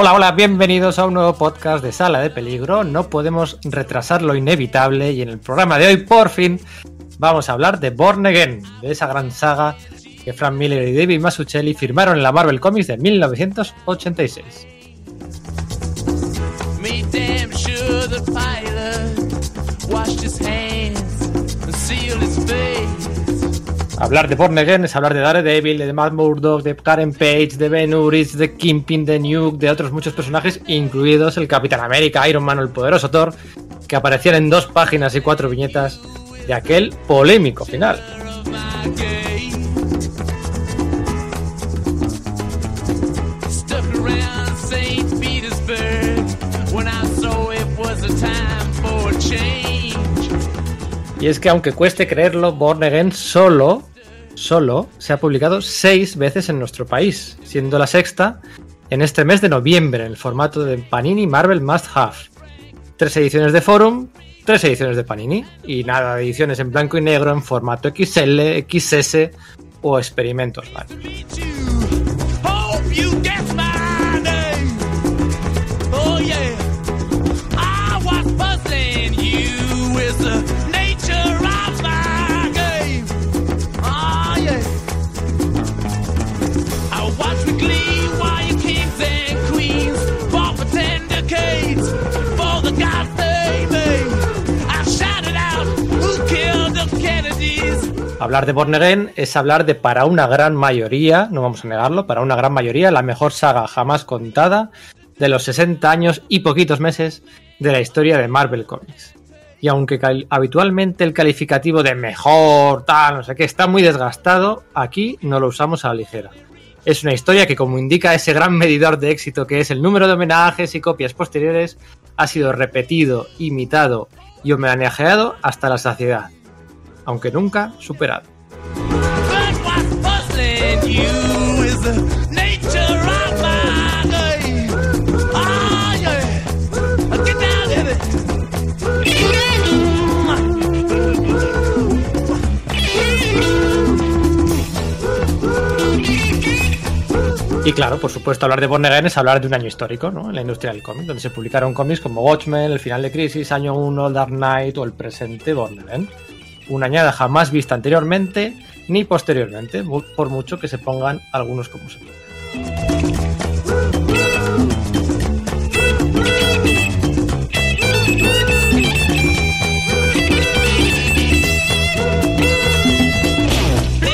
Hola, hola, bienvenidos a un nuevo podcast de Sala de Peligro. No podemos retrasar lo inevitable y en el programa de hoy, por fin, vamos a hablar de Born Again, de esa gran saga que Frank Miller y David Mazzucchelli firmaron en la Marvel Comics de 1986. Me damn sure the pilot Hablar de Born es hablar de Daredevil, de Matt Murdock, de Karen Page, de Ben Urich, de Kingpin, de Nuke, de otros muchos personajes, incluidos el Capitán América, Iron Man o el poderoso Thor, que aparecían en dos páginas y cuatro viñetas de aquel polémico final. Y es que aunque cueste creerlo, Born Again solo, solo se ha publicado seis veces en nuestro país, siendo la sexta en este mes de noviembre en el formato de Panini Marvel Must Have. Tres ediciones de Forum, tres ediciones de Panini y nada de ediciones en blanco y negro en formato XL, XS o experimentos. Vale. Hablar de Born Again es hablar de para una gran mayoría, no vamos a negarlo, para una gran mayoría la mejor saga jamás contada de los 60 años y poquitos meses de la historia de Marvel Comics. Y aunque habitualmente el calificativo de mejor, tal, no sé qué, está muy desgastado, aquí no lo usamos a la ligera. Es una historia que, como indica ese gran medidor de éxito que es el número de homenajes y copias posteriores, ha sido repetido, imitado y homenajeado hasta la saciedad, aunque nunca superado. Y claro, por supuesto, hablar de Born Again es hablar de un año histórico, ¿no? En la industria del cómic, donde se publicaron cómics como Watchmen, El final de Crisis, Año 1, Dark Knight o el presente Born Again. Una añada jamás vista anteriormente ni posteriormente, por mucho que se pongan algunos como se.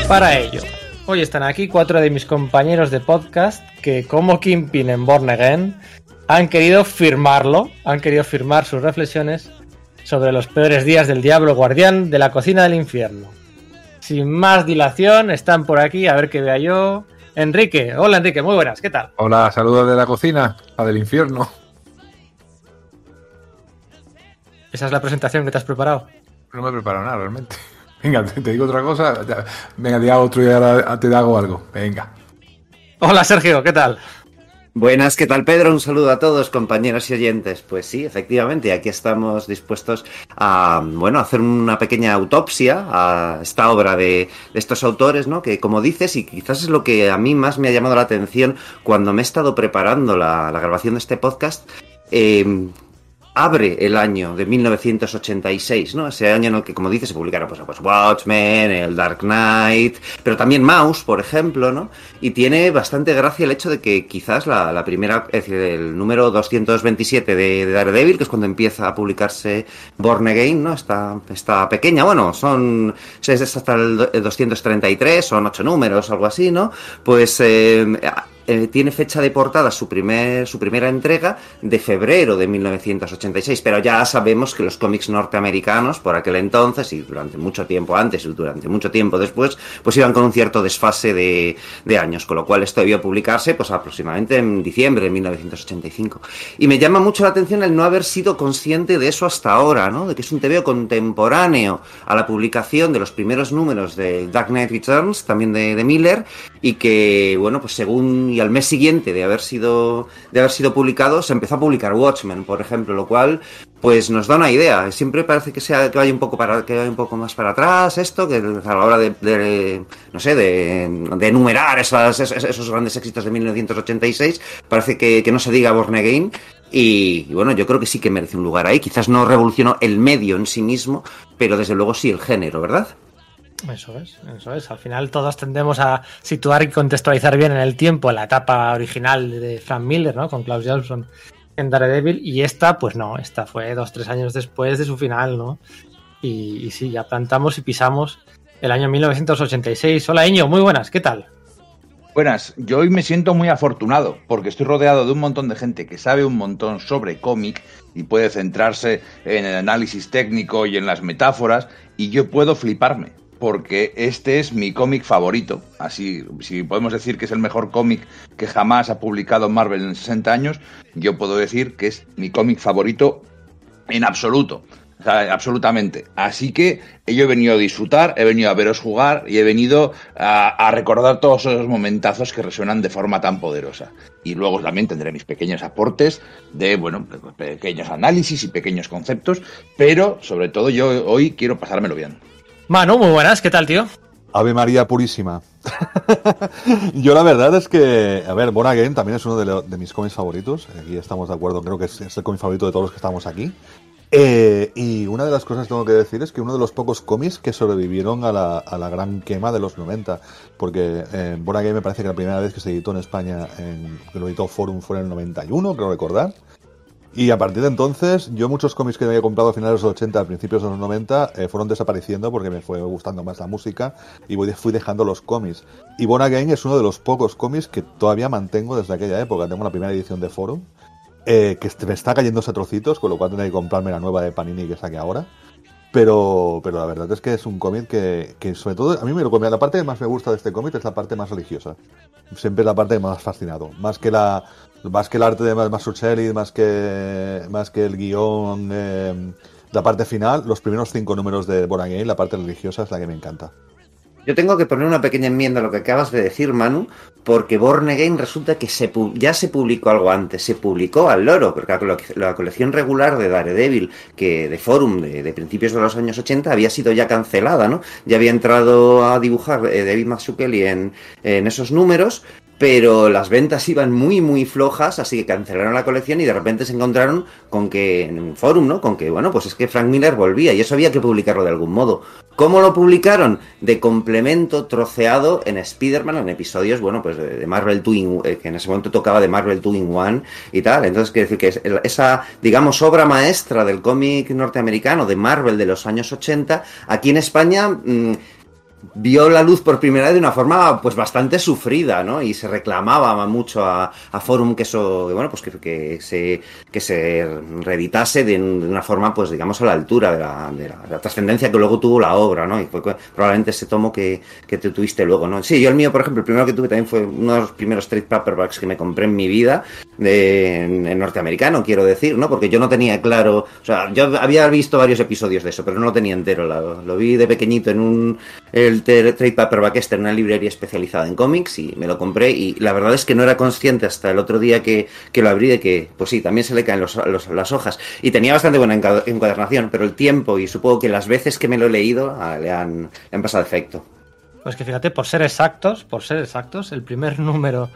Para ello, hoy están aquí cuatro de mis compañeros de podcast que, como Kimpin en Born Again, han querido firmarlo, han querido firmar sus reflexiones sobre los peores días del diablo guardián de la cocina del infierno. Sin más dilación, están por aquí, a ver qué vea yo. Enrique, hola Enrique, muy buenas, ¿qué tal? Hola, saludos de la cocina, la del infierno. Esa es la presentación que te has preparado. No me he preparado nada realmente. Venga, te, te digo otra cosa. Venga, te hago otro y ahora te hago algo. Venga. Hola Sergio, ¿qué tal? Buenas, ¿qué tal Pedro? Un saludo a todos, compañeros y oyentes. Pues sí, efectivamente, aquí estamos dispuestos a, bueno, hacer una pequeña autopsia a esta obra de, de estos autores, ¿no? Que como dices, y quizás es lo que a mí más me ha llamado la atención cuando me he estado preparando la, la grabación de este podcast, eh, abre el año de 1986, ¿no? Ese año en el que, como dices, se publicaron pues, pues Watchmen, el Dark Knight, pero también Mouse, por ejemplo, ¿no? Y tiene bastante gracia el hecho de que quizás la, la primera, es decir, el número 227 de, de Daredevil, que es cuando empieza a publicarse Born Again, ¿no? Esta, esta pequeña, bueno, son, es hasta el 233, son ocho números, algo así, ¿no? Pues eh, eh, tiene fecha de portada su, primer, su primera entrega de febrero de 1986, pero ya sabemos que los cómics norteamericanos por aquel entonces y durante mucho tiempo antes y durante mucho tiempo después, pues iban con un cierto desfase de, de años, con lo cual esto debió publicarse pues aproximadamente en diciembre de 1985. Y me llama mucho la atención el no haber sido consciente de eso hasta ahora, ¿no? De que es un TVO contemporáneo a la publicación de los primeros números de Dark Knight Returns, también de, de Miller, y que, bueno, pues según y al mes siguiente de haber sido de haber sido publicado se empezó a publicar Watchmen, por ejemplo, lo cual pues nos da una idea. Siempre parece que sea que vaya un poco para que vaya un poco más para atrás esto, que a la hora de, no sé, de, de enumerar esas- esos, esos grandes éxitos de 1986, parece que, que no se diga Born Again. Y bueno, yo creo que sí que merece un lugar ahí. Quizás no revolucionó el medio en sí mismo, pero desde luego sí el género, ¿verdad? Eso es, eso es. Al final todos tendemos a situar y contextualizar bien en el tiempo la etapa original de Frank Miller, ¿no? Con Klaus Johnson en Daredevil. Y esta, pues no, esta fue dos, tres años después de su final, ¿no? Y, sí, ya plantamos y pisamos el año 1986. Hola, Iño, muy buenas, ¿qué tal? Buenas, yo hoy me siento muy afortunado porque estoy rodeado de un montón de gente que sabe un montón sobre cómic y puede centrarse en el análisis técnico y en las metáforas y yo puedo fliparme porque este es mi cómic favorito. Así, si podemos decir que es el mejor cómic que jamás ha publicado Marvel en 60 años, yo puedo decir que es mi cómic favorito en absoluto. O sea, absolutamente. Así que yo he venido a disfrutar, he venido a veros jugar y he venido a, recordar todos esos momentazos que resuenan de forma tan poderosa. Y luego también tendré mis pequeños aportes de, bueno, pe- pequeños análisis y pequeños conceptos, pero sobre todo yo hoy quiero pasármelo bien. Manu, muy buenas, ¿qué tal, tío? Ave María Purísima. Yo la verdad es que, a ver, Born también es uno de, mis cómics favoritos. Aquí estamos de acuerdo, creo que es, el cómic favorito de todos los que estamos aquí. Eh, y una de las cosas que tengo que decir es que uno de los pocos cómics que sobrevivieron a la, gran quema de los 90. Porque eh, Born me parece que la primera vez que se editó en España, en, que lo editó Forum, fue en el 91, creo recordar. Y a partir de entonces, yo muchos cómics que me había comprado a finales de los 80, a principios de los 90, eh, fueron desapareciendo porque me fue gustando más la música y fui dejando los cómics. Y Born Again es uno de los pocos cómics que todavía mantengo desde aquella época. Tengo la primera edición de Forum, eh, que me está cayéndose a trocitos, con lo cual tendré que comprarme la nueva de Panini que saque ahora. Pero, pero la verdad es que es un cómic que, que sobre todo, a mí me lo la parte que más me gusta de este cómic es la parte más religiosa. Siempre es la parte que más fascinado. Más que la, más que el arte de Mazzucchelli, más que, más que el guion, eh, la parte final, los primeros cinco números de Born Again, la parte religiosa es la que me encanta. Yo tengo que poner una pequeña enmienda a lo que acabas de decir, Manu, porque Born Again resulta que se ya se publicó algo antes, se publicó al loro, porque la, cole- la colección regular de Daredevil, que de Forum de, de principios de los años 80, había sido ya cancelada, ¿no? Ya había entrado a dibujar eh, David Mazzucchelli en, en esos números, pero las ventas iban muy muy flojas, así que cancelaron la colección y de repente se encontraron con que en un forum, ¿no? Con que bueno, pues es que Frank Miller volvía y eso había que publicarlo de algún modo. ¿Cómo lo publicaron? De complemento troceado en Spider-Man, en episodios, bueno, pues de, Marvel 2 in, eh, que en ese momento tocaba de Marvel 2 in 1 y tal. Entonces, quiere decir que esa, digamos, obra maestra del cómic norteamericano de Marvel de los años 80, aquí en España mm, vio la luz por primera vez de una forma pues bastante sufrida, ¿no? Y se reclamaba mucho a, a Forum que eso, bueno, pues que, que se que se reeditase de, un- de una forma, pues digamos, a la altura de la, de la- de la trascendencia que luego tuvo la obra, ¿no? Y fue probablemente ese tomo que, que tuviste luego, ¿no? Sí, yo el mío, por ejemplo, el primero que tuve también fue uno de los primeros trade paperbacks que me compré en mi vida, de, en, norteamericano, quiero decir, ¿no? Porque yo no tenía claro, o sea, yo había visto varios episodios de eso, pero no lo tenía entero, lo, vi de pequeñito en un te- trade paperback este una librería especializada en cómics y me lo compré y la verdad es que no era consciente hasta el otro día que, que lo abrí de que, pues sí, también se le caen los- las hojas y tenía bastante buena encuadernación, pero el tiempo y supongo que las veces que me lo he leído ah, le, han, le han pasado efecto. Pues que fíjate, por ser exactos, por ser exactos, el primer número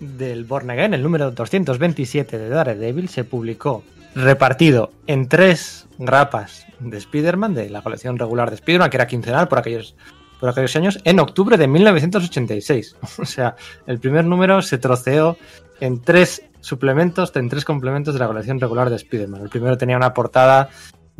del Born Again, el número 227 de Daredevil, se publicó repartido en tres grapas de Spider-Man, de la colección regular de Spider-Man, que era quincenal por aquellos, por aquellos años, en octubre de 1986. O sea, el primer número se troceó en tres suplementos, en tres complementos de la colección regular de Spider-Man. El primero tenía una portada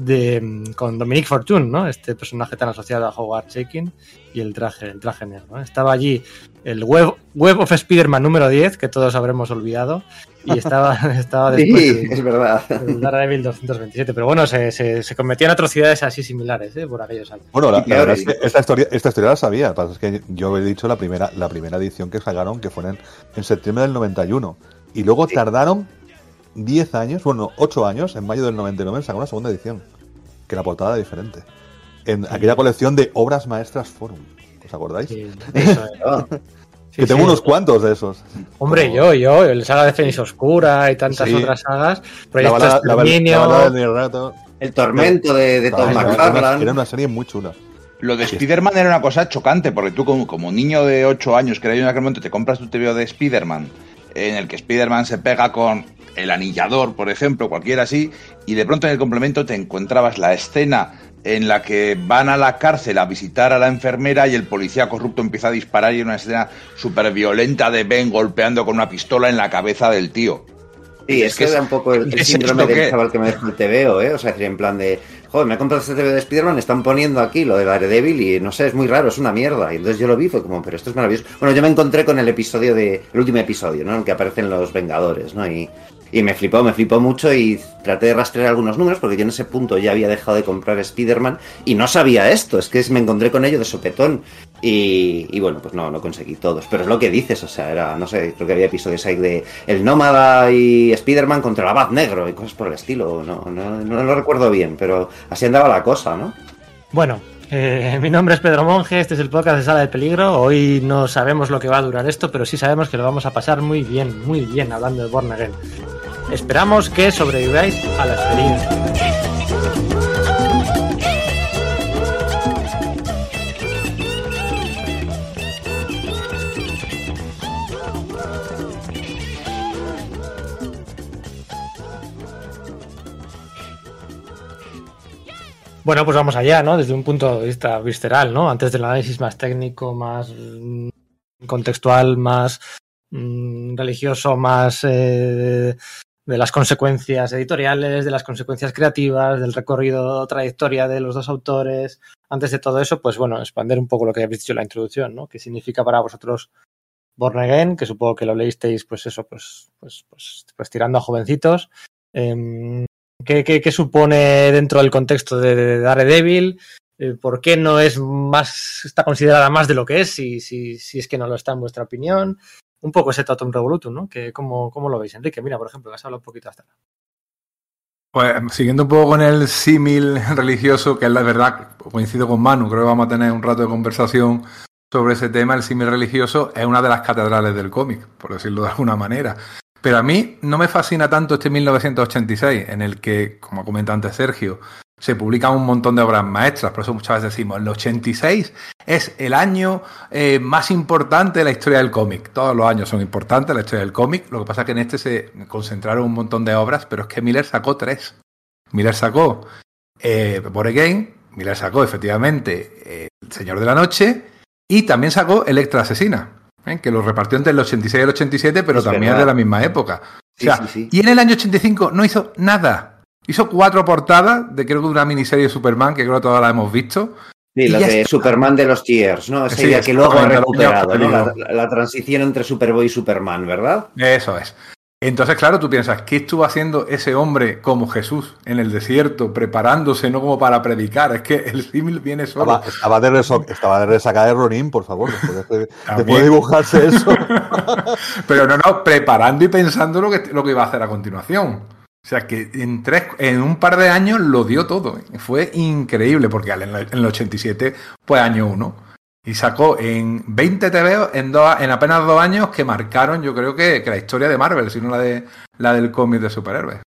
de, con Dominique Fortune, ¿no? Este personaje tan asociado a Howard Shaking y el traje, el traje negro. ¿no? Estaba allí el Web, Web of Spider-Man número 10, que todos habremos olvidado, y estaba, estaba después Sí, el- es verdad. el Daredevil 227. Pero bueno, se, se, se cometían atrocidades así similares ¿eh? por aquellos años. Bueno, la, verdad es que esta historia, esta historia la sabía. Lo que pasa es que yo he dicho la primera, la primera edición que sacaron, que fue en, en septiembre del 91. Y luego Sí. tardaron 10 años, bueno, 8 años, en mayo del 99 en sacar una segunda edición. Que la portada era diferente. En aquella colección de obras maestras Forum. ¿Os acordáis? Sí, eso. Ah, que tengo sí. unos cuantos de esos. Hombre, Como yo, yo, el saga de Fénix Oscura y tantas Sí. otras sagas. La Proyecto balada, la, balada del rato. El tormento de, de Tom Era una- McFarlane. Era una serie muy chula. Lo de Spider-Man era una cosa chocante, porque tú como, como niño de 8 años que era yo en aquel momento te compras tu TVO de Spider-Man, en el que Spider-Man se pega con el anillador, por ejemplo, cualquiera así, y de pronto en el complemento te encontrabas la escena en la que van a la cárcel a visitar a la enfermera y el policía corrupto empieza a disparar y es una escena súper violenta de Ben golpeando con una pistola en la cabeza del tío. Sí, Es es que que es- era un poco el, el ¿qué es síndrome del qué? chaval que me dejó el TVO, ¿eh? O sea, en plan de, joder, me he comprado este TVO de Spider-Man, están poniendo aquí lo de Daredevil y no sé, es muy raro, es una mierda. Y entonces yo lo vi, fue como, pero esto es maravilloso. Bueno, yo me encontré con el episodio de, el último episodio, ¿no? En el que aparecen los Vengadores, ¿no? Y, y me flipó, me flipó mucho y traté de rastrear algunos números porque yo en ese punto ya había dejado de comprar Spider-Man y no sabía esto, es que me encontré con ello de sopetón. Y, y bueno, pues no, no conseguí todos. Pero es lo que dices, o sea, era, no sé, creo que había episodios ahí de El Nómada y Spider-Man contra el Abad Negro y cosas por el estilo. No, no, no lo recuerdo bien, pero así andaba la cosa, ¿no? Bueno, eh, mi nombre es Pedro Monge, este es el podcast de Sala del Peligro. Hoy no sabemos lo que va a durar esto, pero sí sabemos que lo vamos a pasar muy bien, muy bien hablando de Born Again. Esperamos que sobreviváis a la experiencia. Bueno, pues vamos allá, ¿no? Desde un punto de vista visceral, ¿no? Antes del análisis más técnico, más mm, contextual, más mm, religioso, más eh, de las consecuencias editoriales, de las consecuencias creativas, del recorrido, trayectoria de los dos autores. Antes de todo eso, pues bueno, expander un poco lo que habéis dicho en la introducción, ¿no? ¿Qué significa para vosotros Born Again? Que supongo que lo leísteis, pues eso, pues, pues, pues, pues tirando a jovencitos. Em, ¿Qué, qué, qué supone dentro del contexto de, de Daredevil? Eh, ¿Por qué no es más, está considerada más de lo que es, si, si, si es que no lo está en vuestra opinión? Un poco ese totum revolutum, ¿no? Que, ¿cómo, ¿Cómo lo veis, Enrique? Mira, por ejemplo, que has hablado un poquito hasta ahora. Pues siguiendo un poco con el símil religioso, que es la verdad, coincido con Manu, creo que vamos a tener un rato de conversación sobre ese tema. El símil religioso es una de las catedrales del cómic, por decirlo de alguna manera. Pero a mí no me fascina tanto este 1986, en el que, como comenta antes Sergio, se publican un montón de obras maestras. Por eso muchas veces decimos, el 86 es el año eh, más importante de la historia del cómic. Todos los años son importantes la historia del cómic. Lo que pasa es que en este se concentraron un montón de obras, pero es que Miller sacó tres. Miller sacó eh, Again, Miller sacó efectivamente eh, El Señor de la Noche y también sacó Electra Asesina. ¿eh? que lo repartió entre el 86 y el 87, pero Es también es de la misma época. Sí, o sea, sí, sí. Y en el año 85 no hizo nada. Hizo cuatro portadas de creo que de una miniserie de Superman, que creo que todas la hemos visto. Sí, la de está. Superman de los Tiers, ¿no? Esa Sí, idea que luego ha recuperado, ¿no? La, preferido. la- la transición entre Superboy y Superman, ¿verdad? Eso es. Entonces, claro, tú piensas, ¿qué estuvo haciendo ese hombre como Jesús en el desierto, preparándose no como para predicar? Es que el símil viene solo. Estaba, estaba de reso- estaba de resaca de Ronin, por favor. Después de, También. después de dibujarse eso. Pero no, no, preparando y pensando lo que, lo que iba a hacer a continuación. O sea que en, tres, en un par de años lo dio todo. ¿eh? Fue increíble, porque en el, en el 87 fue año uno. Y sacó en 20 TVO en, en apenas dos años que marcaron, yo creo que, la historia de Marvel, sino la, de, la del cómic de superhéroes.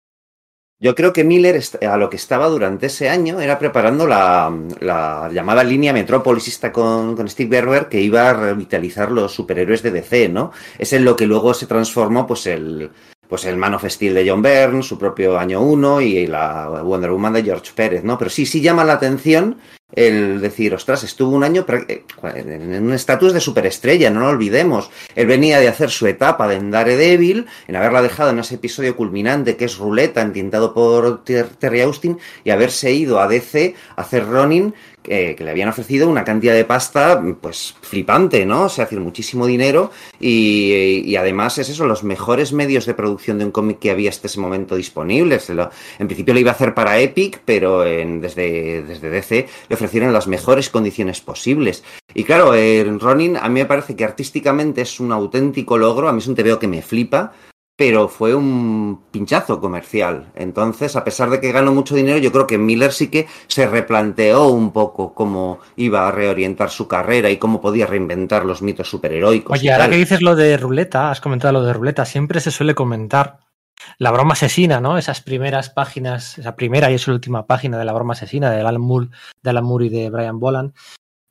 Yo creo que Miller a lo que estaba durante ese año era preparando la, la llamada línea Metrópolisista con, con Steve Gerber que iba a revitalizar los superhéroes de DC, ¿no? Es en lo que luego se transformó pues el, pues el Man of Steel de John Byrne, su propio año 1 y la Wonder Woman de George Pérez, ¿no? Pero sí, sí llama la atención el decir, ostras, estuvo un año eh, en un estatus de superestrella, no lo olvidemos. Él venía de hacer su etapa de Daredevil, en haberla dejado en ese episodio culminante que es Ruleta, entintado por Ter- Terry Austin, y haberse ido a DC a hacer Ronin, que, que le habían ofrecido una cantidad de pasta, pues flipante, ¿no? O sea, decir, muchísimo dinero, y, y además es eso, los mejores medios de producción de un cómic que había hasta ese momento disponibles. En principio lo iba a hacer para Epic, pero en- desde, desde DC le ofrecieron las mejores condiciones posibles. Y claro, en Ronin a mí me parece que artísticamente es un auténtico logro, a mí es un TVO que me flipa, pero fue un pinchazo comercial. Entonces, a pesar de que ganó mucho dinero, yo creo que Miller sí que se replanteó un poco cómo iba a reorientar su carrera y cómo podía reinventar los mitos superheroicos. Oye, y ahora tal. que dices lo de ruleta, has comentado lo de ruleta, siempre se suele comentar la broma asesina, ¿no? Esas primeras páginas, esa primera y esa última página de la broma asesina de Alan Moore, de Alan Moore y de Brian Boland,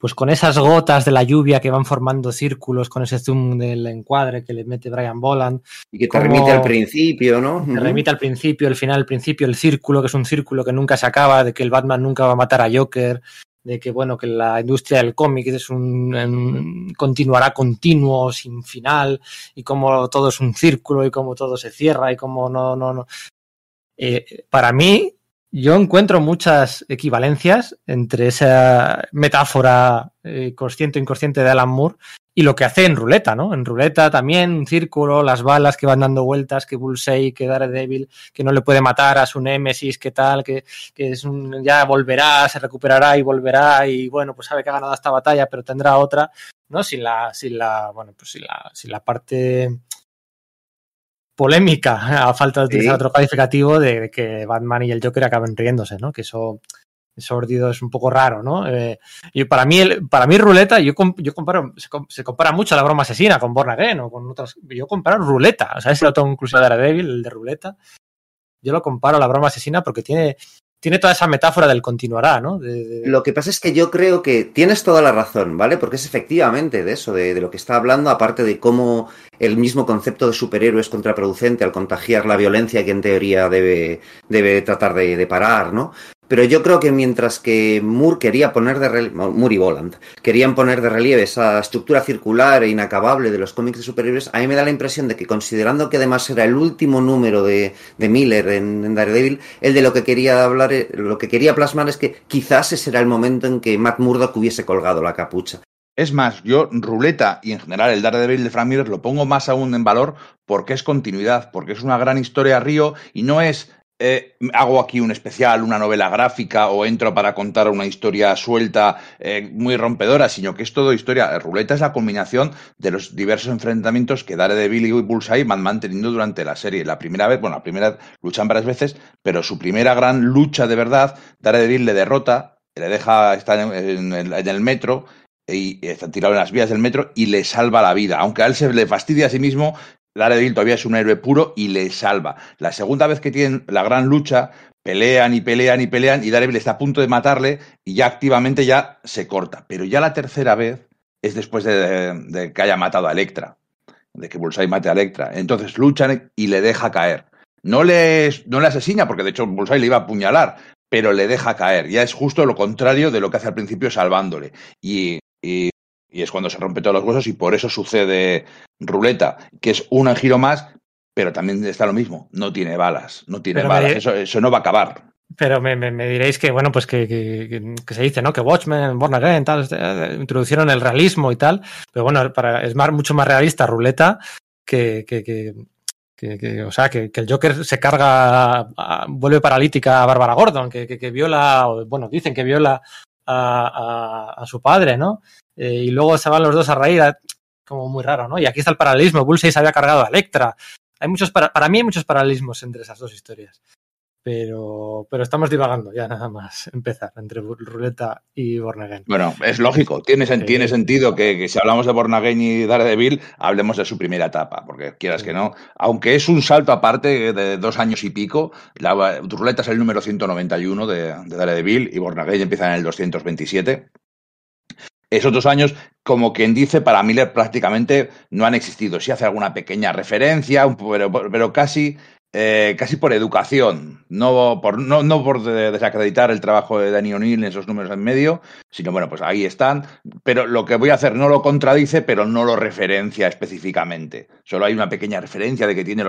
pues con esas gotas de la lluvia que van formando círculos con ese zoom del encuadre que le mete Brian Boland, Y que te remite al principio, ¿no? te remite al principio, el final, el principio, el círculo, que es un círculo que nunca se acaba, de que el Batman nunca va a matar a Joker, de que bueno, que la industria del cómic es un, un- continuará continuo, sin final, y como todo es un círculo, y como todo se cierra, y como no, no, no. Eh, para mí, yo encuentro muchas equivalencias entre esa metáfora eh, consciente o inconsciente de Alan Moore y lo que hace en ruleta, ¿no? En ruleta también un círculo, las balas que van dando vueltas, que Bullseye, que Daredevil, que no le puede matar a su némesis, que tal, que, que es un, ya volverá, se recuperará y volverá y bueno, pues sabe que ha ganado esta batalla, pero tendrá otra, ¿no? Sin la, sin la, bueno, pues sin la, sin la parte polémica, a falta de utilizar Sí. otro calificativo, de, de que Batman y el Joker acaben riéndose, ¿no? Que eso, eso ordido es un poco raro, ¿no? Eh, y para mí, el- para mí ruleta, yo, yo comparo, se, com- se compara mucho a la broma asesina con Born Again o con otras. Yo comparo ruleta, o sea, ese autoconclusivo de Daredevil, el de ruleta. Yo lo comparo a la broma asesina porque tiene, tiene toda esa metáfora del continuará, ¿no? Lo que pasa es que yo creo que tienes toda la razón, ¿vale? Porque es efectivamente de eso, de, de lo que está hablando, aparte de cómo el mismo concepto de superhéroe es contraproducente al contagiar la violencia que en teoría debe, debe tratar de parar, ¿no? Pero yo creo que mientras que Moore quería poner de relieve, y Boland querían poner de relieve esa estructura circular e inacabable de los cómics de superhéroes, a mí me da la impresión de que considerando que además era el último número de, de Miller en, Daredevil, él de lo que quería hablar, lo que quería plasmar es que quizás ese era el momento en que Matt Murdock hubiese colgado la capucha. Es más, yo Ruleta y en general el Daredevil de Frank Miller lo pongo más aún en valor porque es continuidad, porque es una gran historia río y no es eh, hago aquí un especial, una novela gráfica o entro para contar una historia suelta eh, muy rompedora, sino que es todo historia. Ruleta es la combinación de los diversos enfrentamientos que Daredevil y Bullseye van manteniendo durante la serie. La primera vez, bueno, la primera luchan varias veces, pero su primera gran lucha de verdad, Daredevil le derrota, le deja estar en, el, en el metro y está tirado en las vías del metro y le salva la vida. Aunque a él se le fastidia a sí mismo, Daredevil todavía es un héroe puro y le salva. La segunda vez que tienen la gran lucha, pelean y pelean y pelean y Daredevil está a punto de matarle y ya activamente ya se corta. Pero ya la tercera vez es después de, que haya matado a Electra, de que Bullseye mate a Electra. Entonces luchan y le deja caer. No le, no le asesina, porque de hecho Bullseye le iba a apuñalar, pero le deja caer. Ya es justo lo contrario de lo que hace al principio salvándole. Y, y es cuando se rompe todos los huesos y por eso sucede Ruleta, que es un giro más, pero también está lo mismo. No tiene balas, no tiene Pero balas. Eso, eso no va a acabar. Pero me, me- me diréis que, bueno, pues que, que- se dice, ¿no? Que Watchmen, Born Again, tal, eh, introducieron el realismo y tal. Pero bueno, para, es más, mucho más realista Ruleta que, que, que, que- o sea, que, que el Joker se carga, a- a- vuelve paralítica a Bárbara Gordon, que, que- viola, bueno, dicen que viola a- a su padre, ¿no? Eh, y luego se van los dos a reír, como muy raro, ¿no? Y aquí está el paralelismo, Bullseye se había cargado a Electra. Hay muchos, para, para mí hay muchos paralelismos entre esas dos historias. Pero, pero estamos divagando ya nada más empezar entre Ruleta y Born Again. Bueno, es lógico, tiene, Sí. tiene sentido que, que si hablamos de Born Again y Daredevil, hablemos de su primera etapa, porque quieras que no, aunque es un salto aparte de dos años y pico, la Ruleta es el número 191 de, de Daredevil y Born Again empieza en el 227. Esos dos años, como quien dice, para Miller prácticamente no han existido. Sí hace alguna pequeña referencia, pero, pero casi, eh, casi por educación, no por, no, no por de- desacreditar el trabajo de Danny O'Neill en esos números en medio, sino bueno, pues ahí están. Pero lo que voy a hacer no lo contradice, pero no lo referencia específicamente. Solo hay una pequeña referencia de que tiene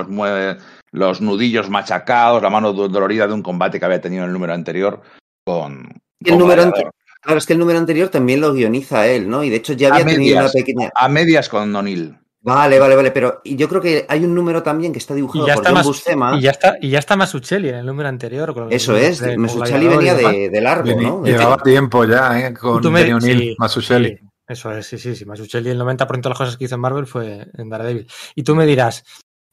los, nudillos machacados, la mano do- dolorida de un combate que había tenido en el número anterior con. El número Gladiador. Claro, es que el número anterior también lo guioniza él, ¿no? Y de hecho ya A había tenido una pequeña. A medias con O'Neill. Vale, vale, vale, pero y yo creo que hay un número también que está Y dibujado ya, por está John más, Buscema. y, ya está, y ya está Masuchelli en el número anterior. con Eso es, de- y venía de, de largo, Veni- ¿no? Llevaba tiempo ya, ¿eh? Y Con O'Neill, sí, Mazzucchelli. sí, eso es, sí, sí, sí. Masuchelli, el 90% de las cosas que hizo en Marvel fue en Daredevil. Y tú me dirás,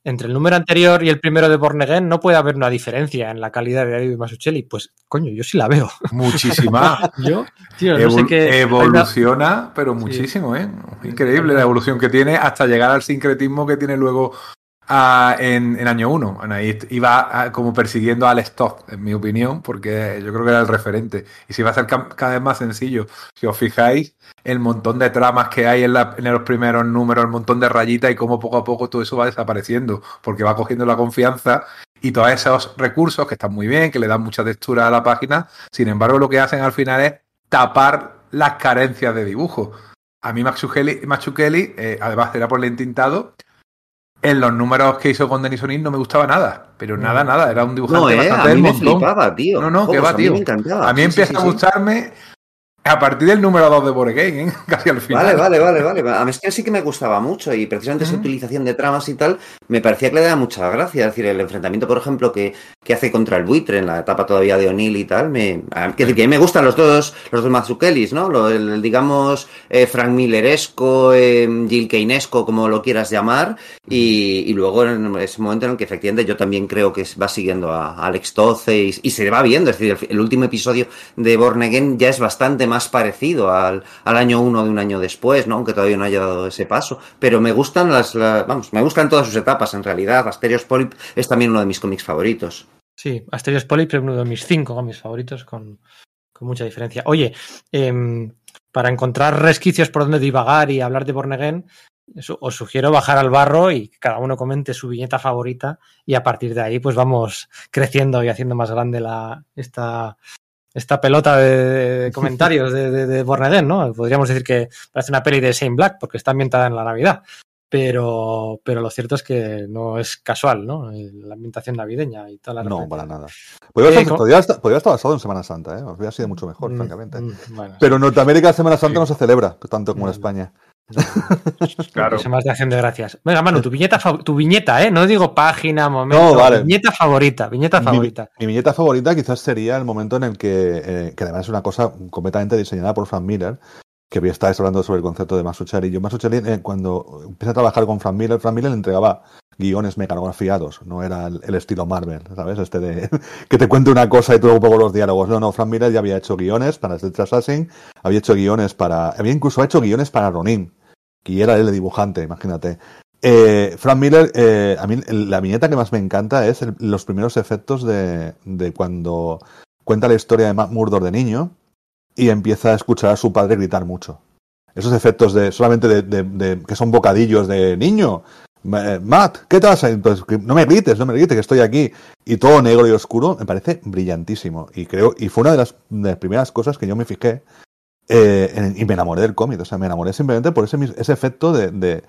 entre el número anterior y el primero de Born Again no puede haber una diferencia en la calidad de David Mazzucchelli. Pues, coño, yo sí la veo. Muchísima. Yo, tío, no sé qué. evoluciona, pero muchísimo, ¿eh? Increíble la evolución que tiene hasta llegar al sincretismo que tiene luego en, en año 1. Ahí iba como persiguiendo al stock, en mi opinión, porque yo creo que era el referente. Y se iba a hacer ca- cada vez más sencillo. Si os fijáis, el montón de tramas que hay en, la- en los primeros números, el montón de rayitas y cómo poco a poco todo eso va desapareciendo, porque va cogiendo la confianza y todos esos recursos que están muy bien, que le dan mucha textura a la página, sin embargo lo que hacen al final es tapar las carencias de dibujo. A mí Mazzucchelli, Mazzucchelli, eh, además era por el entintado, en los números que hizo con Denis O'Neill no me gustaba nada, pero nada, nada, era un dibujante No, eh, bastante a mí me flipaba, tío. No, no, que Joder, va, a mí tío. me. A mí Sí, empieza sí, a gustarme a partir del número 2 de Borgen, ¿eh? casi al final. Vale, vale, vale, vale. A mí es que sí que me gustaba mucho y precisamente esa Ujú. utilización de tramas y tal me parecía que le daba mucha gracia. Es decir, el enfrentamiento, por ejemplo, que, que hace contra el buitre en la etapa todavía de O'Neill y tal, me, a, que, decir, que a mí me gustan los dos, los dos Mazzuchellis, ¿no? Lo, el, digamos, eh, Frank Milleresco, eh, Jill Keynesco, como lo quieras llamar, y, y luego en ese momento en el que efectivamente yo también creo que va siguiendo a, a Alex Toce y, y se va viendo. Es decir, el, el último episodio de Born Again ya es bastante más parecido al, al año uno de un año después, ¿no? Aunque todavía no haya dado ese paso. Pero me gustan las, la- vamos, me gustan todas sus etapas en realidad. Asterios Polyp es también uno de mis cómics favoritos. Sí, Asterios Polyp es uno de mis cinco cómics favoritos con, con mucha diferencia. Oye, em, para encontrar resquicios por donde divagar y hablar de Born Again, eso, os sugiero bajar al barro y que cada uno comente su viñeta favorita y a partir de ahí pues vamos creciendo y haciendo más grande la, esta, esta pelota de, de comentarios de, de, ¿no? Podríamos decir que parece una peli de Shane Black porque está ambientada en la Navidad. Pero, pero lo cierto es que no es casual, ¿no? La ambientación navideña y toda la No, para nada. Podría, Eh, estar, podría estar- podría estar basado en Semana Santa, ¿eh? Os hubiera sido mucho mejor, Mm, francamente. mm, bueno, Pero en Norteamérica Semana Santa Sí. no se celebra tanto como en Mm. España. Claro. Eso más de acción de gracias. Venga, Manu, tu viñeta, tu viñeta, ¿eh? No digo página, momento. No, vale. Viñeta favorita, viñeta Mi- favorita. Mi, viñeta favorita quizás sería el momento en el que, eh, que además es una cosa completamente diseñada por Frank Miller, que hoy estáis hablando sobre el concepto de Mazzucchelli. Yo Mazzucchelli, eh, cuando empecé a trabajar con Frank Miller, Frank Miller le entregaba guiones mecanografiados, no era el, el estilo Marvel, ¿sabes? Este de que te cuente una cosa y tú luego pongo los diálogos. No, no, Frank Miller ya había hecho guiones para Street Assassin, había hecho guiones para... Había incluso hecho guiones para Ronin, que era él el dibujante, imagínate. Eh, Frank Miller, eh, a mí la viñeta que más me encanta es los primeros efectos de, cuando cuenta la historia de Matt Murdock de niño y empieza a escuchar a su padre gritar mucho. Esos efectos de solamente de, de- de- que son bocadillos de niño. "Ma- Matt, ¿qué te pasa? Pues, no me grites, no me grites, que estoy aquí. Y todo negro y oscuro, me parece brillantísimo. Y creo, y fue una de las primeras cosas que yo me fijé eh, en- y me enamoré del cómic. O sea, me enamoré simplemente por ese, ese efecto de, de-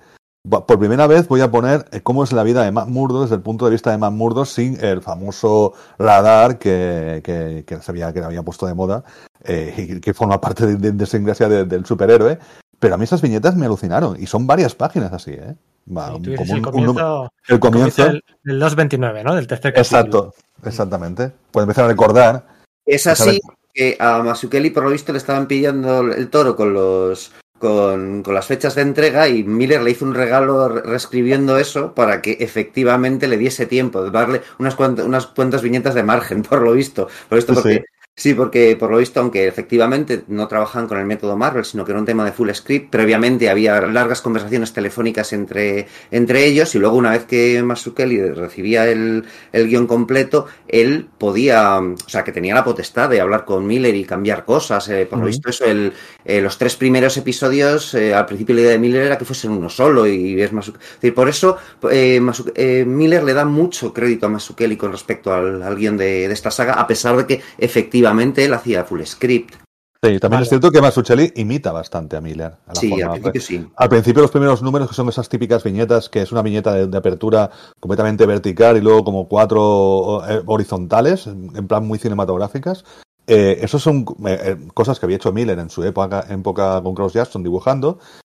Por primera vez voy a poner eh, cómo es la vida de Matt Murdock desde el punto de vista de Matt Murdock sin el famoso radar que, que, que se había, que había puesto de moda eh, y que forma parte de, de, de esa de- del superhéroe. Pero a mí esas viñetas me alucinaron y son varias páginas así, ¿eh? Va, Y tú dices como el un- un comienzo, número- el comienzo del, del 229, ¿no? Del tercer capítulo. Exacto, exactamente. Puedes empezar a recordar. Es Pues así. Que a Mazzucchelli, por lo visto, le estaban pillando el toro con los con, con las fechas de entrega y Miller le hizo un regalo re- reescribiendo eso para que efectivamente le diese tiempo de darle unas cuantas, unas cuantas viñetas de margen, por lo visto. Por lo visto, Sí, porque, sí. Sí, porque por lo visto, aunque efectivamente no trabajan con el método Marvel, sino que era un tema de full script, previamente había largas conversaciones telefónicas entre, entre ellos y luego una vez que Mazzucchelli recibía el, el guion completo, él podía, o sea, que tenía la potestad de hablar con Miller y cambiar cosas. eh, por lo visto, eso, el, eh, los tres primeros episodios, eh, al principio la idea de Miller era que fuesen uno solo y es Mazzuc- es decir, por eso eh, eh, Miller le da mucho crédito a Mazzucchelli con respecto al, al guion de, de esta saga, a pesar de que efectivamente él hacía full script. Sí, también Vale. es cierto que Mazzucchelli imita bastante a Miller. a la Sí, forma- al principio sí. Al principio los primeros números que son esas típicas viñetas, que es una viñeta de, de apertura completamente vertical y luego como cuatro eh, horizontales, en en plan muy cinematográficas. Eh, esos son eh, eh, cosas que había hecho Miller en su época, época con Cross Jackson dibujando.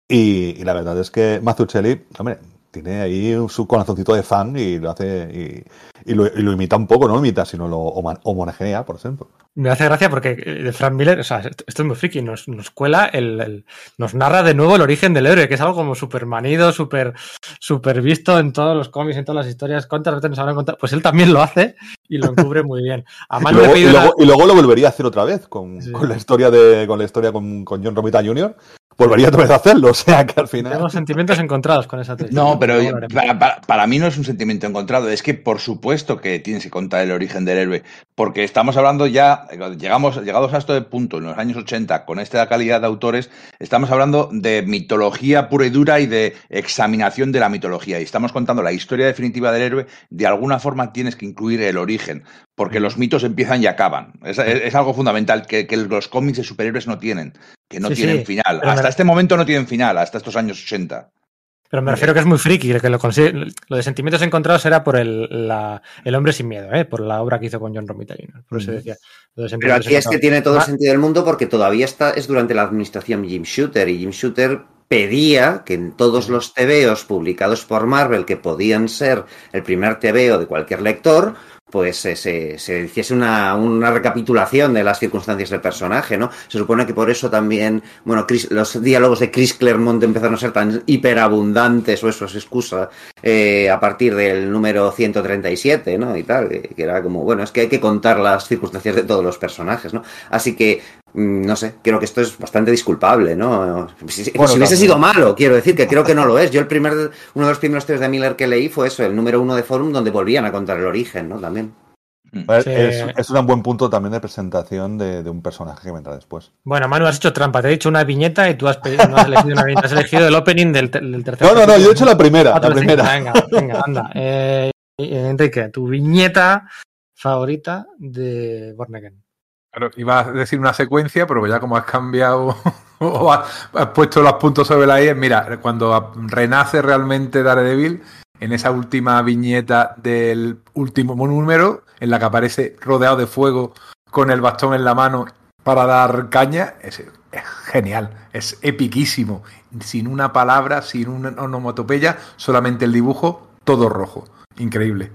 Y, y la verdad es que Mazzucchelli, hombre, tiene ahí su corazoncito de fan y lo hace y, y, lo, y lo, imita un poco, no lo imita, sino lo homogenea, por ejemplo. Me hace gracia porque de Frank Miller, o sea, esto es muy friki, nos, nos cuela, el, el, nos narra de nuevo el origen del héroe, que es algo como súper manido, súper super visto en todos los cómics, en todas las historias. ¿Cuántas veces nos habrán contado? Pues él también lo hace y lo encubre muy bien. y, luego, y, luego, y, luego, lo volvería a hacer otra vez con, sí. con la historia de con la historia con, con John Romita Jr volvería otra vez a hacerlo. O sea que al final. Tenemos sentimientos encontrados con esa tesis. No, pero para, para, para, mí no es un sentimiento encontrado. Es que por supuesto que tienes que contar el origen del héroe. Porque estamos hablando ya, llegamos, llegados a este punto en los años 80, con esta calidad de autores, estamos hablando de mitología pura y dura y de examinación de la mitología. Y estamos contando la historia definitiva del héroe. De alguna forma tienes que incluir el origen. Porque los mitos empiezan y acaban. Es, es, es algo fundamental que, que, los cómics de superhéroes no tienen. Que no sí, tienen sí. final. Hasta me... este momento no tienen final, hasta estos años 80. Pero me refiero que es muy friki, que lo consigue. Lo de sentimientos encontrados era por el, la, el hombre sin miedo, ¿eh? por la obra que hizo con John Romita Jr. Por eso decía. Lo de Pero aquí es que tiene todo el sentido del mundo porque todavía está, es durante la administración Jim Shooter y Jim Shooter pedía que en todos los tebeos publicados por Marvel, que podían ser el primer tebeo de cualquier lector, pues eh, se, se, hiciese una, una, recapitulación de las circunstancias del personaje, ¿no? Se supone que por eso también, bueno, los diálogos de Chris Claremont empezaron a ser tan hiperabundantes, o eso es excusa, eh, a partir del número 137, ¿no? Y tal, que, que, era como, bueno, es que hay que contar las circunstancias de todos los personajes, ¿no? Así que, no sé, creo que esto es bastante disculpable, ¿no? Si, bueno, si hubiese sido malo, quiero decir, que creo que no lo es. Yo el primer, uno de los primeros tres de Miller que leí fue eso, el número uno de Forum, donde volvían a contar el origen, ¿no? También. Sí. es, es, un buen punto también de presentación de, de, un personaje que vendrá después. Bueno, Manu, has hecho trampa. Te he dicho una viñeta y tú has, pedido, no has elegido una viñeta. Has elegido el opening del, del tercer. No, no, no, yo he hecho la primera. Ah, la primera. Venga, venga, anda. Eh, Enrique, tu viñeta favorita de Born Again. Claro, iba a decir una secuencia, pero ya como has cambiado o has, puesto los puntos sobre la I, mira, cuando renace realmente Daredevil, en esa última viñeta del último número, en la que aparece rodeado de fuego con el bastón en la mano para dar caña, es, es genial, es epiquísimo, sin una palabra, sin una onomatopeya, solamente el dibujo, todo rojo, increíble.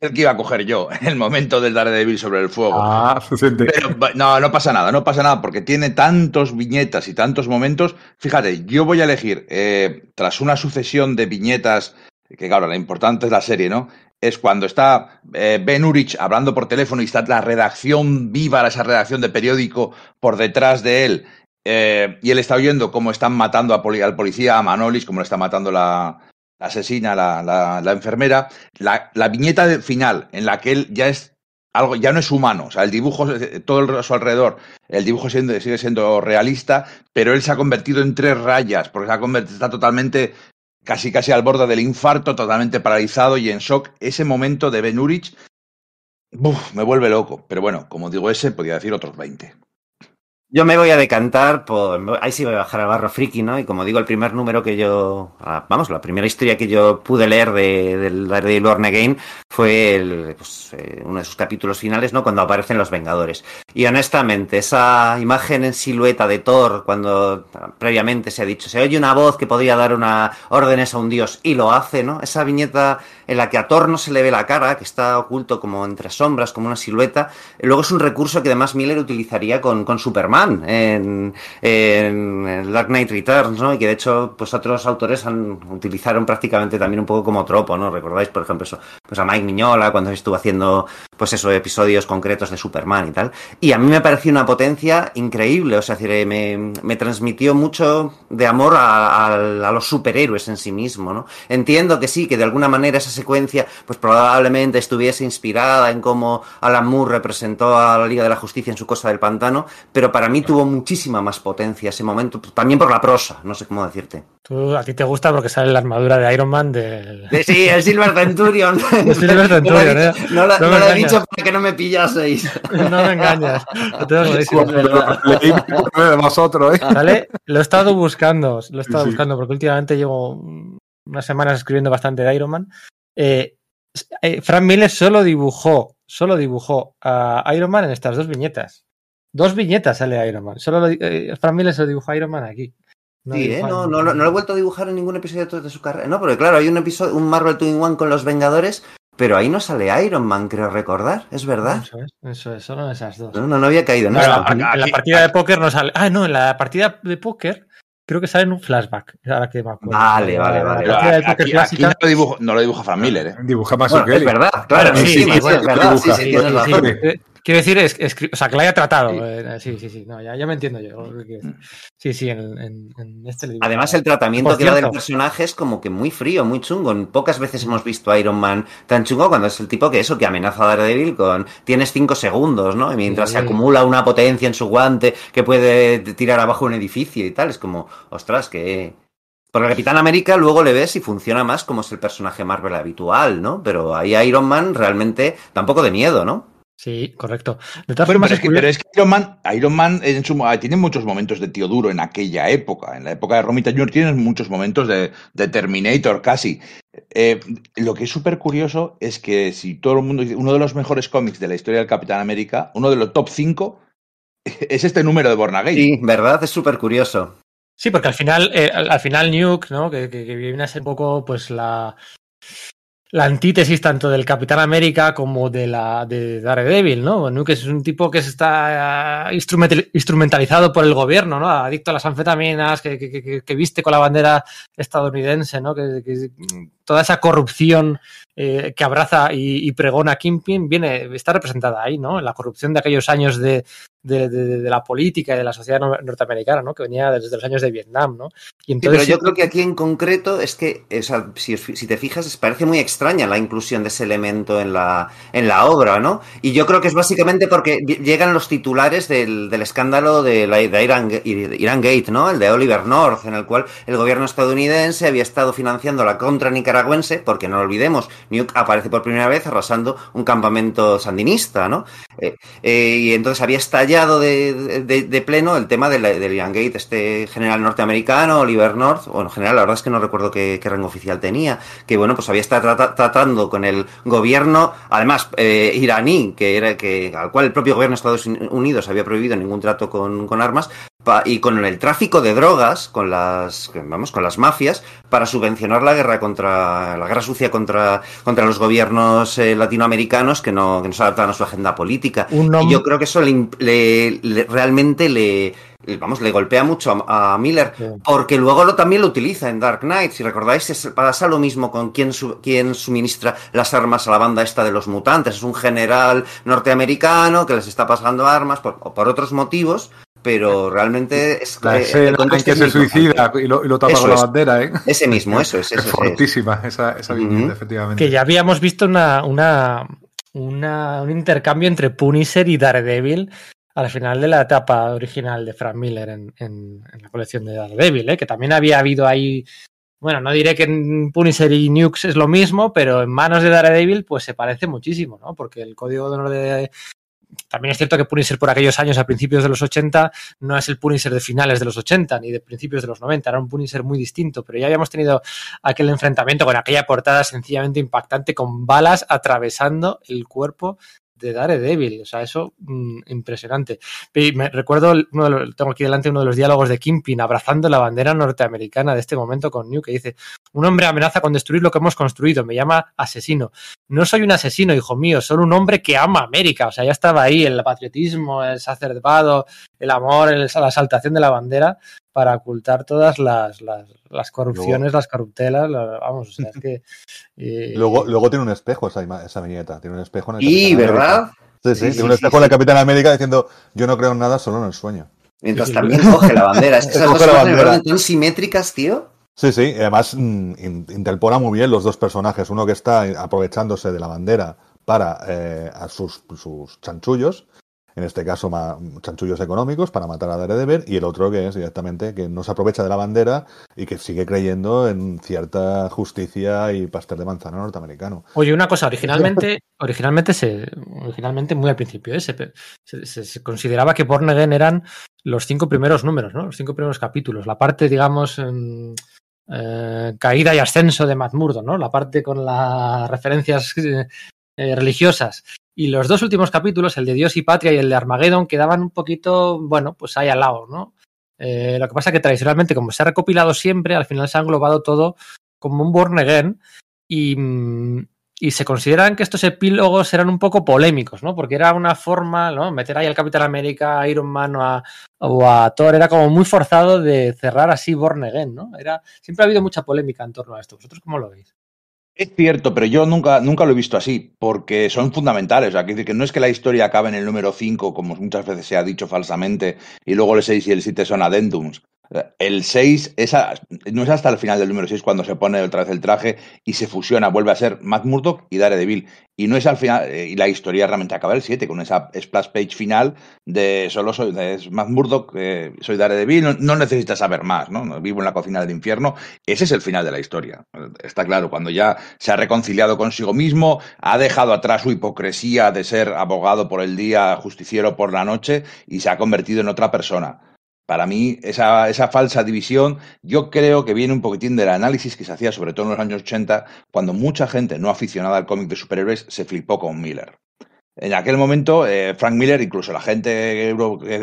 El que iba a coger yo en el momento del Daredevil sobre el fuego. Ah, Pero, no, no pasa nada, no pasa nada, porque tiene tantos viñetas y tantos momentos. Fíjate, yo voy a elegir, eh, tras una sucesión de viñetas que claro, la importante es la serie, ¿no? Es cuando está eh, Ben Urich hablando por teléfono y está la redacción viva, esa redacción de periódico por detrás de él, eh, y él está oyendo cómo están matando a poli al policía, a Manolis, cómo le está matando la, la asesina, la, la, la enfermera. La, la, viñeta final, en la que él ya es algo, ya no es humano, o sea, el dibujo, todo el, a su alrededor, el dibujo sigue siendo realista, pero él se ha convertido en tres rayas, porque se ha convertido, está totalmente casi casi al borde del infarto, totalmente paralizado y en shock. Ese momento de Ben Urich me vuelve loco. Pero bueno, como digo ese, podría decir otros 20. Yo me voy a decantar por. Ahí sí voy a bajar al barro friki, ¿no? Y como digo, el primer número que yo. Vamos, la primera historia que yo pude leer de, del de Born Again fue el, pues, eh, uno de sus capítulos finales, ¿no? Cuando aparecen los Vengadores. Y honestamente, esa imagen en silueta de Thor, cuando previamente se ha dicho, se oye una voz que podría dar una órdenes a un dios y lo hace, ¿no? Esa viñeta en la que a Thor no se le ve la cara, que está oculto como entre sombras, como una silueta. Luego es un recurso que además Miller utilizaría con, con Superman en, en, Dark Knight Returns, ¿no? Y que de hecho, pues otros autores han, utilizaron prácticamente también un poco como tropo, ¿no? Recordáis, por ejemplo, eso, pues a Mike Miñola cuando estuvo haciendo, pues eso, episodios concretos de Superman y tal. Y a mí me pareció una potencia increíble, o sea, decir, me, me transmitió mucho de amor a, a, los superhéroes en sí mismo, ¿no? Entiendo que sí, que de alguna manera esa secuencia, pues probablemente estuviese inspirada en cómo Alan Moore representó a la Liga de la Justicia en su Cosa del Pantano, pero para mí tuvo muchísima más potencia ese momento, también por la prosa, no sé cómo decirte. Tú, a ti te gusta porque sale la armadura de Iron Man del... De, sí, el Silver Centurion. el Silver Centurion, no, ¿eh? No, no, no lo he dicho para que no me pillaseis. no me engañas. No te de vosotros, ¿eh? ¿Vale? Lo he estado buscando, lo he estado sí, buscando porque últimamente llevo unas semanas escribiendo bastante de Iron Man. Eh, eh, Frank Miller solo dibujó, solo dibujó a Iron Man en estas dos viñetas. Dos viñetas sale Iron Man. Solo lo, eh, Frank Miller se lo dibuja Iron Man aquí. No Sí, ¿eh? no, no, lo- no lo he vuelto a dibujar en ningún episodio de, su carrera. No, porque claro, hay un episodio, un Marvel 2 in 1 con los Vengadores, pero ahí no sale Iron Man, creo recordar. ¿Es verdad? Eso es, eso es, solo esas dos. No, no, no había caído en a- en la partida de póker no sale. Ah, no, en la partida de póker creo que sale en un flashback. Ahora que me acuerdo. Vale, vale, vale. De aquí, aquí no, lo dibuja, no lo dibuja Frank Miller, ¿eh? Dibuja más Bueno, es verdad, claro, sí, sí, sí, es verdad, sí, sí, Sí, Quiero decir, es, o sea, que la haya tratado. eh, Sí, sí, sí. No, ya, ya me entiendo yo. decir. Sí, sí, en, en- en este dibuja. Además, el tratamiento Por que da del personaje es como que muy frío, muy chungo. Pocas veces hemos visto a Iron Man tan chungo cuando es el tipo que eso, que amenaza a Daredevil con tienes cinco segundos, ¿no? Y mientras Sí. se acumula una potencia en su guante que puede tirar abajo un edificio y tal, es como, ostras, que... Porque el Capitán América luego le ves y funciona más como es el personaje Marvel habitual, ¿no? Pero ahí Iron Man realmente da un poco de miedo, ¿no? Sí, correcto. De todas Bueno, formas, pero es, que, pero es que Iron Man, Iron Man en su- ah, tiene muchos momentos de tío duro en aquella época. En la época de Romita Jr. tiene muchos momentos de, de Terminator casi. Eh, lo que es súper curioso es que si todo el mundo dice uno de los mejores cómics de la historia del Capitán América, uno de los top 5, es este número de Born Again. Sí, ¿verdad? Es súper curioso. Sí, porque al final, eh, al, al final Nuke, ¿no? Que, que- que viene a ser un poco, pues, la, la antítesis tanto del Capitán América como de la de Daredevil, ¿no? Nuke es un tipo que está instrumental- instrumentalizado por el gobierno, ¿no? Adicto a las anfetaminas, que, que- que- que viste con la bandera estadounidense, ¿no? Que toda esa corrupción eh, que abraza y, y pregona Kingpin viene, está representada ahí, ¿no? En la corrupción de aquellos años de, de, de- de la política y de la sociedad no- norteamericana, ¿no? Que venía desde los años de Vietnam, ¿no? Y Sí, pero entonces, yo creo que aquí en concreto es que, o sea, si, te fijas, parece muy extraña la inclusión de ese elemento en la, en la obra, ¿no? Y yo creo que es básicamente porque llegan los titulares del, del escándalo de, la, de Iran, Iran Gate, ¿no? El de Oliver North, en el cual el gobierno estadounidense había estado financiando la contra nicaragüense, porque no lo olvidemos, Nuke aparece por primera vez arrasando un campamento sandinista, ¿no? Eh, eh, y entonces había estallado de, de- de pleno el tema de del Iran Gate, este general norteamericano, Oliver North, bueno, general, la verdad es que no recuerdo qué, qué rango oficial tenía, que bueno, pues había estado trata- tratando con el gobierno, además, eh, iraní, que era que, al cual el propio gobierno de Estados Unidos había prohibido ningún trato con, con armas, y con el tráfico de drogas, con las, vamos, con las mafias, para subvencionar la guerra contra, la guerra sucia contra, contra los gobiernos eh, latinoamericanos que no, que no se adaptan a su agenda política. Y yo creo que eso le, le- le- realmente le, vamos, le golpea mucho a, a Miller, Sí. porque luego lo, también lo utiliza en Dark Knight. Si recordáis, es- pasa lo mismo con quien, su- quien suministra las armas a la banda esta de los mutantes. Es un general norteamericano que les está pasando armas por, por otros motivos, pero realmente es La escena el en que es se suicida y lo, y lo tapa Eso con la es. bandera, ¿eh? Ese mismo, eso es, Es eso es. fortísima esa, esa viñeta, efectivamente. que ya habíamos visto una, una, una- un intercambio entre Punisher y Daredevil al final de la etapa original de Frank Miller en, en- en la colección de Daredevil, ¿eh? que también había habido ahí, bueno, no diré que en Punisher y Nukes es lo mismo, pero en manos de Daredevil pues se parece muchísimo, ¿no? Porque el código de honor de... También es cierto que Punisher por aquellos años, a principios de los 80, no es el Punisher de finales de los 80 ni de principios de los 90, era un Punisher muy distinto, pero ya habíamos tenido aquel enfrentamiento con aquella portada sencillamente impactante con balas atravesando el cuerpo de Daredevil. O sea, eso mm, impresionante. Y me recuerdo, uno de los- tengo aquí delante uno de los diálogos de Kimpin abrazando la bandera norteamericana de este momento con New, que dice, un hombre amenaza con destruir lo que hemos construido, me llama asesino. No soy un asesino, hijo mío, soy un hombre que ama América. O sea, ya estaba ahí el patriotismo, el sacerdocio, el amor, la exaltación de la bandera para ocultar todas las, las, las corrupciones, las corruptelas, la- vamos, o sea, es que... eh, Luego, luego tiene un espejo esa, esa viñeta. Tiene un espejo en el Y, Capitán ¿verdad? América. Sí, sí, Sí, tiene sí, un espejo sí. en el Capitán América diciendo yo no creo en nada, solo en el sueño. Mientras también coge la bandera. Es que esas Coge dos la cosas tan simétricas, tío. Sí, sí, además mm, in- interpona muy bien los dos personajes. Uno que está aprovechándose de la bandera para eh, a sus, sus chanchullos, en este caso chanchullos económicos para matar a Daredevil, y el otro que es directamente que no se aprovecha de la bandera y que sigue creyendo en cierta justicia y pastel de manzana norteamericano. Oye, una cosa, originalmente, originalmente se, originalmente muy al principio, ¿eh? se, se- se- se consideraba que Born Again eran los cinco primeros números, ¿no? Los cinco primeros capítulos, la parte, digamos, eh, caída y ascenso de Matt Murdo, ¿no? La parte con las referencias eh, religiosas. Y los dos últimos capítulos, el de Dios y Patria y el de Armageddon, quedaban un poquito, bueno, pues ahí al lado, ¿no? Eh, lo que pasa es que tradicionalmente, como se ha recopilado siempre, al final se ha englobado todo como un Born Again y, mm, y se consideran que estos epílogos eran un poco polémicos, ¿no? Porque era una forma, ¿no? Meter ahí al Capitán América, a Iron Man o a, a Thor era como muy forzado de cerrar así Born Again, ¿no? Era, siempre ha habido mucha polémica en torno a esto. ¿Vosotros cómo lo veis? Es cierto, pero yo nunca, nunca lo he visto así, porque son fundamentales. O sea, quiero decir que no es que la historia acabe en el número 5, como muchas veces se ha dicho falsamente, y luego el 6 y el 7 son addendums. El 6 es a- no es hasta el final del número 6 cuando se pone otra vez el traje y se fusiona, vuelve a ser Matt Murdock y Daredevil. Y no es al final, eh, y la historia realmente acaba el 7 con esa splash page final de solo soy de Matt Murdock, eh, soy Daredevil, no, no necesitas saber más. No Vivo en la cocina del infierno. Ese es el final de la historia. Está claro, cuando ya se ha reconciliado consigo mismo, ha dejado atrás su hipocresía de ser abogado por el día, justiciero por la noche y se ha convertido en otra persona. Para mí, esa, falsa división, yo creo que viene un poquitín del análisis que se hacía, sobre todo en los años 80, cuando mucha gente no aficionada al cómic de superhéroes se flipó con Miller. En aquel momento, eh, Frank Miller, incluso la gente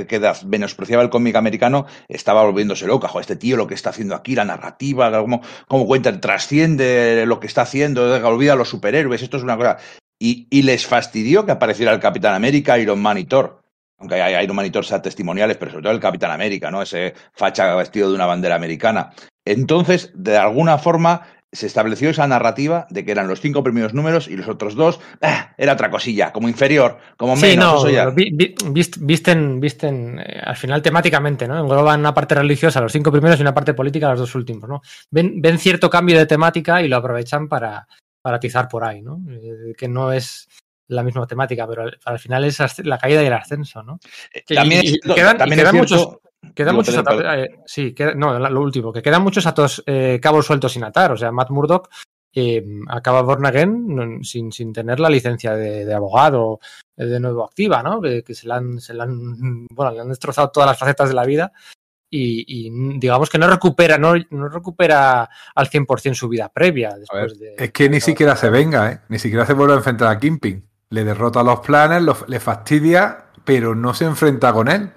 que, menospreciaba el cómic americano, estaba volviéndose loca. Jo, este tío lo que está haciendo aquí, la narrativa, cómo cuenta, trasciende lo que está haciendo, olvida a los superhéroes, esto es una cosa. Y, y les fastidió que apareciera el Capitán América, Iron Man y Thor. Aunque hay Iron Man y Thor testimoniales, pero sobre todo el Capitán América, ¿no? Ese facha vestido de una bandera americana. Entonces, de alguna forma, se estableció esa narrativa de que eran los cinco primeros números y los otros dos, ah, era otra cosilla, como inferior, como Sí, menos. no, eso ya. vi- vi- vist- visten, visten eh, al final temáticamente, ¿no? Engloban una parte religiosa, los cinco primeros, y una parte política, los dos últimos, ¿no? Ven, ven cierto cambio de temática y lo aprovechan para, para atizar por ahí, ¿no? Eh, que no es la misma temática, pero al, al final es la caída y el ascenso, ¿no? Que- También y- y quedan- y también es quedan cierto- muchos- Quedan muchos atos, eh, sí, queda- no, lo último, que quedan muchos atos eh, cabos sueltos sin atar. O sea, Matt Murdock eh, acaba Born Again sin, sin tener la licencia de, de abogado eh, de nuevo activa, ¿no? Que, se, la han, se la han, bueno, le han destrozado todas las facetas de la vida y, y digamos que no recupera, no, no recupera al 100% su vida previa después de... Es que ni siquiera se venga, ¿eh? Ni siquiera se vuelve a enfrentar a Kingpin. Le derrota los planes, le fastidia, pero no se enfrenta con él.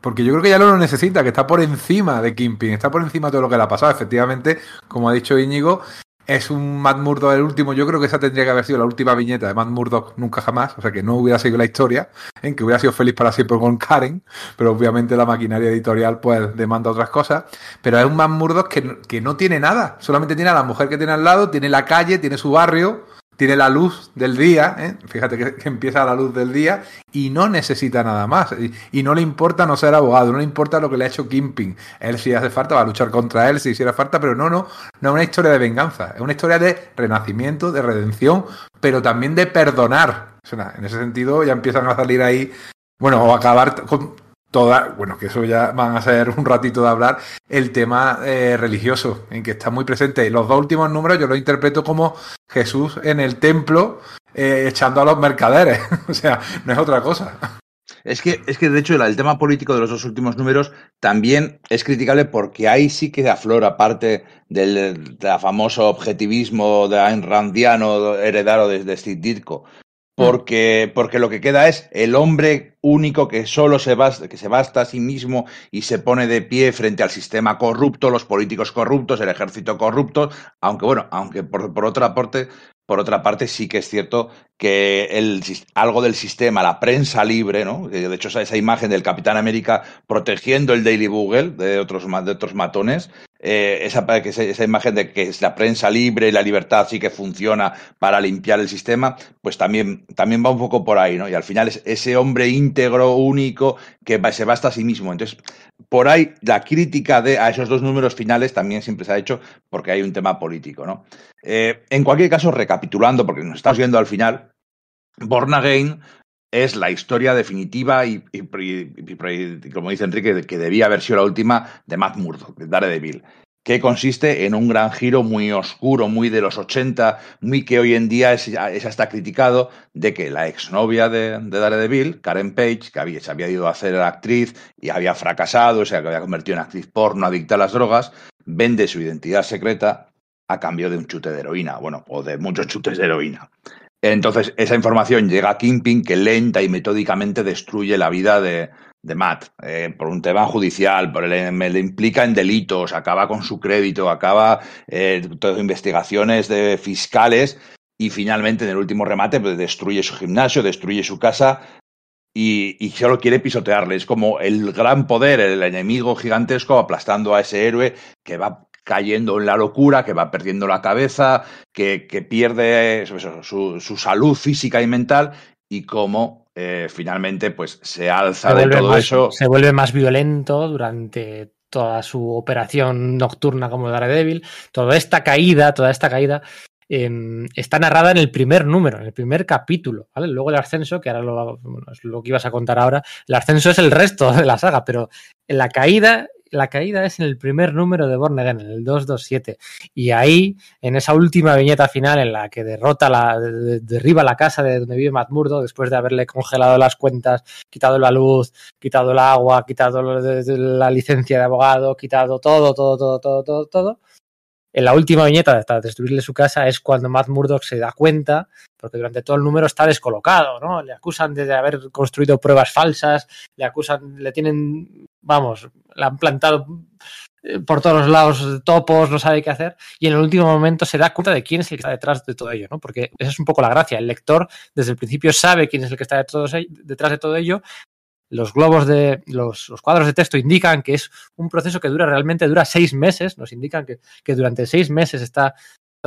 Porque yo creo que ya lo necesita, que está por encima de Kingpin, está por encima de todo lo que le ha pasado. Efectivamente, como ha dicho Íñigo, es un Matt Murdock el último. Yo creo que esa tendría que haber sido la última viñeta de Matt Murdock nunca jamás. O sea, que no hubiera seguido la historia, en que hubiera sido feliz para siempre con Karen. Pero obviamente la maquinaria editorial pues demanda otras cosas. Pero es un Matt Murdock que, que no tiene nada. Solamente tiene a la mujer que tiene al lado, tiene la calle, tiene su barrio, tiene la luz del día, ¿eh? fíjate que, empieza la luz del día y no necesita nada más. Y, no le importa no ser abogado, no le importa lo que le ha hecho Kingpin. Él si hace falta va a luchar contra él si hiciera falta, pero no, no, no es una historia de venganza, es una historia de renacimiento, de redención, pero también de perdonar. En ese sentido ya empiezan a salir ahí, bueno, o acabar con toda, bueno, que eso ya van a ser un ratito de hablar, el tema eh, religioso, en que está muy presente. Los dos últimos números yo lo interpreto como Jesús en el templo eh, echando a los mercaderes. o sea, no es otra cosa. Es que, es que de hecho el, tema político de los dos últimos números también es criticable porque ahí sí que aflora parte del, del famoso objetivismo de Ayn Randiano heredado desde Steve Ditko. Porque, porque lo que queda es el hombre único que solo se basta, que se basta a sí mismo y se pone de pie frente al sistema corrupto, los políticos corruptos, el ejército corrupto, aunque bueno, aunque por, por otra parte, por otra parte sí que es cierto que el, algo del sistema, la prensa libre, ¿no? De hecho, esa, esa imagen del Capitán América protegiendo el Daily Bugle de otros, de otros matones, eh, esa, esa, imagen de que la prensa libre y la libertad sí que funciona para limpiar el sistema, pues también, también va un poco por ahí, ¿no? Y al final es ese hombre íntegro, único, que se basta a sí mismo. Entonces, por ahí la crítica de, a esos dos números finales también siempre se ha hecho porque hay un tema político, ¿no? Eh, en cualquier caso, recapitulando, porque nos estamos viendo al final, Born Again es la historia definitiva y, como dice Enrique, que debía haber sido la última de Matt Murdock, de Daredevil, que consiste en un gran giro muy oscuro, muy de los 80, muy que hoy en día es, es hasta criticado, de que la exnovia de, de Daredevil, Karen Page, que había, se había ido a hacer actriz y había fracasado, o sea, que había convertido en actriz porno, adicta a las drogas, vende su identidad secreta a cambio de un chute de heroína, bueno, o de muchos chutes de heroína. Entonces, esa información llega a Kingpin que lenta y metódicamente destruye la vida de, de Matt, eh, por un tema judicial, por el, me le implica en delitos, acaba con su crédito, acaba eh, investigaciones de fiscales y finalmente en el último remate pues, destruye su gimnasio, destruye su casa y, y, solo quiere pisotearle. Es como el gran poder, el enemigo gigantesco aplastando a ese héroe que va cayendo en la locura, que va perdiendo la cabeza, que, que pierde eso, su, su, salud física y mental y cómo eh, finalmente pues se alza Se de todo más, eso. se vuelve más violento durante toda su operación nocturna como Daredevil. Toda esta caída, toda esta caída eh, está narrada en el primer número, en el primer capítulo. ¿vale? Luego el ascenso, que ahora lo, bueno, es lo que ibas a contar ahora, el ascenso es el resto de la saga, pero la caída la caída es en el primer número de Born en el 227. Y ahí, en esa última viñeta final en la que derrota la, de, derriba la casa de donde vive Matt Murdo, después de haberle congelado las cuentas, quitado la luz, quitado el agua, quitado la licencia de abogado, quitado todo, todo, todo, todo, todo, todo. En la última viñeta, hasta destruirle su casa, es cuando Matt Murdock se da cuenta, porque durante todo el número está descolocado, ¿no? Le acusan de haber construido pruebas falsas, le acusan, le tienen, vamos, le han plantado por todos los lados topos, no sabe qué hacer, y en el último momento se da cuenta de quién es el que está detrás de todo ello, ¿no? Porque esa es un poco la gracia. El lector desde el principio sabe quién es el que está detrás de todo ello. Los globos de los, los, cuadros de texto indican que es un proceso que dura realmente dura seis meses. Nos indican que, que durante seis meses está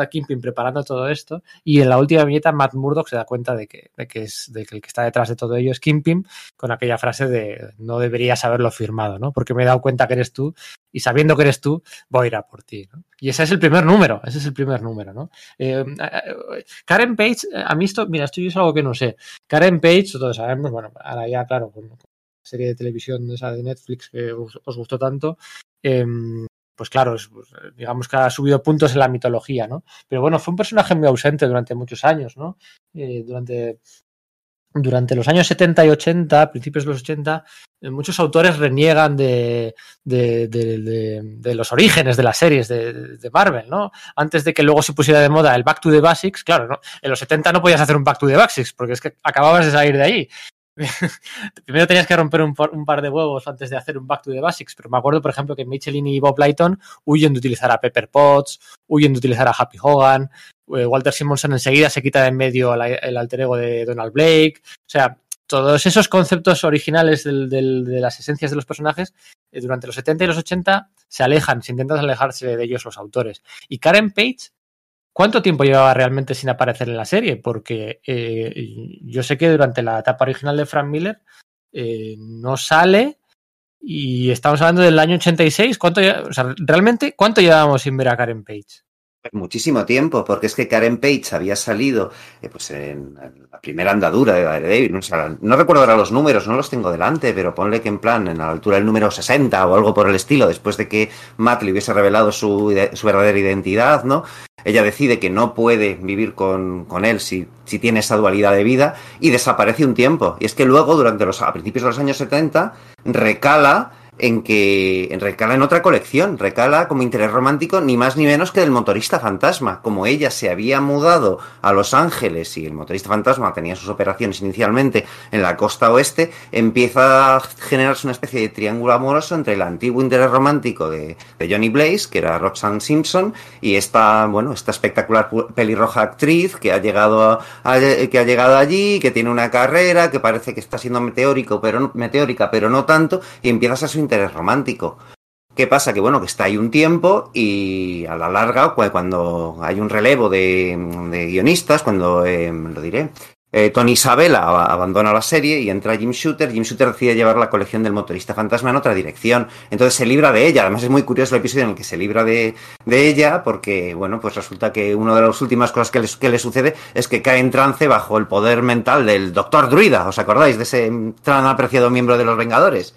Kingpin preparando todo esto y en la última viñeta Matt Murdock se da cuenta de que, es, de que el que está detrás de todo ello es Kingpin con aquella frase de no deberías haberlo firmado, ¿no? Porque me he dado cuenta que eres tú y sabiendo que eres tú voy a ir a por ti, ¿no? Y ese es el primer número, ese es el primer número, ¿no? Eh, Karen Page, a mí esto, mira, esto es algo que no sé. Karen Page, todos sabemos, bueno, ahora ya, claro, la serie de televisión esa de Netflix que os, gustó tanto, eh, pues claro, es, pues, digamos que ha subido puntos en la mitología, ¿no? Pero bueno, fue un personaje muy ausente durante muchos años, ¿no? Eh, durante, durante los años 70 y 80, principios de los 80, eh, muchos autores reniegan de, de, de, de, los orígenes de las series de, Marvel, ¿no? Antes de que luego se pusiera de moda el Back to the Basics, claro, ¿no? En los 70 no podías hacer un Back to the Basics, porque es que acababas de salir de ahí. Primero tenías que romper un, un, par de huevos antes de hacer un back to the basics, pero me acuerdo, por ejemplo, que Michelin y Bob Lighton huyen de utilizar a Pepper Potts, huyen de utilizar a Happy Hogan, eh, Walter Simonson enseguida se quita de en medio el alter ego de Donald Blake, o sea, todos esos conceptos originales de las esencias de los personajes eh, durante los 70 y los 80 se alejan, se intentan alejarse de ellos los autores. Y Karen Page ¿Cuánto tiempo llevaba realmente sin aparecer en la serie? Porque eh, yo sé que durante la etapa original de Frank Miller eh, no sale y estamos hablando del año 86. ¿Cuánto, o sea, realmente, ¿cuánto llevábamos sin ver a Karen Page? Muchísimo tiempo, porque es que Karen Page había salido eh, pues en, la primera andadura de Daredevil. O sea, no recuerdo ahora los números, no los tengo delante, pero ponle que en plan, en la altura del número 60 o algo por el estilo, después de que Matt le hubiese revelado su, su verdadera identidad, ¿no? Ella decide que no puede vivir con, con él si, si, tiene esa dualidad de vida y desaparece un tiempo. Y es que luego, durante los, a principios de los años 70, recala en que recala en otra colección, recala como interés romántico ni más ni menos que del motorista fantasma. Como ella se había mudado a Los Ángeles y el motorista fantasma tenía sus operaciones inicialmente en la costa oeste, empieza a generarse una especie de triángulo amoroso entre el antiguo interés romántico de, Johnny Blaze, que era Roxanne Simpson, y esta, bueno, esta espectacular pelirroja actriz que ha llegado a, que ha llegado allí, que tiene una carrera, que parece que está siendo meteórico, pero meteórica, pero no tanto, y empiezas a su interés romántico. ¿Qué pasa? Que bueno, que está ahí un tiempo y a la larga, cuando hay un relevo de, guionistas, cuando, eh, lo diré, eh, Tony Isabella abandona la serie y entra Jim Shooter. Jim Shooter decide llevar la colección del motorista fantasma en otra dirección. Entonces se libra de ella. Además es muy curioso el episodio en el que se libra de, ella porque, bueno, pues resulta que una de las últimas cosas que le, que le, sucede es que cae en trance bajo el poder mental del Doctor Druida. ¿Os acordáis de ese tan apreciado miembro de los Vengadores?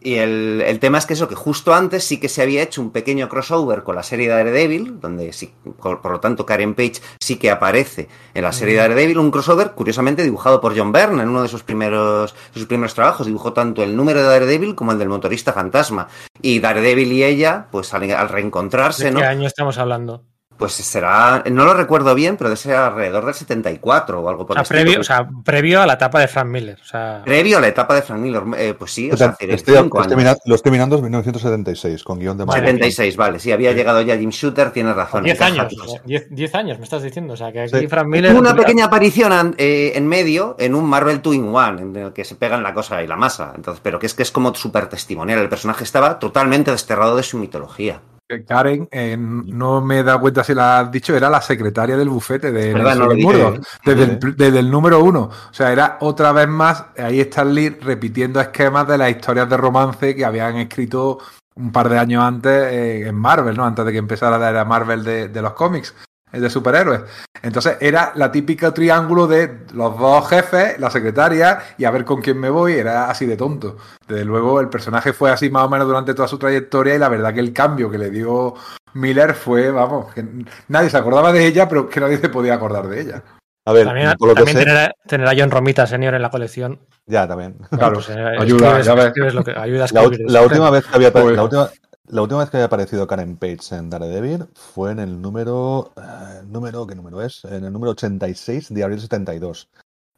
Y el, el, tema es que eso, que justo antes sí que se había hecho un pequeño crossover con la serie de Daredevil, donde sí, por, por, lo tanto Karen Page sí que aparece en la serie de Daredevil, un crossover curiosamente dibujado por John Byrne en uno de sus primeros, sus primeros trabajos, dibujó tanto el número de Daredevil como el del motorista fantasma. Y Daredevil y ella, pues al, al reencontrarse, ¿De ¿no? qué año estamos hablando? Pues será, no lo recuerdo bien, pero debe ser alrededor del 74 o algo por O sea, el estilo. previo, o sea, previo a la etapa de Frank Miller. O sea, Previo a la etapa de Frank Miller, eh, pues sí, o sea, sea, estoy- cinco estoy años. mira- lo estoy mirando en 1976, con guion de Mario. 76, vale, sí, había llegado ya Jim Shooter, tienes razón. 10 encaja, años. fíjese. 10 10 años me estás diciendo. O sea, que aquí Sí. Frank Miller. Tuvo una pequeña aparición eh, en medio en un Marvel 2 in 1, en el que se pegan la cosa y la masa. Entonces, pero que es que es como súper testimonial. El personaje estaba totalmente desterrado de su mitología. Karen, eh, no me he dado cuenta si la has dicho, era la secretaria del bufete de verdad, no ¿eh? desde, el, desde el número uno. O sea, era otra vez más, ahí está Lee repitiendo esquemas de las historias de romance que habían escrito un par de años antes eh, en Marvel, ¿no? Antes de que empezara la era Marvel de, de los cómics, de superhéroes. Entonces era la típica triángulo de los dos jefes, la secretaria y a ver con quién me voy, era así de tonto. Desde luego el personaje fue así más o menos durante toda su trayectoria y la verdad que el cambio que le dio Miller fue, vamos, que nadie se acordaba de ella, pero que nadie se podía acordar de ella. A ver, También, por lo que también sé, tener, a, tener a John Romita senior en la colección. ya también. Claro, pues, eh, ayuda, escribes- ya ves. escribes lo que, ayuda a La, la última vez que había la última, la última vez que había aparecido Karen Page en Daredevil fue en el número eh, número ¿qué número es? En el número 86 de abril 72.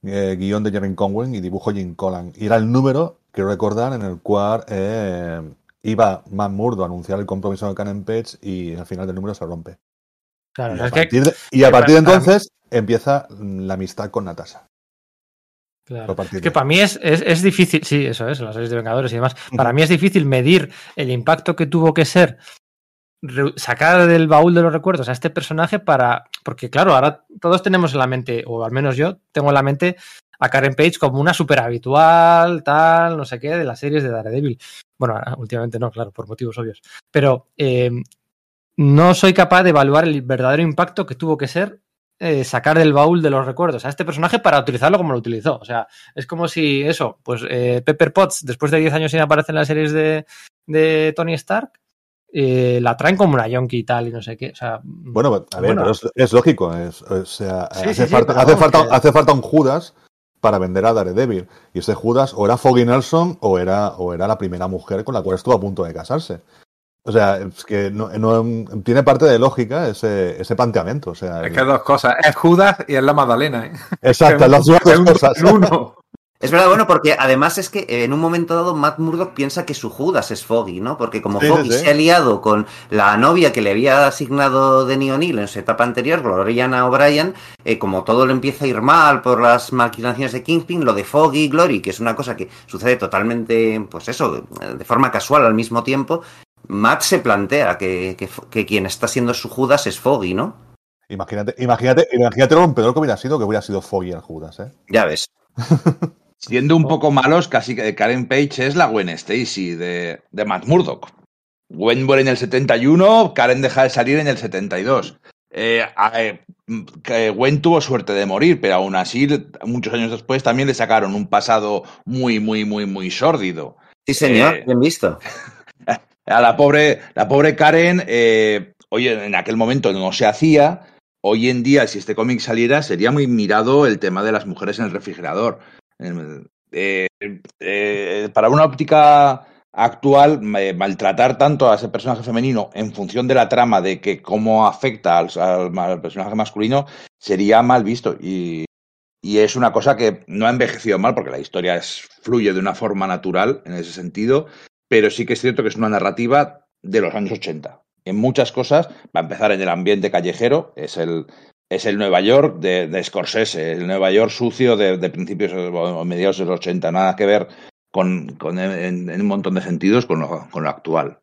Eh, guion de Jerry Conway y dibujo Jim Collan. Y era el número, quiero recordar, en el cual eh, iba Matt Murdo a anunciar el compromiso de Karen Page y al final del número se rompe. Claro, Y a que- partir de, y a partir de entonces empieza la amistad con Natasha. Claro. Es que para mí es, es, es difícil, sí, eso es, en las series de Vengadores y demás. Para mí es difícil medir el impacto que tuvo que ser sacar del baúl de los recuerdos a este personaje para. Porque, claro, ahora todos tenemos en la mente, o al menos yo tengo en la mente a Karen Page como una super habitual, tal, no sé qué, de las series de Daredevil. Bueno, últimamente no, claro, por motivos obvios. Pero eh, no soy capaz de evaluar el verdadero impacto que tuvo que ser eh, sacar del baúl de los recuerdos a este personaje para utilizarlo como lo utilizó. O sea, es como si eso, pues eh, Pepper Potts, después de 10 años sin aparecer en las series de, de Tony Stark, eh, la traen como una yonki y tal, y no sé qué. O sea, Bueno, a ver, bueno, pero es, es lógico. es- o sea, Sí, hace, sí, falta, hace, falta, que- hace falta un Judas para vender a Daredevil. Y ese Judas o era Foggy Nelson o era, o era la primera mujer con la cual estuvo a punto de casarse. O sea, es que no, no- tiene parte de lógica ese, ese planteamiento. O sea, Es que hay dos cosas, es Judas y es la Magdalena. ¿eh? exacto, las dos Es cosas. en uno. Es verdad, bueno, porque además es que en un momento dado Matt Murdock piensa que su Judas es Foggy, ¿no? Porque como Sí, Foggy sí. se ha liado con la novia que le había asignado Denny O'Neill en su etapa anterior, Gloriana O'Brien, eh, como todo le empieza a ir mal por las maquinaciones de Kingpin, lo de Foggy y Glory, que es una cosa que sucede totalmente, pues eso, de forma casual al mismo tiempo, Matt se plantea que, que, que quien está siendo su Judas es Foggy, ¿no? Imagínate, imagínate, imagínate lo rompedor que hubiera sido que hubiera sido Foggy el Judas, ¿eh? Ya ves. Siendo un poco malos, casi que Karen Page es la Gwen Stacy de, de Matt Murdock. Gwen muere en el 71, Karen deja de salir en el 72. Eh, eh, Gwen tuvo suerte de morir, pero aún así, muchos años después, también le sacaron un pasado muy, muy, muy, muy sórdido. Sí, señor, Eh, bien visto. A la pobre, la pobre Karen, eh, en aquel momento no se hacía. Hoy en día, si este cómic saliera, sería muy mirado el tema de las mujeres en el refrigerador. Eh, eh, para una óptica actual, maltratar tanto a ese personaje femenino en función de la trama de que cómo afecta al, personaje masculino sería mal visto. Y, es una cosa que no ha envejecido mal porque la historia fluye de una forma natural en ese sentido pero sí que es cierto que es una narrativa de los años 80. En muchas cosas, va a empezar en el ambiente callejero, es el, es el Nueva York de, Scorsese, el Nueva York sucio de, principios o mediados de los 80, nada que ver con, en, un montón de sentidos con lo, con lo actual.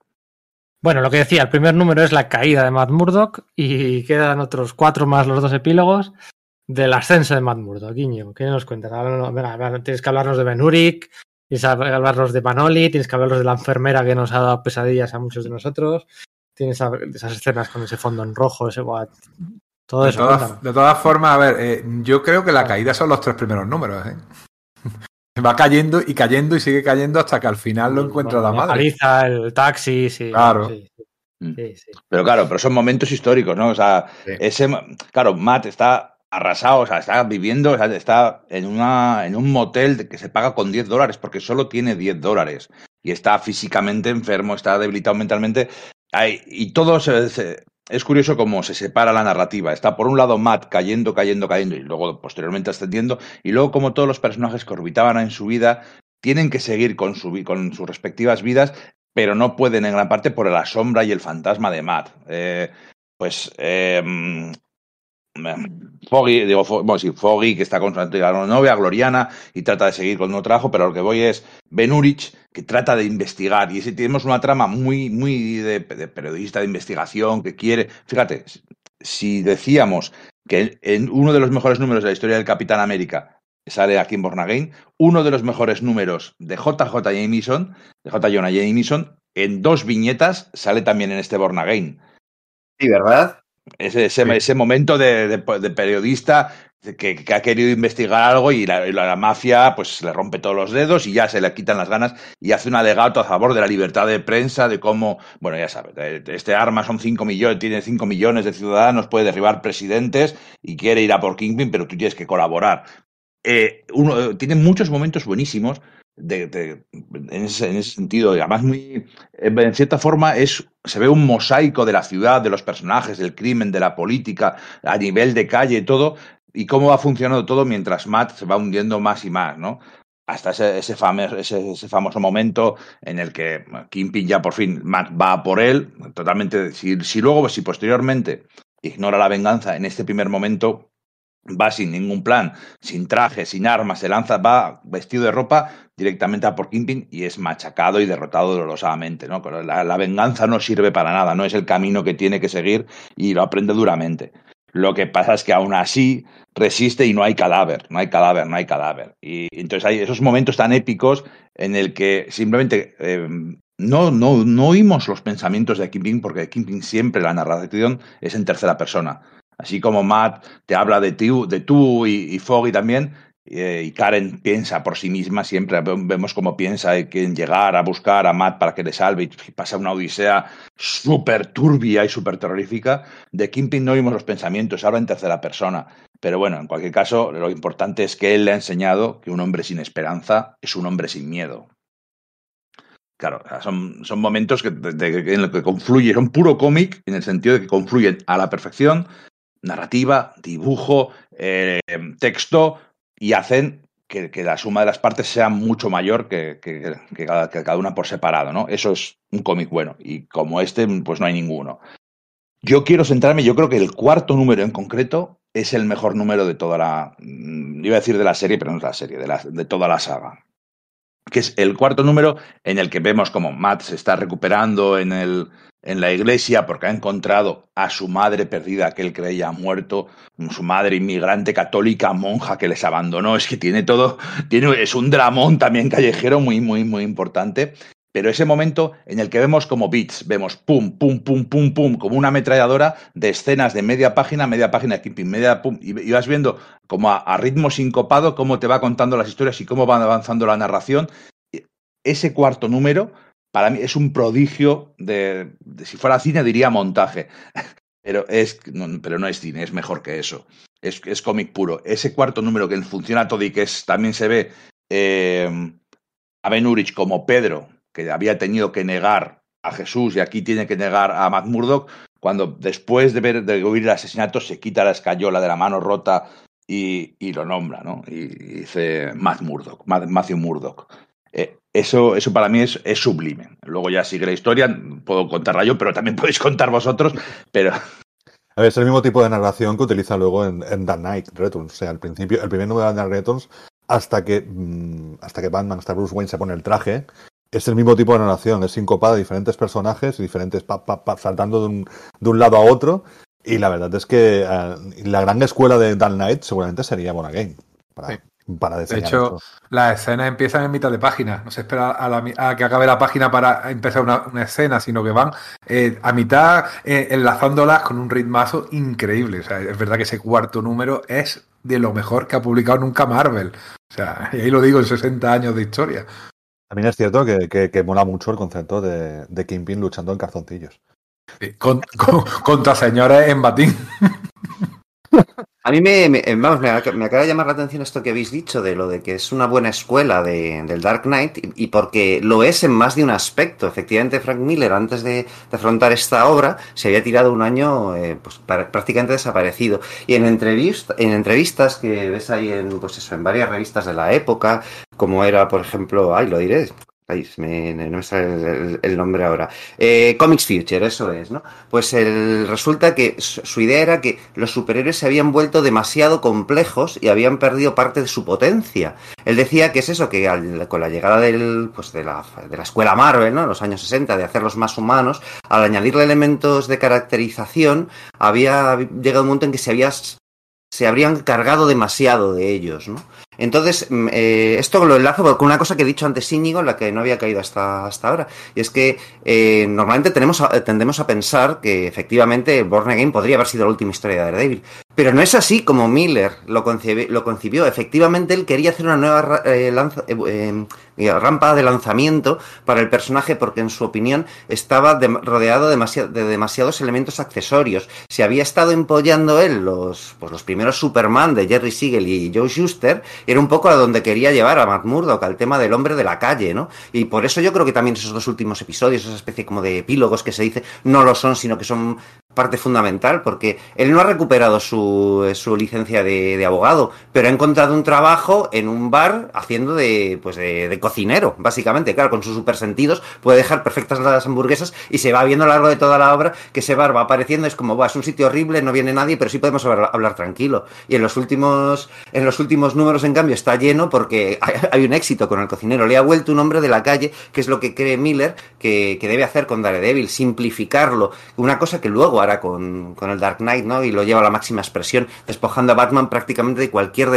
Bueno, lo que decía, el primer número es la caída de Matt Murdock y quedan otros cuatro más los dos epílogos del ascenso de Matt Murdock. Guiño, ¿qué nos venga, tienes que hablarnos de Ben Urich, tienes que hablarnos de Manoli, tienes que hablarnos de la enfermera que nos ha dado pesadillas a muchos de nosotros, tienes esas escenas con ese fondo en rojo, ese guat- todo De eso. todas, de todas formas, a ver, eh, yo creo que la caída son los tres primeros números. ¿eh? Va cayendo y cayendo y sigue cayendo hasta que al final lo encuentra la madre. paliza, el taxi, sí. Claro. sí, sí, Mm. sí, sí. Pero claro, pero son momentos históricos, ¿no? O sea, Sí. ese, claro, Matt está arrasado, o sea, está viviendo, o sea, está en, una, en un motel que se paga con 10 dólares, porque solo tiene 10 dólares. Y está físicamente enfermo, está debilitado mentalmente. Y todo es curioso cómo se separa la narrativa. Está por un lado Matt cayendo, cayendo, cayendo y luego posteriormente ascendiendo, y luego como todos los personajes que orbitaban en su vida tienen que seguir con, su, con sus respectivas vidas, pero no pueden en gran parte por la sombra y el fantasma de Matt. Eh, pues eh, Foggy, digo, Foggy, que está con su novia, Gloriana, y trata de seguir con un trabajo, pero lo que voy es Ben Urich, que trata de investigar, y si tenemos una trama muy, muy de, de, periodista de investigación que quiere. Fíjate, si decíamos que en uno de los mejores números de la historia del Capitán América sale aquí en Born Again, uno de los mejores números de JJ Jameson, de J. Jonah Jameson, en dos viñetas sale también en este Born Again. Sí, ¿verdad? Ese, ese, sí. ese momento de, de, de periodista que, que, ha querido investigar algo y la, la, mafia pues le rompe todos los dedos y ya se le quitan las ganas y hace un alegato a favor de la libertad de prensa, de cómo, bueno, ya sabes, este arma son 5 millones, tiene 5 millones de ciudadanos, puede derribar presidentes y quiere ir a por Kingpin, pero tú tienes que colaborar. Eh, uno, tiene muchos momentos buenísimos de, en, ese, en, ese, sentido. Además, muy, en cierta forma, es, se ve un mosaico de la ciudad, de los personajes, del crimen, de la política, a nivel de calle, todo, y cómo va funcionando todo mientras Matt se va hundiendo más y más, ¿no? Hasta ese, ese, famoso, ese, ese famoso momento en el que Kingpin ya por fin Matt va por él, totalmente. Si, si luego, si posteriormente ignora la venganza en este primer momento, va sin ningún plan, sin traje, sin armas, se lanza, va vestido de ropa directamente a por Kingpin y es machacado y derrotado dolorosamente. ¿no? La, venganza no sirve para nada, no es el camino que tiene que seguir y lo aprende duramente. Lo que pasa es que aún así resiste y no hay cadáver, no hay cadáver, no hay cadáver. Y entonces hay esos momentos tan épicos en el que simplemente eh, no, no, no oímos los pensamientos de Kingpin porque Kingpin siempre la narración es en tercera persona. Así como Matt te habla de de tú y, y Foggy también, eh, y Karen piensa por sí misma, siempre vemos cómo piensa en llegar a buscar a Matt para que le salve y pasa una odisea súper turbia y súper terrorífica. De Kingpin no vimos los pensamientos, habla en tercera persona. Pero bueno, en cualquier caso, lo importante es que él le ha enseñado que un hombre sin esperanza es un hombre sin miedo. Claro, son, son momentos que, en los que confluye, son puro cómic, en el sentido de que confluyen a la perfección narrativa, dibujo, eh, texto, y hacen que, la suma de las partes sea mucho mayor que, que, que, cada, que, cada, una por separado, ¿no? Eso es un cómic bueno. Y como este, pues no hay ninguno. Yo quiero centrarme, yo creo que el cuarto número en concreto es el mejor número de toda la. mm, Iba a decir de la serie, pero no es la serie, de, la, de toda la saga. Que es el cuarto número en el que vemos como Matt se está recuperando en el, en la iglesia porque ha encontrado a su madre perdida que él creía muerto, su madre inmigrante católica monja que les abandonó. Es que tiene todo, tiene, es un dramón también callejero muy, muy, muy importante. Pero ese momento en el que vemos como bits, vemos pum, pum, pum, pum, pum, como una ametralladora de escenas de media página, media página, media pum, y, vas viendo como a, ritmo sincopado cómo te va contando las historias y cómo van avanzando la narración. Ese cuarto número para mí es un prodigio de, si fuera cine diría montaje, pero, es, no, pero no es cine, es mejor que eso. Es, es cómic puro. Ese cuarto número que funciona todo y que es, también se ve eh, a Ben Urich como Pedro, que había tenido que negar a Jesús y aquí tiene que negar a Matt Murdock, cuando después de, ver, el asesinato se quita la escayola de la mano rota y, y lo nombra, ¿no? Y, y dice Matt Murdock, Matthew Murdock. Eh, eso, eso para mí es, es, sublime. Luego ya sigue la historia, puedo contarla yo, pero también podéis contar vosotros, pero... A ver, es el mismo tipo de narración que utiliza luego en, en The Night Returns. O sea, al principio, el primer número de The Night Returns, hasta que, mmm, hasta que Batman, hasta Bruce Wayne se pone el traje, es el mismo tipo de narración, es sincopada de diferentes personajes, diferentes pa, pa, pa, saltando de un, de un, lado a otro. Y la verdad es que uh, la gran escuela de Dark Knight seguramente sería Born Again. Para, sí. Para de hecho, esto. las escenas empiezan en mitad de página. No se espera a, la, a que acabe la página para empezar una, una escena, sino que van eh, a mitad eh, enlazándolas con un ritmazo increíble. O sea, es verdad que ese cuarto número es de lo mejor que ha publicado nunca Marvel. O sea, y ahí lo digo en 60 años de historia. También es cierto que, que, que mola mucho el concepto de, de Kingpin luchando en calzoncillos. Sí, con, con, contra señores en batín. A mí me, me- vamos, me, me acaba de llamar la atención esto que habéis dicho de lo de que es una buena escuela de- del Dark Knight y, porque lo es en más de un aspecto. Efectivamente, Frank Miller, antes de, de afrontar esta obra, se había tirado un año eh, pues, prácticamente desaparecido. Y en, entrevista, en entrevistas que ves ahí en, pues eso, en varias revistas de la época, como era, por ejemplo, ay, lo diré. Me, no me el, el nombre ahora. Eh, Comics Future, eso es, ¿no? Pues el, resulta que su, su idea era que los superhéroes se habían vuelto demasiado complejos y habían perdido parte de su potencia. Él decía que es eso, que al- con la llegada del, pues de, la, de la escuela Marvel, ¿no? En los años 60, de hacerlos más humanos, al añadirle elementos de caracterización, había llegado un momento en que se había se habrían cargado demasiado de ellos, ¿no? Entonces, mm, eh, esto lo enlazo con una cosa que he dicho antes Íñigo, la que no había caído hasta, hasta ahora, y es que eh, normalmente tenemos a- tendemos a pensar que efectivamente Born Again podría haber sido la última historia de Daredevil, pero no es así como Miller lo, lo concibió. Efectivamente, él quería hacer una nueva eh, eh, eh, rampa de lanzamiento para el personaje porque, en su opinión, estaba de- rodeado de demasiados elementos accesorios. Se había estado empollando él los, pues, los primeros Superman de Jerry Siegel y Joe Schuster, era un poco a donde quería llevar a Matt Murdock, al tema del hombre de la calle, ¿no? Y por eso yo creo que también esos dos últimos episodios, esa especie como de epílogos que se dice, no lo son, sino que son parte fundamental, porque él no ha recuperado su, su licencia de, abogado, pero ha encontrado un trabajo en un bar haciendo de, pues de, cocinero, básicamente. Claro, con sus supersentidos puede dejar perfectas las hamburguesas y se va viendo a lo largo de toda la obra que ese bar va apareciendo, es como, "Buah, es un sitio horrible, no viene nadie, pero sí podemos hablar, hablar tranquilo. Y en los últimos, en los últimos números, en cambio, está lleno porque hay, hay un éxito con el cocinero. Le ha vuelto un hombre de la calle, que es lo que cree Miller que, que debe hacer con Daredevil, simplificarlo. Una cosa que luego con, el Dark Knight, ¿no? Y lo lleva a la máxima expresión, despojando a Batman prácticamente de cualquier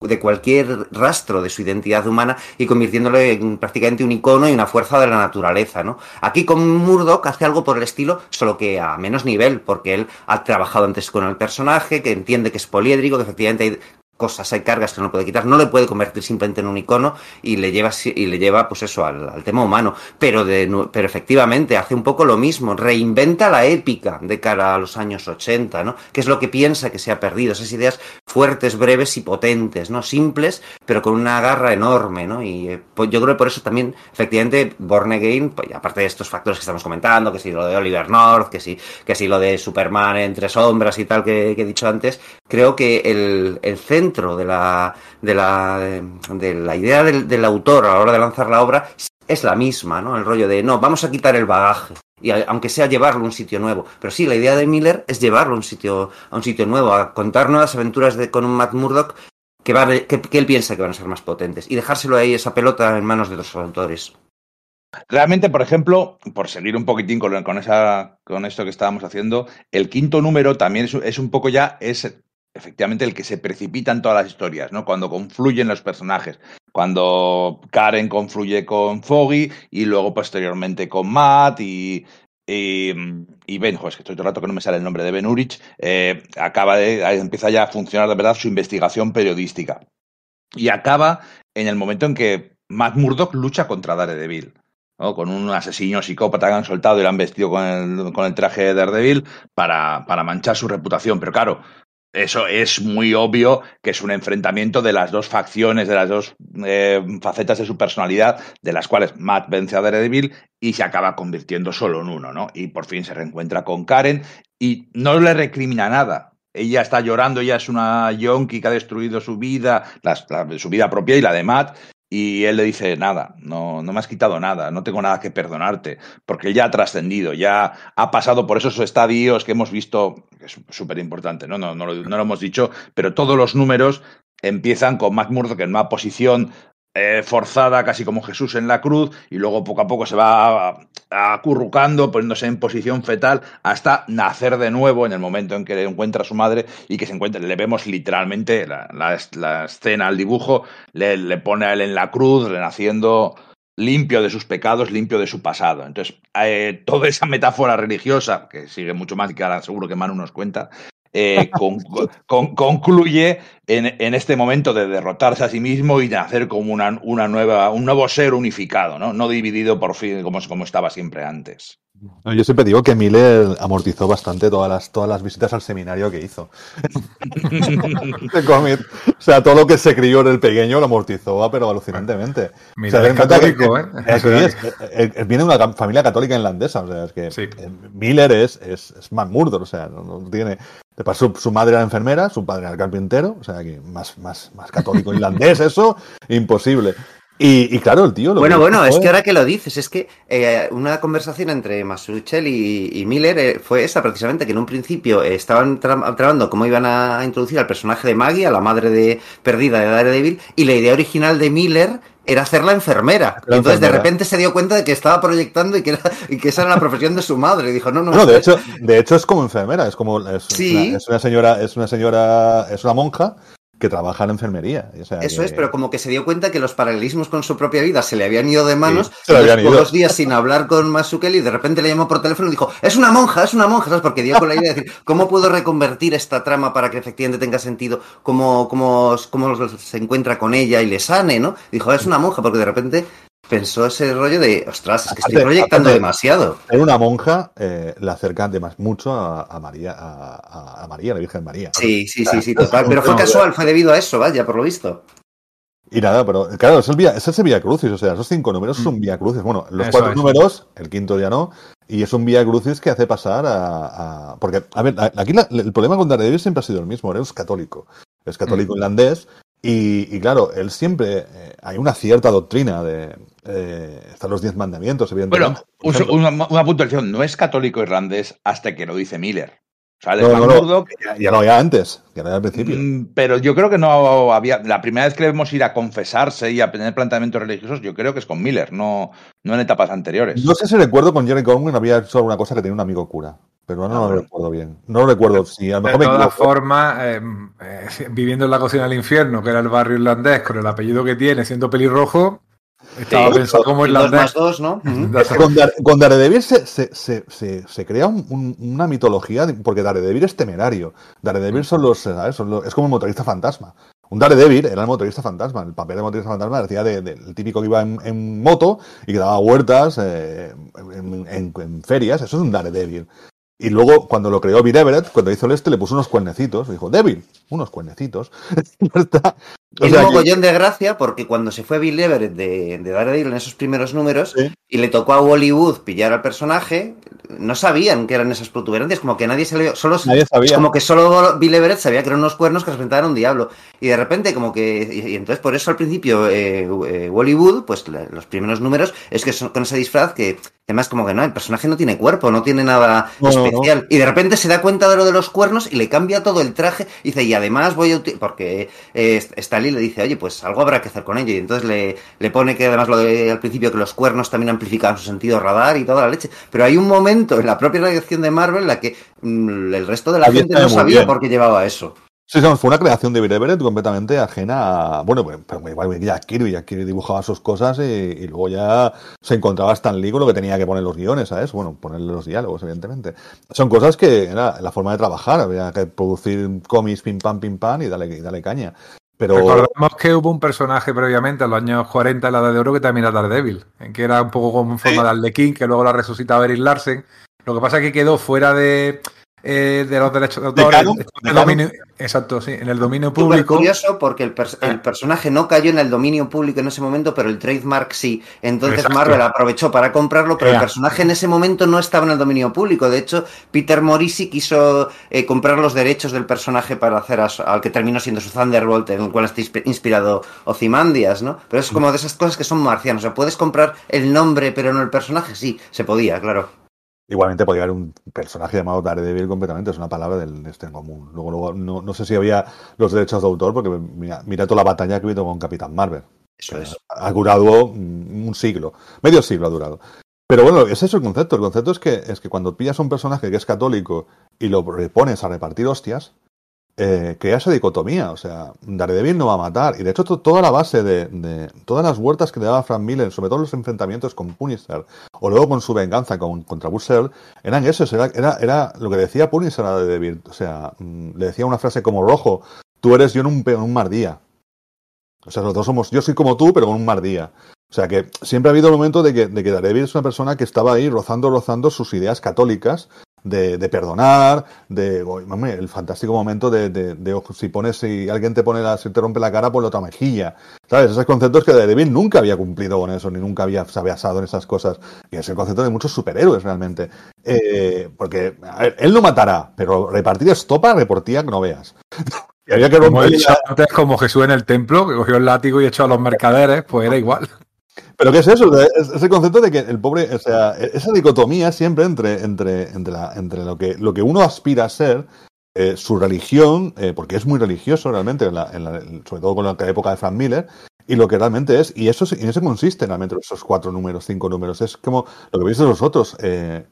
de cualquier rastro de su identidad humana y convirtiéndolo en prácticamente un icono y una fuerza de la naturaleza, ¿no? Aquí con Murdoch hace algo por el estilo, solo que a menos nivel, porque él ha trabajado antes con el personaje, que entiende que es poliédrico, que efectivamente hay cosas, hay cargas que no puede quitar, no le puede convertir simplemente en un icono y le lleva y le lleva pues eso al, tema humano, pero de pero efectivamente hace un poco lo mismo, reinventa la épica de cara a los años 80, ¿no? Que es lo que piensa que se ha perdido, esas ideas fuertes, breves y potentes, ¿no? Simples, pero con una garra enorme, ¿no? Y eh, pues yo creo que por eso también, efectivamente, Born Again, pues, aparte de estos factores que estamos comentando, que si lo de Oliver North, que si, que si lo de Superman entre sombras y tal que, que he dicho antes, creo que el, el centro de la, de la, de la idea del, autor a la hora de lanzar la obra es la misma, ¿no? El rollo de, no, vamos a quitar el bagaje. Y aunque sea llevarlo a un sitio nuevo. Pero sí, la idea de Miller es llevarlo a un sitio, a un sitio nuevo, a contar nuevas aventuras de, con un Matt Murdock que, va, que él piensa que van a ser más potentes. Y dejárselo ahí esa pelota en manos de los autores. Realmente, por ejemplo, por seguir un poquitín con, con esa, con esto que estábamos haciendo, el quinto número también es, es un poco ya, es efectivamente el que se precipita en todas las historias, ¿no? Cuando confluyen los personajes. Cuando Karen confluye con Foggy y luego posteriormente con Matt y, y, y Ben, joder, es que estoy todo el rato que no me sale el nombre de Ben Urich, eh, acaba de, empieza ya a funcionar de verdad su investigación periodística. Y acaba en el momento en que Matt Murdock lucha contra Daredevil. ¿no? Con un asesino psicópata que han soltado y lo han vestido con el, con el traje de Daredevil para, para manchar su reputación. Pero claro, eso es muy obvio que es un enfrentamiento de las dos facciones, de las dos eh, facetas de su personalidad, de las cuales Matt vence a Daredevil y se acaba convirtiendo solo en uno, ¿no? Y por fin se reencuentra con Karen y no le recrimina nada. Ella está llorando, ella es una yonki que ha destruido su vida, la, su vida propia y la de Matt, y él le dice, nada, no, no me has quitado nada, no tengo nada que perdonarte, porque él ya ha trascendido, ya ha pasado por esos estadios que hemos visto, que es súper importante, ¿no? No, no, lo, no lo hemos dicho, pero todos los números empiezan con Matt Murdock en una posición eh, forzada, casi como Jesús en la cruz, y luego poco a poco se va acurrucando, poniéndose en posición fetal, hasta nacer de nuevo en el momento en que le encuentra a su madre y que se encuentra, le vemos literalmente la, la, escena, el dibujo, le, le, pone a él en la cruz, renaciendo limpio de sus pecados, limpio de su pasado. Entonces, eh, toda esa metáfora religiosa, que sigue mucho más y que ahora seguro que Manu nos cuenta, eh, con, con, concluye en, en, este momento de derrotarse a sí mismo y de hacer como una, una nueva, un nuevo ser unificado, ¿no? no dividido por fin como, como estaba siempre antes. No, Yo siempre digo que Miller amortizó bastante todas las, todas las visitas al seminario que hizo. O sea, todo lo que se crió en el pequeño lo amortizó, pero alucinantemente. O sea, es católico, ¿eh? Es- viene de una familia católica irlandesa, o sea, es que Sí. eh, Miller es, es, es Matt o sea, no, no tiene... de paso, Su, su madre era enfermera, su padre era carpintero, o sea, que más, más, más católico irlandés, eso, imposible. Y, y claro, el tío... Lo Bueno, bueno, es que ahora que lo dices, es que eh, una conversación entre Masuchel y, y Miller eh, fue esa precisamente, que en un principio eh, estaban tra- trabando cómo iban a introducir al personaje de Maggie, a la madre de perdida de Daredevil, y la idea original de Miller era hacerla enfermera. La entonces de repente se dio cuenta de que estaba proyectando y que, era, y que esa era la profesión de su madre. Y dijo, no, no, Bueno, de hecho, de hecho es como enfermera, es como es, Sí. una, es una señora, es una señora, es una monja que trabaja en enfermería. o sea Eso que- es, pero como que se dio cuenta que los paralelismos con su propia vida se le habían ido de manos, Sí, se le habían ido. pocos días sin hablar con Masukel y de repente le llamó por teléfono y dijo, es una monja, es una monja, ¿sabes? Porque dio con la idea de decir, ¿cómo puedo reconvertir esta trama para que efectivamente tenga sentido? ¿Cómo, cómo, cómo se encuentra con ella y le sane, ¿no? Dijo, es una monja, porque de repente pensó ese rollo de, ostras, es que estoy Aparte- proyectando aparte- demasiado. Ser una monja eh, la acerca además mucho a, a María, a, María, la Virgen María. Sí, sí, sí, sí, total. Pero fue casual, fue debido a eso, vaya, por lo visto. Y nada, pero claro, es el vía, es ese Vía Crucis, o sea, esos cinco números son Vía Crucis. Bueno, los Eso cuatro números, el quinto ya no, y es un Vía Crucis que hace pasar a. a- porque, a ver, aquí la- el problema con Daredevil siempre ha sido el mismo, él es católico, es católico irlandés, y, y claro, él siempre. eh, hay una cierta doctrina de. eh, están los diez mandamientos, evidentemente. Bueno, una, una puntuación, no es católico irlandés hasta que lo dice Miller. O sea, No, no, ya lo había antes, ya lo había al principio. mm, pero yo creo que no había. La primera vez que debemos ir a confesarse y a tener planteamientos religiosos, yo creo que es con Miller, no, no en etapas anteriores. No sé si recuerdo con Jerry Conway había hecho alguna cosa que tenía un amigo cura, pero no, Ah, lo bueno. recuerdo bien. No lo recuerdo. Si a lo De mejor me todas formas, eh, eh, viviendo en la cocina del infierno, que era el barrio irlandés, con el apellido que tiene, siendo pelirrojo, estaba Sí, pensado como Dos más irlandés. dos, ¿no? Con, Dare- con Daredevil se, se, se, se- se crea un- un- una mitología, de- porque Daredevil es temerario. Daredevil son los, ¿sabes? Son los- es como un motorista fantasma. Un Daredevil era el motorista fantasma. El papel de motorista fantasma decía de- del típico que iba en, en moto y que daba vueltas eh, en, en- en ferias. Eso es un Daredevil. Y luego, cuando lo creó Bill Everett, cuando hizo el este, le puso unos cuernecitos. Dijo, Devil, unos cuernecitos. Está. O Es sea un mogollón de gracia porque cuando se fue Bill Everett de, de Daredevil en esos primeros números Sí. y le tocó a Hollywood pillar al personaje, no sabían que eran esas protuberancias, como que nadie se le solo Nadie sabía. como que solo Bill Everett sabía que eran unos cuernos que representaban a un diablo y de repente como que y, y entonces por eso al principio eh, eh, Hollywood pues la- los primeros números es que son con ese disfraz que además como que no el personaje no tiene cuerpo no tiene nada No, no, no. especial y de repente se da cuenta de lo de los cuernos y le cambia todo el traje y dice y además voy a uti-", porque eh, Stan Lee le dice oye pues algo habrá que hacer con ello y entonces le, le pone que además lo de al principio que los cuernos también amplificaban su sentido radar y toda la leche pero hay un momento en la propia redacción de Marvel en la que mm, el resto de la gente no sabía bien. por qué llevaba eso Sí, sí, fue una creación de Bill Everett completamente ajena a. Bueno, pues, pero Jack Kirby, Jack Kirby dibujaba sus cosas y, y luego ya se encontraba Stan Lee con lo que tenía que poner los guiones, ¿sabes? Bueno, ponerle los diálogos, evidentemente. Son cosas que era la forma de trabajar, había que producir cómics pim pam, pim pam y dale, y dale caña. Pero. Recordemos que hubo un personaje previamente, en los años 40, en la Edad de Oro, que también era Daredevil, en que era un poco como en forma de Arlequín, que luego la resucitaba Eric Larsen. Lo que pasa es que quedó fuera de, eh, de los derechos de autor. canon, en de el dominio- exacto, sí, en el dominio público. curioso porque el, pers- el personaje no cayó en el dominio público en ese momento, pero el trademark sí. Entonces Exacto. Marvel aprovechó para comprarlo, pero el personaje en ese momento no estaba en el dominio público. De hecho, Peter Morisi quiso eh, comprar los derechos del personaje para hacer a su- al que terminó siendo su Thunderbolt, en el cual está inspi- inspirado Ozymandias, ¿no? Pero es como de esas cosas que son marcianas. O sea, puedes comprar el nombre, pero no el personaje. Sí, se podía, claro. Igualmente podía haber un personaje llamado Daredevil completamente, es una palabra del este en común. Luego, luego no, no sé si había los derechos de autor, porque mira, mira toda la batalla que ha habido con Capitán Marvel. Eso es. Ha durado un siglo, medio siglo ha durado. Pero bueno, ese es el concepto. El concepto es que, es que cuando pillas a un personaje que es católico y lo pones a repartir hostias, eh, crea esa dicotomía. O sea, Daredevil no va a matar. Y de hecho, to- toda la base de, todas las vueltas que le daba Frank Miller, sobre todo los enfrentamientos con Punisher, o luego con su venganza con, contra Buster, eran esos. Era, lo que decía Punisher a Daredevil. O sea, mm, le decía una frase como rojo: Tú eres yo en un, en un mar día. O sea, nosotros somos, yo soy como tú, pero con un mar día. O sea que siempre ha habido el momento de que, de que Daredevil es una persona que estaba ahí rozando, rozando sus ideas católicas de, de perdonar, de oh, mami, el fantástico momento de, de, de, ojo, si pones, si alguien te pone la, si te rompe la cara, pues la otra mejilla. ¿Sabes? Esos conceptos que Daredevil nunca había cumplido con eso, ni nunca había se había basado en esas cosas. Y es el concepto de muchos superhéroes realmente. Eh, porque, a ver, él no matará, pero repartir estopa reportía que no veas. y había que Como, romper el antes, como Jesús en el templo, que cogió el látigo y echó a los mercaderes, pues era igual. Pero ¿qué es eso? Es, es el concepto de que el pobre, o sea, esa dicotomía siempre entre, entre, entre, la, entre lo, que, lo que uno aspira a ser, eh, su religión, eh, porque es muy religioso realmente, en la, en la, sobre todo con la época de Frank Miller, y lo que realmente es, y eso en eso consiste realmente esos cuatro números, cinco números, es como lo que veis de nosotros, eh,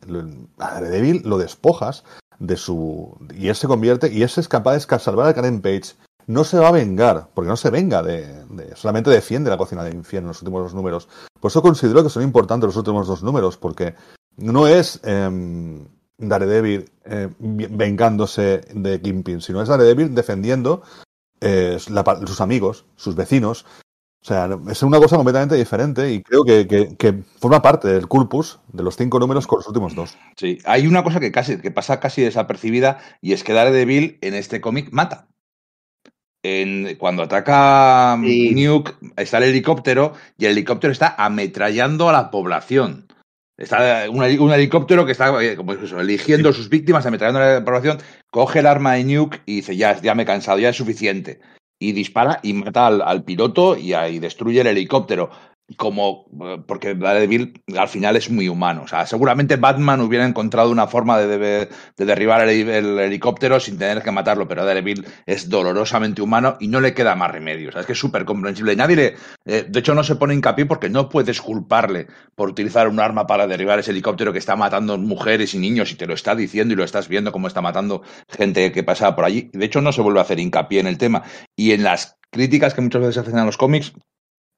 a lo despojas de su, y él se convierte, y él es capaz de salvar a Karen Page, no se va a vengar, porque no se venga de, solamente defiende la cocina del infierno en los últimos dos números. Por eso considero que son importantes los últimos dos números, porque no es eh, Daredevil eh, vengándose de Kingpin, sino es Daredevil defendiendo eh, sus amigos, sus vecinos. O sea, es una cosa completamente diferente y creo que, que, forma parte del culpus de los cinco números con los últimos dos. Sí, hay una cosa que casi que pasa casi desapercibida y es que Daredevil en este cómic mata. En, cuando ataca sí. Nuke, está el helicóptero y el helicóptero está ametrallando a la población. Está un, un helicóptero que está como eso, eligiendo sus víctimas, ametrallando a la población, coge el arma de Nuke y dice, ya, ya me he cansado, ya es suficiente. Y dispara y mata al, al piloto y, y destruye el helicóptero como porque Daredevil al final es muy humano. O sea, seguramente Batman hubiera encontrado una forma de, de, de derribar el, el, helicóptero sin tener que matarlo, pero Daredevil es dolorosamente humano y no le queda más remedio. O sea, es que es súper comprensible. Nadie le, eh, de hecho, no se pone hincapié porque no puedes culparle por utilizar un arma para derribar ese helicóptero que está matando mujeres y niños y te lo está diciendo y lo estás viendo cómo está matando gente que pasa por allí. De hecho, no se vuelve a hacer hincapié en el tema. Y en las críticas que muchas veces hacen a los cómics,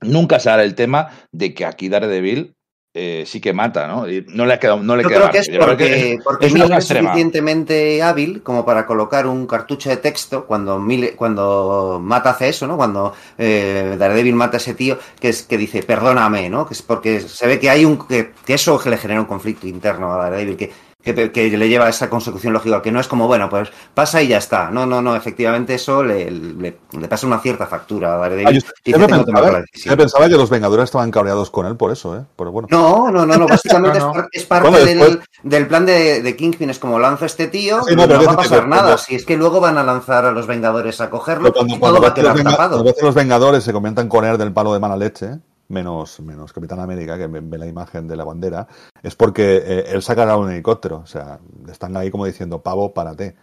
nunca se hará el tema de que aquí Daredevil eh, sí que mata, ¿no? Y no le ha quedado, no le Yo queda creo que es porque, porque es Miller suficientemente hábil como para colocar un cartucho de texto cuando Miller, cuando Mata hace eso, ¿no? Cuando eh, Daredevil mata a ese tío que es que dice perdóname, ¿no? Que es porque se ve que hay un que, que eso le genera un conflicto interno a Daredevil que que, que, le lleva a esa consecución lógica, que no es como, bueno, pues pasa y ya está. No, no, no, efectivamente eso le, le, le pasa una cierta factura a Daredevil. Ah, yo, pensaba, yo, pensaba, que los Vengadores estaban cabreados con él por eso, ¿eh? Pero bueno. No, no, no, no básicamente no, no. es, parte bueno, del, del, plan de, de, Kingpin, es como lanzo a este tío, sí, no, no va a pasar nada. Cuando... Si es que luego van a lanzar a los Vengadores a cogerlo cuando, y todo va a quedar los tapado. Venga, los Vengadores se comentan con él del palo de mala leche, ¿eh? Menos, menos Capitán América, que ve la imagen de la bandera, es porque eh, él sacará un helicóptero. O sea, están ahí como diciendo, pavo, párate.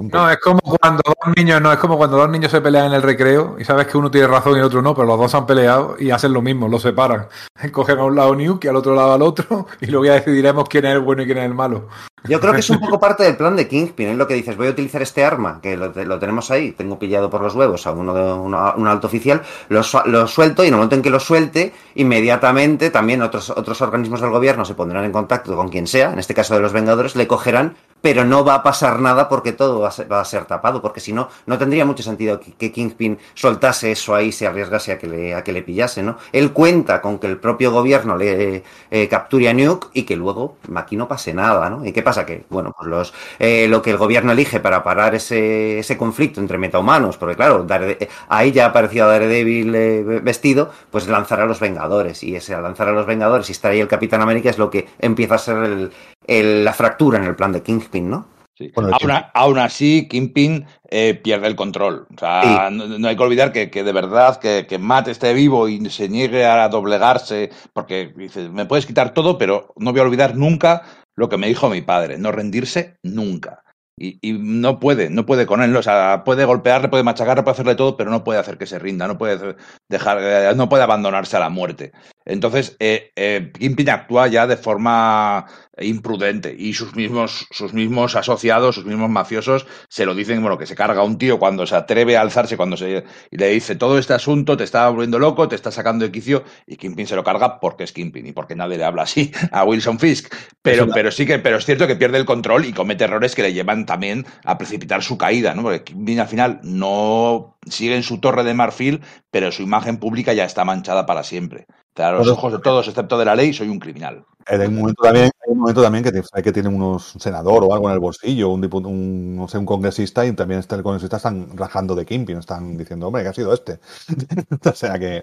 No, es como cuando dos niños, no, es como cuando dos niños se pelean en el recreo y sabes que uno tiene razón y el otro no, pero los dos han peleado y hacen lo mismo, lo separan. Cogen a un lado Nuke y al otro lado al otro y luego ya decidiremos quién es el bueno y quién es el malo. Yo creo que es un poco parte del plan de Kingpin, es lo que dices, voy a utilizar este arma, que lo, lo tenemos ahí, tengo pillado por los huevos a uno de uno, un alto oficial, lo, lo, suelto y en el momento en que lo suelte, inmediatamente también otros, otros organismos del gobierno se pondrán en contacto con quien sea, en este caso de los Vengadores, le cogerán, pero no va a pasar nada porque todo va va a ser tapado, porque si no, no tendría mucho sentido que, que, Kingpin soltase eso ahí, se arriesgase a que le, a que le pillase, ¿no? Él cuenta con que el propio gobierno le eh, capture a Nuke y que luego aquí no pase nada, ¿no? ¿Y qué pasa? Que, bueno, pues los, eh, lo que el gobierno elige para parar ese, ese conflicto entre metahumanos, porque claro, Darede ahí ya ha aparecido Daredevil eh, vestido, pues lanzar a los Vengadores. Y ese lanzar a los Vengadores y estar ahí el Capitán América es lo que empieza a ser el, la fractura en el plan de Kingpin, ¿no? Sí. Bueno, aún, aún, así, Kingpin eh, pierde el control. O sea, sí. no, no, hay que olvidar que, que de verdad que, que, Matt esté vivo y se niegue a doblegarse, porque dice, me puedes quitar todo, pero no voy a olvidar nunca lo que me dijo mi padre, no rendirse nunca. Y, y, no puede, no puede con él, o sea, puede golpearle, puede machacarle, puede hacerle todo, pero no puede hacer que se rinda, no puede dejar, eh, no puede abandonarse a la muerte. Entonces, eh, eh, Kingpin actúa ya de forma imprudente y sus mismos, sus mismos asociados, sus mismos mafiosos se lo dicen, bueno, que se carga un tío cuando se atreve a alzarse, cuando se y le dice todo este asunto te está volviendo loco, te está sacando de quicio y Kingpin se lo carga porque es Kingpin y porque nadie le habla así a Wilson Fisk. Pero, sí, pero sí que, pero es cierto que pierde el control y comete errores que le llevan también a precipitar su caída, ¿no? Porque Kingpin al final no, sigue en su torre de marfil, pero su imagen pública ya está manchada para siempre. Claro, los ojos de todos, excepto de la ley, soy un criminal. Hay un momento también, hay un momento también que, te- que tiene unos un senador o algo en el bolsillo, un, un, no sé, un congresista, y también está el congresista están rajando de Kimping, están diciendo, hombre, que ha sido este. o sea que,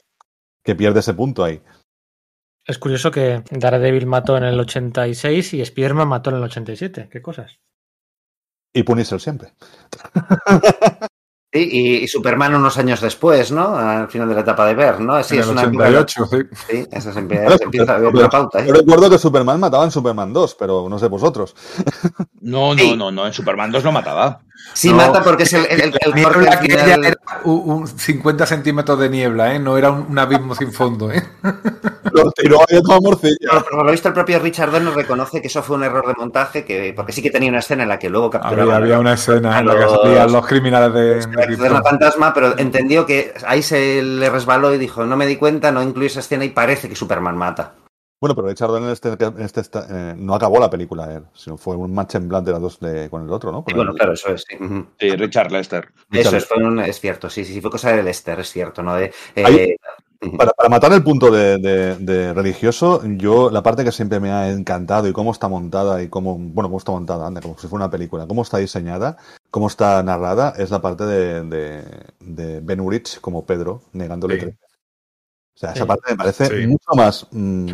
que pierde ese punto ahí. Es curioso que Daredevil mató en el 86 y Spider-Man mató en el 87. ¿Qué cosas? Y Punisher siempre. Sí, y, y Superman unos años después, ¿no? Al final de la etapa de ver, ¿no? Sí, en es el una 88, sí. Sí, eso se empieza, se empieza a ver la pauta, ¿eh? Yo recuerdo que Superman mataba en Superman 2, pero no sé vosotros. No, Sí. no, no, no, en Superman 2 no mataba. Sí, No, mata porque es el, el, el, La niebla al aquella final- era un, un 50 centímetros de niebla, ¿eh? No era un, un abismo sin fondo, ¿eh? Lo tiró ahí a toda morcilla. Pero por lo visto el propio Richard Donner reconoce que eso fue un error de montaje, que porque sí que tenía una escena en la que luego capturaban Había, había una escena en la que los- salían los criminales de, de la fantasma, pero entendió que ahí se le resbaló y dijo, no me di cuenta, no incluí esa escena y parece que Superman mata. Bueno, pero Richard Donner este, en este, eh, no acabó la película, él, sino fue un match en blanc de las dos de- con el otro, ¿no? Bueno, el- claro, eso es. sí. Sí, Richard Lester. Eso es, fue un- es cierto, sí, sí, sí, fue cosa de Lester, es cierto, ¿no? De, eh, Ahí-. Para, para matar el punto de, de- de religioso, yo la parte que siempre me ha encantado y cómo está montada y cómo, bueno, cómo está montada, anda, como si fuera una película, cómo está diseñada, cómo está narrada, es la parte de, de, de Ben Urich como Pedro, negándole Sí. tres veces. O sea, esa Sí. parte me parece Sí. mucho más mm,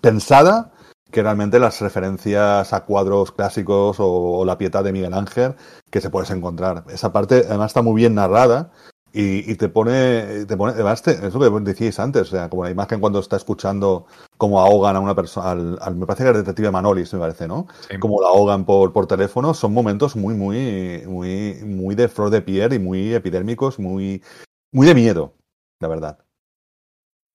pensada que realmente las referencias a cuadros clásicos o, o la piedad de Miguel Ángel que se puedes encontrar. Esa parte además está muy bien narrada y, y te pone, te pone, además te- es lo que decíais antes, o sea, como la imagen cuando está escuchando cómo ahogan a una persona, al, al- me parece que el detective Manolis, me parece, ¿no? Sí. Como la ahogan por, por teléfono, son momentos muy, muy, muy, muy de flor de piel y muy epidérmicos, muy, muy de miedo, la verdad.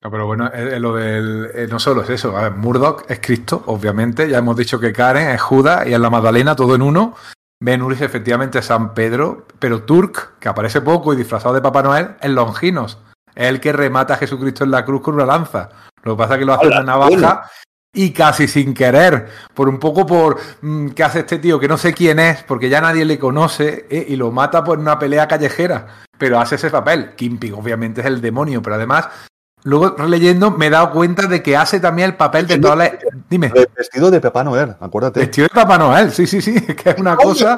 No, pero bueno, eh, lo del, eh, no solo es eso. A ver, Murdoch es Cristo, obviamente. Ya hemos dicho que Karen es Judas y es la Magdalena, todo en uno. Ben Urich efectivamente es San Pedro, pero Turk, que aparece poco y disfrazado de Papá Noel, es Longinos. Es el que remata a Jesucristo en la cruz con una lanza. Lo que pasa es que lo hace una navaja y casi sin querer. Por un poco por mm, qué hace este tío que no sé quién es, porque ya nadie le conoce, eh, y lo mata por una pelea callejera. Pero hace ese papel. Kimping, obviamente, es el demonio, pero además Luego, releyendo, me he dado cuenta de que hace también el papel de todas las... Dime. El vestido de Papá Noel, acuérdate. Vestido de Papá Noel, sí, sí, sí, es que es una cosa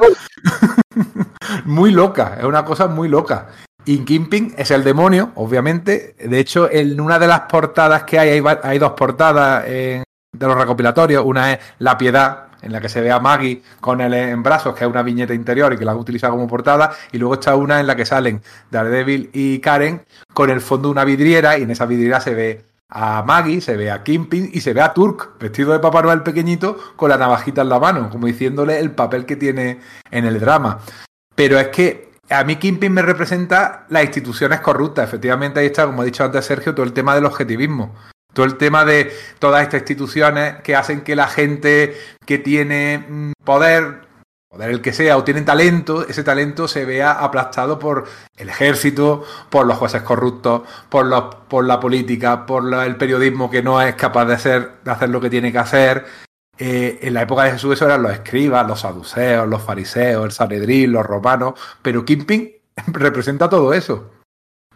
muy loca, es una cosa muy loca. Y Kingpin es el demonio, obviamente. De hecho, en una de las portadas que hay, hay, dos portadas de los recopilatorios. Una es La Piedad, en la que se ve a Maggie con él en brazos, que es una viñeta interior y que la han utilizado como portada. Y luego está una en la que salen Daredevil y Karen con el fondo de una vidriera y en esa vidriera se ve a Maggie, se ve a Kingpin y se ve a Turk vestido de Papá Noel pequeñito con la navajita en la mano, como diciéndole el papel que tiene en el drama. Pero es que a mí Kingpin me representa las instituciones corruptas. Efectivamente, ahí está, como ha dicho antes Sergio, todo el tema del objetivismo. Todo el tema de todas estas instituciones que hacen que la gente que tiene mm, poder, poder el que sea, o tienen talento, ese talento se vea aplastado por el ejército, por los jueces corruptos, por, los, por la política, por el periodismo que no es capaz de hacer, lo que tiene que hacer. Eh, en la época de Jesús eso eran los escribas, los saduceos, los fariseos, el Sanedrín, los romanos, pero Kingpin representa todo eso.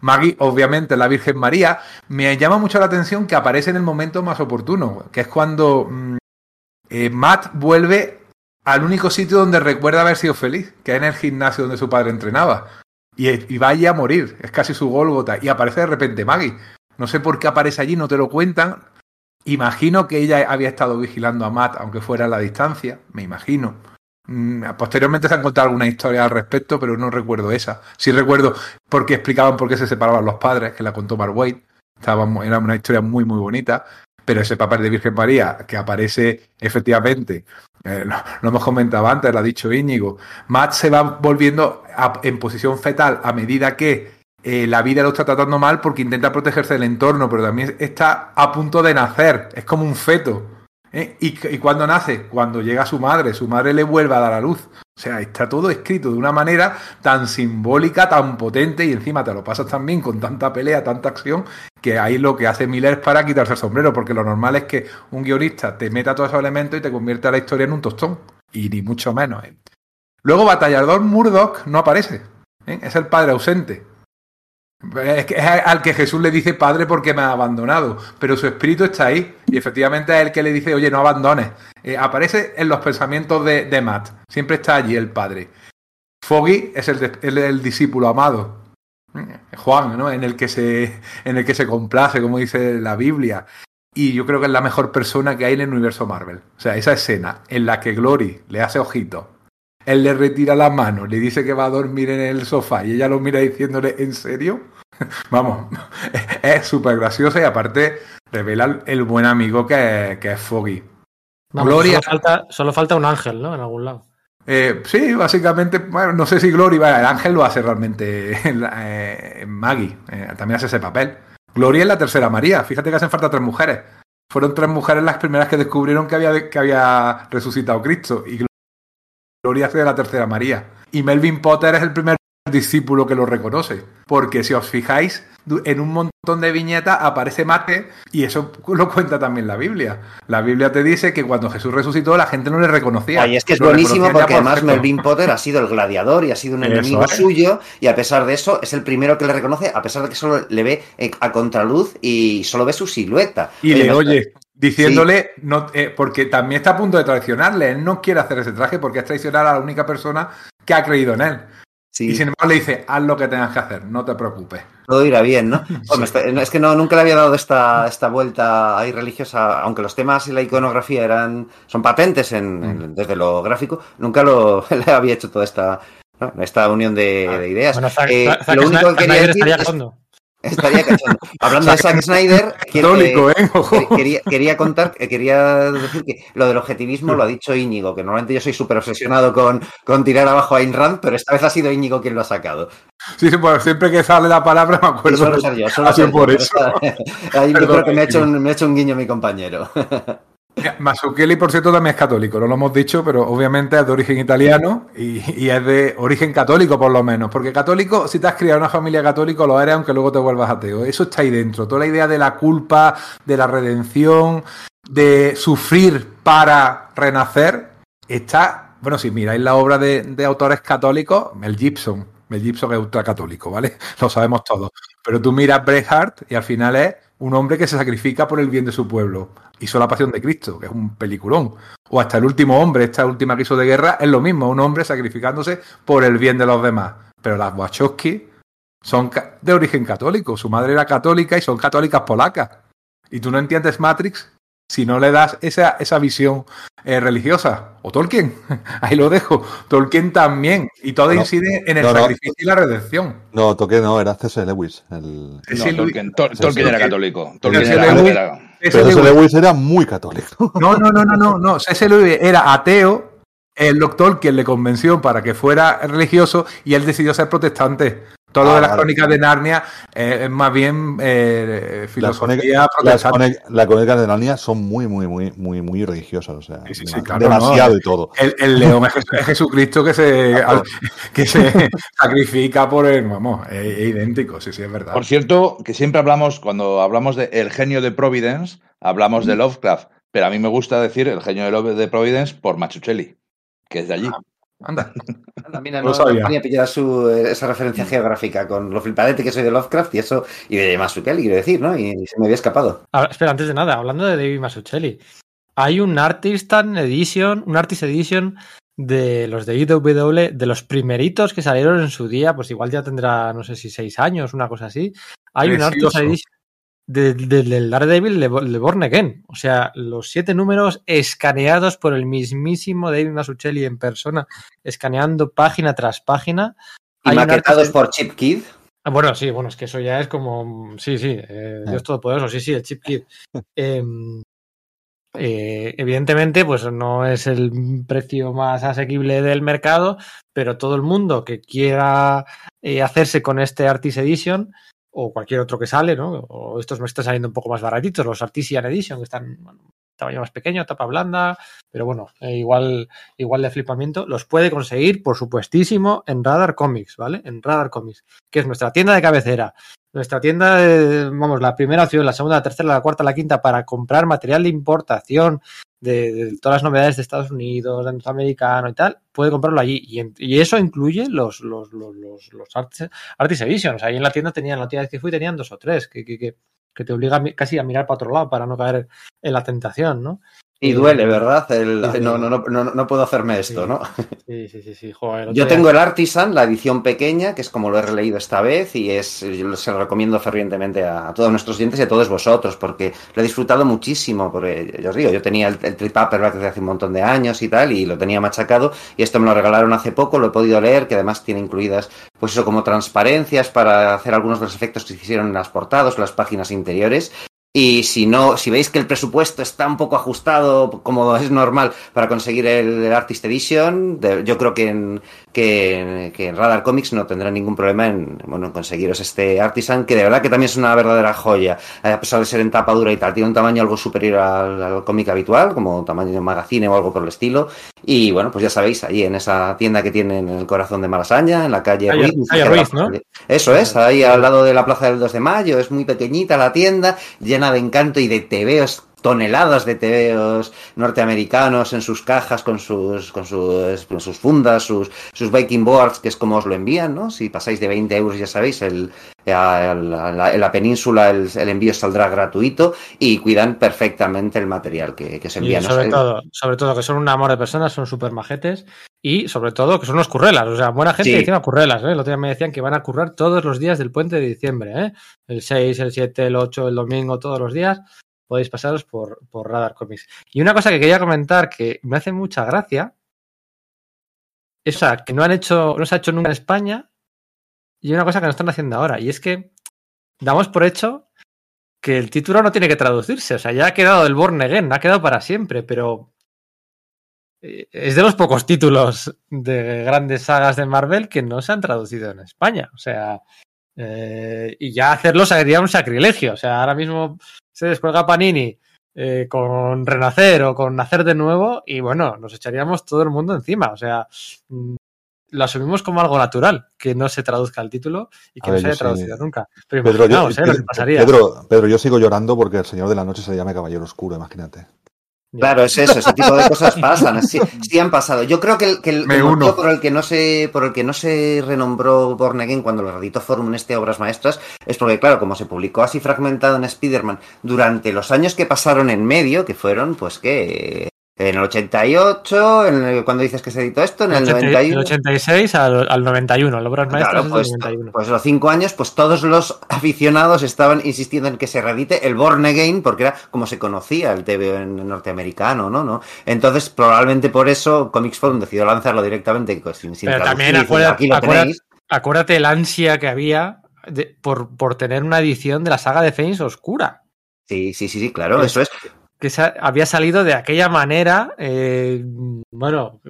Maggie, obviamente, la Virgen María, me llama mucho la atención que aparece en el momento más oportuno, que es cuando mm, eh, Matt vuelve al único sitio donde recuerda haber sido feliz, que es en el gimnasio donde su padre entrenaba. Y, y vaya a morir, es casi su Gólgota, y aparece de repente Maggie. No sé por qué aparece allí, no te lo cuentan. Imagino que ella había estado vigilando a Matt, aunque fuera a la distancia, me imagino. Mm, Posteriormente se han contado alguna historia al respecto, pero no recuerdo esa. Sí recuerdo porque explicaban por qué se separaban los padres, que la contó Mark Waid. Estaba Era una historia muy, muy bonita. Pero ese papel de Virgen María, que aparece efectivamente, eh, lo, hemos comentado antes, lo ha dicho Íñigo, Matt se va volviendo en posición fetal a medida que eh, la vida lo está tratando mal porque intenta protegerse del entorno, pero también está a punto de nacer, es como un feto. ¿Eh? ¿Y, y cuando nace? Cuando llega su madre, su madre le vuelve a dar a luz. O sea, está todo escrito de una manera tan simbólica, tan potente y encima te lo pasas también con tanta pelea, tanta acción, que ahí lo que hace Miller es para quitarse el sombrero, porque lo normal es que un guionista te meta todos esos elementos y te convierta la historia en un tostón, y ni mucho menos. ¿eh? Luego Batallador Murdoch no aparece, ¿eh? es el padre ausente. Es, que es al que Jesús le dice padre porque me ha abandonado, pero su espíritu está ahí y efectivamente es el que le dice, oye, no abandones. Eh, aparece en los pensamientos de, Matt, siempre está allí el padre. Foggy es el, el, el discípulo amado, Juan, ¿no? En el que se, en el que se complace, como dice la Biblia. Y yo creo que es la mejor persona que hay en el universo Marvel. O sea, esa escena en la que Glory le hace ojito, él le retira la mano, le dice que va a dormir en el sofá y ella lo mira diciéndole, ¿en serio? Vamos, es súper graciosa y aparte revela el buen amigo que, que es Foggy. Vamos, Gloria. Solo falta, solo falta, un ángel, ¿no? En algún lado. Eh, sí, básicamente, bueno, no sé si Glory, el ángel lo hace realmente eh, Maggie, eh, también hace ese papel. Gloria es la tercera María, fíjate que hacen falta tres mujeres. Fueron tres mujeres las primeras que descubrieron que había, que había resucitado Cristo y Gloria hace de la tercera María. Y Melvin Potter es el primer discípulo que lo reconoce. Porque si os fijáis, en un montón de viñetas aparece Mate y eso lo cuenta también la Biblia. La Biblia te dice que cuando Jesús resucitó la gente no le reconocía. Ay, es que es buenísimo porque por además Melvin Potter ha sido el gladiador y ha sido un enemigo suyo y a pesar de eso es el primero que le reconoce a pesar de que solo le ve a contraluz y solo ve su silueta. Y oye, le oye, diciéndole, sí. no, eh, porque también está a punto de traicionarle, él no quiere hacer ese traje porque es traicionar a la única persona que ha creído en él. Sí. Y sin embargo le dice, haz lo que tengas que hacer, no te preocupes. Todo irá bien, ¿no? Hombre. Es que no, nunca le había dado esta, esta vuelta ahí religiosa, aunque los temas y la iconografía eran son patentes en, en, desde lo gráfico, nunca lo, le había hecho toda esta, ¿no? esta unión de, de ideas. Bueno, eh, lo único que quería decir es, Estaría cachando. Hablando de Zack Snyder, Católico, ¿eh? quería, quería, contar, quería decir que lo del objetivismo lo ha dicho Íñigo, que normalmente yo soy súper obsesionado con, con, tirar abajo a Ayn Rand, pero esta vez ha sido Íñigo quien lo ha sacado. Sí, sí, pues siempre que sale la palabra me acuerdo. Solo ser yo, solo ser por yo, eso. Ahí Perdón, yo creo que me ha, hecho un, me ha hecho un guiño mi compañero. Mazzucchelli, por cierto, también es católico, no lo hemos dicho, pero obviamente es de origen italiano y, es de origen católico, por lo menos. Porque católico, si te has criado en una familia católica, lo eres aunque luego te vuelvas ateo. Eso está ahí dentro. Toda la idea de la culpa, de la redención, de sufrir para renacer, está. Bueno, si miráis la obra de, autores católicos, Mel Gibson. Mel Gibson es ultracatólico, ¿vale? Lo sabemos todos. Pero tú miras Braveheart y al final es un hombre que se sacrifica por el bien de su pueblo. Hizo la pasión de Cristo, que es un peliculón. O hasta el último hombre, esta última que hizo de guerra, es lo mismo, un hombre sacrificándose por el bien de los demás. Pero las Wachowski son de origen católico. Su madre era católica y son católicas polacas. Y tú no entiendes Matrix si no le das esa, esa visión eh, religiosa. O Tolkien, ahí lo dejo. Tolkien también. Y todo no, incide en el no, sacrificio no. y la redención. No, Tolkien no, era C.S. Lewis. El... No, Tolkien, Tol Tolkien era católico. Tolkien era, Lewis, era... Pero C.S. Lewis era muy católico. No, no, no, no, no. no. C.S. Lewis era ateo. El doctor quien le convenció para que fuera religioso y él decidió ser protestante. Todo ah, de las vale. crónicas de Narnia eh, es más bien eh, filosofía las crónicas de Narnia son muy, muy, muy, muy, muy religiosas. O sea, sí, sí, sí, claro, demasiado no, y todo. El, el león es Jesucristo que se, que se sacrifica por él, vamos, es, es, idéntico, sí, sí, es verdad. Por cierto, que siempre hablamos, cuando hablamos de El genio de Providence, hablamos mm. de Lovecraft, pero a mí me gusta decir El genio de, Love, de Providence por Machuchelli, que es de allí. Ah. Anda. Anda, mira, no, no sabía. pillado su, esa referencia geográfica con lo flipadete que soy de Lovecraft y eso, y de Masuchelli, quiero decir, ¿no? Y, y se me había escapado. Ahora, espera, antes de nada, hablando de David Masuchelli, hay un Artistan Edition, un Artist Edition de los de IW, de los primeritos que salieron en su día, pues igual ya tendrá, no sé si seis años, una cosa así. Hay Precioso. un Artist Edition del de, de Daredevil de, de Born Again. O sea, los siete números escaneados por el mismísimo David Masuchelli en persona, escaneando página tras página. Y Hay maquetados por Chip Kid. Ah, bueno, sí, bueno, es que eso ya es como. Sí, sí, eh, Dios Todopoderoso, sí, sí, el Chip Kid. Eh, eh, evidentemente, pues no es el precio más asequible del mercado, pero todo el mundo que quiera eh, hacerse con este Artist Edition o cualquier otro que sale, ¿no? O estos me están saliendo un poco más baratitos, los Artisan Edition, que están bueno, tamaño más pequeño, tapa blanda, pero bueno, eh, igual, igual de flipamiento, los puede conseguir, por supuestísimo, en Radar Comics, ¿vale? En Radar Comics, que es nuestra tienda de cabecera, nuestra tienda, de- vamos, la primera opción, la segunda, la tercera, la cuarta, la quinta, para comprar material de importación de, de todas las novedades de Estados Unidos, de norteamericano y tal, puede comprarlo allí. Y, eso incluye los, los, los, los, los Artis, Artis. Ahí en la tienda tenían, la vez que fui, tenían dos o tres, que, que, que, que te obliga casi a mirar para otro lado para no caer en la tentación, ¿no? Y duele, ¿verdad? El- sí, sí. no, no, no, no, no puedo hacerme esto, Sí. ¿no? Sí, sí, sí, sí, joder. Yo tengo el Artisan, la edición pequeña, que es como lo he releído esta vez, y es, yo se lo recomiendo fervientemente a, a todos nuestros oyentes y a todos vosotros, porque lo he disfrutado muchísimo, porque yo os digo, yo tenía el, el paperback desde hace un montón de años y tal, y lo tenía machacado, y esto me lo regalaron hace poco, lo he podido leer, que además tiene incluidas, pues eso, como transparencias para hacer algunos de los efectos que se hicieron en las portadas, las páginas interiores, y si no, si veis que el presupuesto está un poco ajustado, como es normal, para conseguir el, el Artist Edition, de- yo creo que en, que, que en Radar Comics no tendrá ningún problema en, bueno, en conseguiros este Artisan, que de verdad que también es una verdadera joya, Eh, a pesar de ser en tapa dura y tal, tiene un tamaño algo superior al, al cómic habitual, como tamaño de magazine o algo por el estilo, y bueno, pues ya sabéis, allí en esa tienda que tienen en el corazón de Malasaña, en la calle Calle- Ruiz, ¿no? Eso es, ahí al lado de la Plaza del 2 de Mayo, es muy pequeñita la tienda, llena de encanto y de tebeos, toneladas de tebeos norteamericanos en sus cajas con sus, con sus, con sus fundas, sus, sus baking boards, que es como os lo envían, ¿no? Si pasáis de 20 euros, ya sabéis, el, a la- en la península el, el envío saldrá gratuito y cuidan perfectamente el material que, que se Y envía. ¿no? sobre Eh, todo, sobre todo que son un amor de personas, son súper majetes y sobre todo que son unos currelas, o sea, buena gente Sí. encima currelas, ¿eh? El otro día me decían que van a currar todos los días del puente de diciembre, ¿eh? El 6, el 7, el 8, el domingo, todos los días podéis pasaros por, por Radar Comics. Y una cosa que quería comentar que me hace mucha gracia es o sea, que no han hecho, no se ha hecho nunca en España y una cosa que no están haciendo ahora y es que damos por hecho que el título no tiene que traducirse. O sea, ya ha quedado el Born Again, ha quedado para siempre, pero es de los pocos títulos de grandes sagas de Marvel que no se han traducido en España. O sea, eh, y ya hacerlo sería un sacrilegio. O sea, ahora mismo se descuelga Panini eh, con Renacer o con Nacer de nuevo y bueno, nos echaríamos todo el mundo encima. O sea, mm, lo asumimos como algo natural, que no se traduzca el título y que no se haya sí. traducido nunca. Pero Pedro, yo, ¿eh? lo que pasaría. Pedro, Pedro, yo sigo llorando porque el Señor de la Noche se llame Caballero Oscuro, imagínate. Claro, es eso, ese tipo de cosas pasan, sí, sí han pasado. Yo creo que el, que el, motivo por el que no se, por el que no se renombró Born Again cuando lo reeditó Forum en este Obras Maestras es porque, claro, como se publicó así fragmentado en Spider-Man durante los años que pasaron en medio, que fueron, pues que en el 88, en el- cuando dices que se editó esto, en el Del 91. 86 al, al 91, el Obras Maestras Claro, es pues, del 91. pues los cinco años, pues todos los aficionados estaban insistiendo en que se reedite el Born Again, porque era como se conocía el TV en norteamericano, ¿no? ¿no? Entonces, probablemente por eso Comics Forum decidió lanzarlo directamente pues, sin, sin Pero también acuérdate, aquí lo acuérdate- tenéis. acuérdate el ansia que había de- por, por tener una edición de la saga de Phoenix oscura. Sí, sí, sí, sí, claro, Es- eso es. Que había salido de aquella manera, eh, bueno,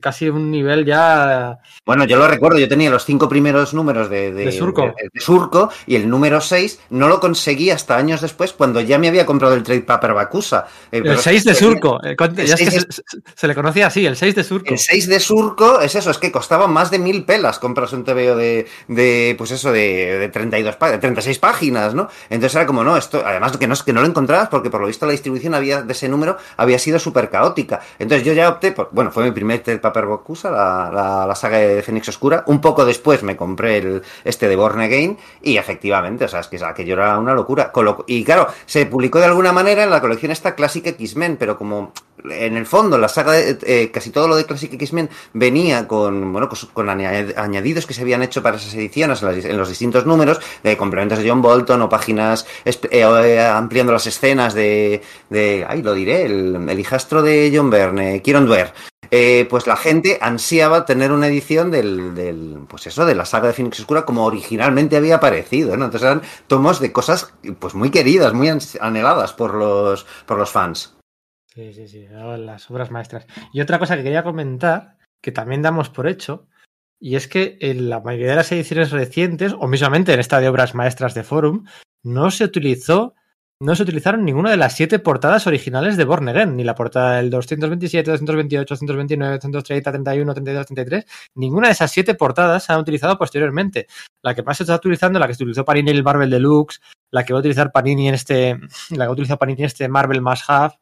casi un nivel ya. Bueno, yo lo recuerdo, yo tenía los cinco primeros números de, de, De Surco. de- de Surco, y el número 6 no lo conseguí hasta años después cuando ya me había comprado el trade paper Bakusa. Eh, El 6 de Surco. eh, con- el ya es que 6 se, le conocía así, el 6 de Surco. El 6 de Surco es eso, es que costaba más de mil pelas compras un TVO de, de pues eso, de, de 32 pá- de 36 páginas, ¿no? Entonces era como, no, esto, además que no, que no lo encontrabas porque por lo visto la distribución había, de ese número había sido súper caótica. Entonces yo ya opté por, bueno, fue mi primer Ted Paper Bokusa, la, la, saga de Fénix Oscura. Un poco después me compré el, este de Born Again y efectivamente, o sea, es que aquello era una locura. Y claro, se publicó de alguna manera en la colección esta Classic X-Men, pero como en el fondo la saga, de, eh, casi todo lo de Classic X-Men venía con, bueno, con añad- añadidos que se habían hecho para esas ediciones en, en los distintos números, de complementos de John Bolton o páginas eh, eh, ampliando las escenas de, de, ay, lo diré, el, el hijastro de John Byrne, Kieron Dwyer. Eh, pues la gente ansiaba tener una edición del, del, pues eso, de la saga de Phoenix Oscura como originalmente había aparecido, ¿no? Entonces eran tomos de cosas, pues muy queridas, muy anheladas por los, por los fans. Sí, sí, sí, las obras maestras. Y otra cosa que quería comentar, que también damos por hecho, y es que en la mayoría de las ediciones recientes, o mismamente en esta de obras maestras de Forum, no se utilizó no se utilizaron ninguna de las siete portadas originales de Born Again, ni la portada del 227, 228, 229, 230, 31, 32, 33. Ninguna de esas siete portadas se han utilizado posteriormente. La que más se está utilizando, la que se utilizó Panini en el Marvel Deluxe, la que va a utilizar Panini en este, la que utilizó Panini en este Marvel Must Have,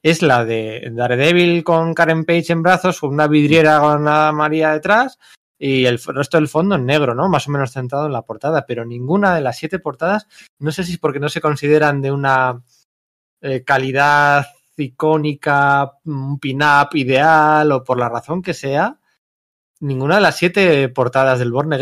es la de Daredevil con Karen Page en brazos, con una vidriera con Ana María detrás y el resto del fondo en negro, ¿no? Más o menos centrado en la portada, pero ninguna de las siete portadas, no sé si es porque no se consideran de una eh, calidad icónica, un pin-up ideal o por la razón que sea, ninguna de las siete portadas del Born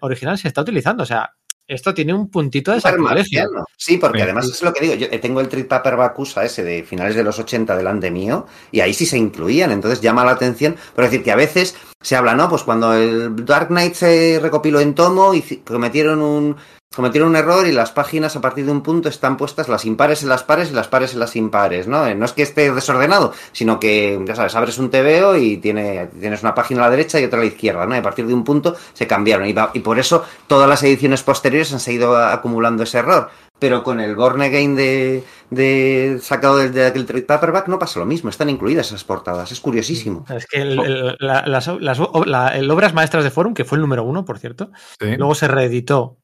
original se está utilizando. O sea, esto tiene un puntito de sacrilegio. Sí, porque además es lo que digo. Yo eh, tengo el Trip Paper Bakusa ese de finales de los 80 delante mío y ahí sí se incluían. Entonces llama la atención. Pero decir que a veces se habla, ¿no? Pues cuando el Dark Knight se recopiló en tomo y cometieron un. Cometieron un error y las páginas a partir de un punto están puestas las impares en las pares y las pares en las impares, ¿no? Eh, No es que esté desordenado, sino que, ya sabes, abres un TVO y tiene, tienes una página a la derecha y otra a la izquierda, ¿no? Y a partir de un punto se cambiaron. Y, va- y por eso todas las ediciones posteriores han seguido acumulando ese error. Pero con el Born Again de, de sacado del- de aquel trade paperback no pasa lo mismo, están incluidas esas portadas, es curiosísimo. Es que el- el- la- las, las o- la- el Obras Maestras de Forum, que fue el número uno, por cierto, Sí. luego se reeditó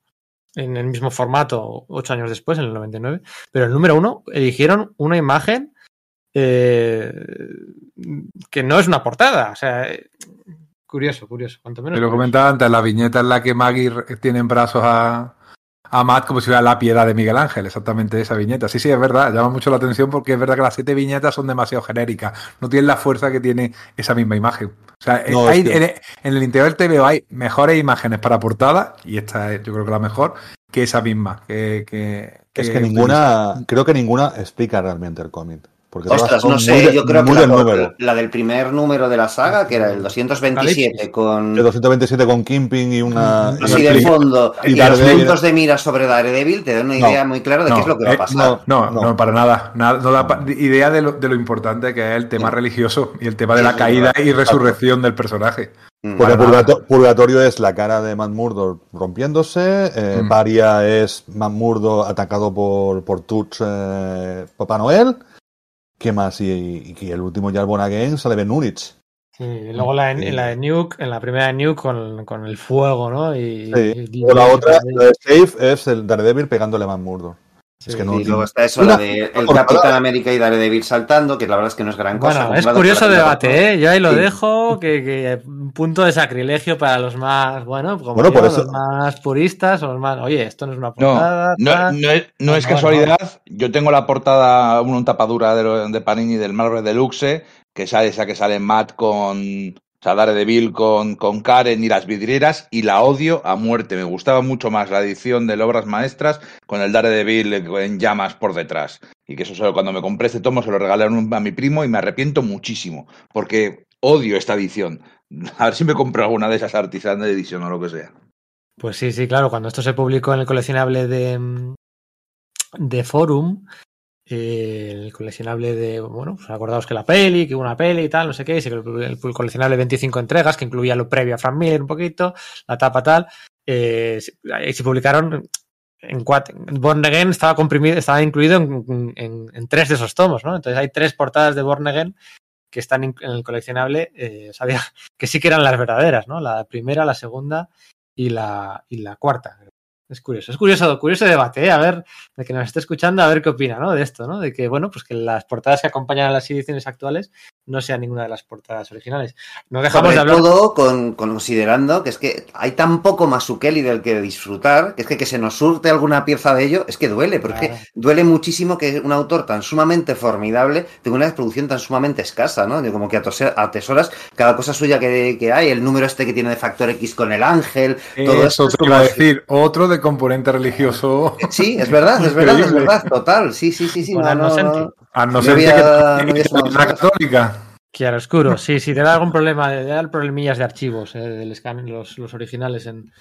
en el mismo formato ocho años después, en el 99, pero el número uno eligieron una imagen eh, que no es una portada. O sea, eh, curioso, curioso. Cuanto menos Te lo comentaba antes, la viñeta en la que Maggie tiene en brazos a, a Matt como si fuera la piedad de Miguel Ángel, exactamente esa viñeta. Sí, sí, es verdad, llama mucho la atención porque es verdad que las siete viñetas son demasiado genéricas, no tienen la fuerza que tiene esa misma imagen. O sea, No, hay- en, en el interior del TVO hay mejores imágenes para portada, y esta es yo creo que la mejor, que esa misma. Que, que- Es que que ninguna, creo que ninguna explica realmente el cómic. Porque Ostras, no sé, de- yo creo que la, del número. la del primer número de la saga, que era el 227 Apocalipsis. con... De 227 con Kimping y una. Así y de fondo y y, los puntos de mira sobre Daredevil te dan una No. idea muy clara de No, qué es lo que va a eh, pasar. No, no, No. para nada. nada no da pa- idea de lo, de lo importante que es el tema Sí. religioso y el tema de Sí, la caída verdad. y resurrección del personaje. Mm. Porque. Purgato- Purgatorio es la cara de Matt Murdo rompiéndose, eh, Mm. Paria es Matt Murdo atacado por, por Tuts eh, Papá Noel. ¿Qué más? Y, y, el último ya el Born Again sale Ben Unich. Sí, y luego la, de- en la de Nuke, en la primera de Nuke con, con el fuego, ¿no? Y, Sí. y- O la otra, la de Safe, es el Daredevil pegándole a Matt Murdo. Sí. es que no- y luego está eso, Una- la de el Capitán América y Daredevil saltando, que la verdad es que no es gran cosa. Bueno, es curioso debate, ¿eh? Yo ahí lo Sí. dejo, que, que un punto de sacrilegio para los más, bueno, como Bueno, yo, por eso- los más puristas o los más, oye, esto no es una No, portada. no, no es, no es Bueno, casualidad. Yo tengo la portada, una tapadura de, de Panini del Marvel Deluxe, que sale esa que sale Matt con. Sea, Daredevil con, con Karen y las vidrieras, y la odio a muerte. Me gustaba mucho más la edición de Obras Maestras con el Daredevil en llamas por detrás. Y que eso solo cuando me compré este tomo se lo regalé a mi primo y me arrepiento muchísimo, porque odio esta edición. A ver si me compro alguna de esas artisanas de edición o lo que sea. Pues sí, sí, claro, cuando esto se publicó en el coleccionable de, mm, de Forum, el coleccionable de, bueno, pues acordaos que la peli, que hubo una peli y tal, no sé qué, el, coleccionable 25 entregas, que incluía lo previo a Frank Miller un poquito, la tapa tal, eh, se- publicaron en cuatro, Born Again estaba comprimido, estaba incluido en, en- tres de esos tomos, ¿no? Entonces hay tres portadas de Born Again que están en el coleccionable, eh, sabía que sí que eran las verdaderas, ¿no? La primera, la segunda y la, y la cuarta. Es curioso, es curioso, curioso debate, ¿eh? a ver, de que nos esté escuchando, a ver qué opina, ¿no? De esto, ¿no? De que, bueno, pues que las portadas que acompañan a las ediciones actuales no sean ninguna de las portadas originales. No dejamos Sobre de hablar. todo con, considerando que es que hay tan poco Masukeli del que disfrutar, que es que que se nos surte alguna pieza de ello, es que duele, pero es Claro. que duele muchísimo que un autor tan sumamente formidable tenga una producción tan sumamente escasa, ¿no? De como que atesoras cada cosa suya que, que hay, el número este que tiene de factor X con el ángel, todo Eso esto es te iba a como- decir, otro de componente religioso. Sí, es verdad, es verdad, es verdad, total, sí, sí, sí, sí, Con no, no, no. A no ser había- que católica. Chiaroscuro, sí, sí, te da algún problema, te da problemillas de archivos, eh, del scan, los, los originales en.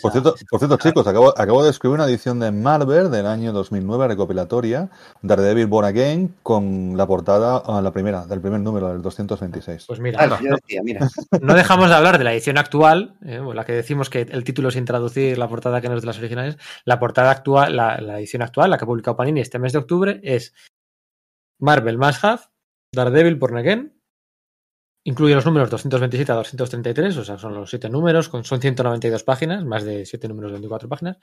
Por cierto, por cierto chicos, acabo, acabo de escribir una edición de Marvel del año 2009 recopilatoria, Daredevil Born Again, con la portada, ah, la primera, del primer número, del 226. Pues mira, Ah, no, mira. dejamos de hablar de la edición actual, eh, la que decimos que el título sin traducir, la portada que no es de las originales. La portada actual, la, la edición actual, la que ha publicado Panini este mes de octubre, es Marvel Must Have, Daredevil Born Again. Incluye los números 227 a 233, o sea, son los siete números, con, son 192 páginas, más de 7 números de 24 páginas.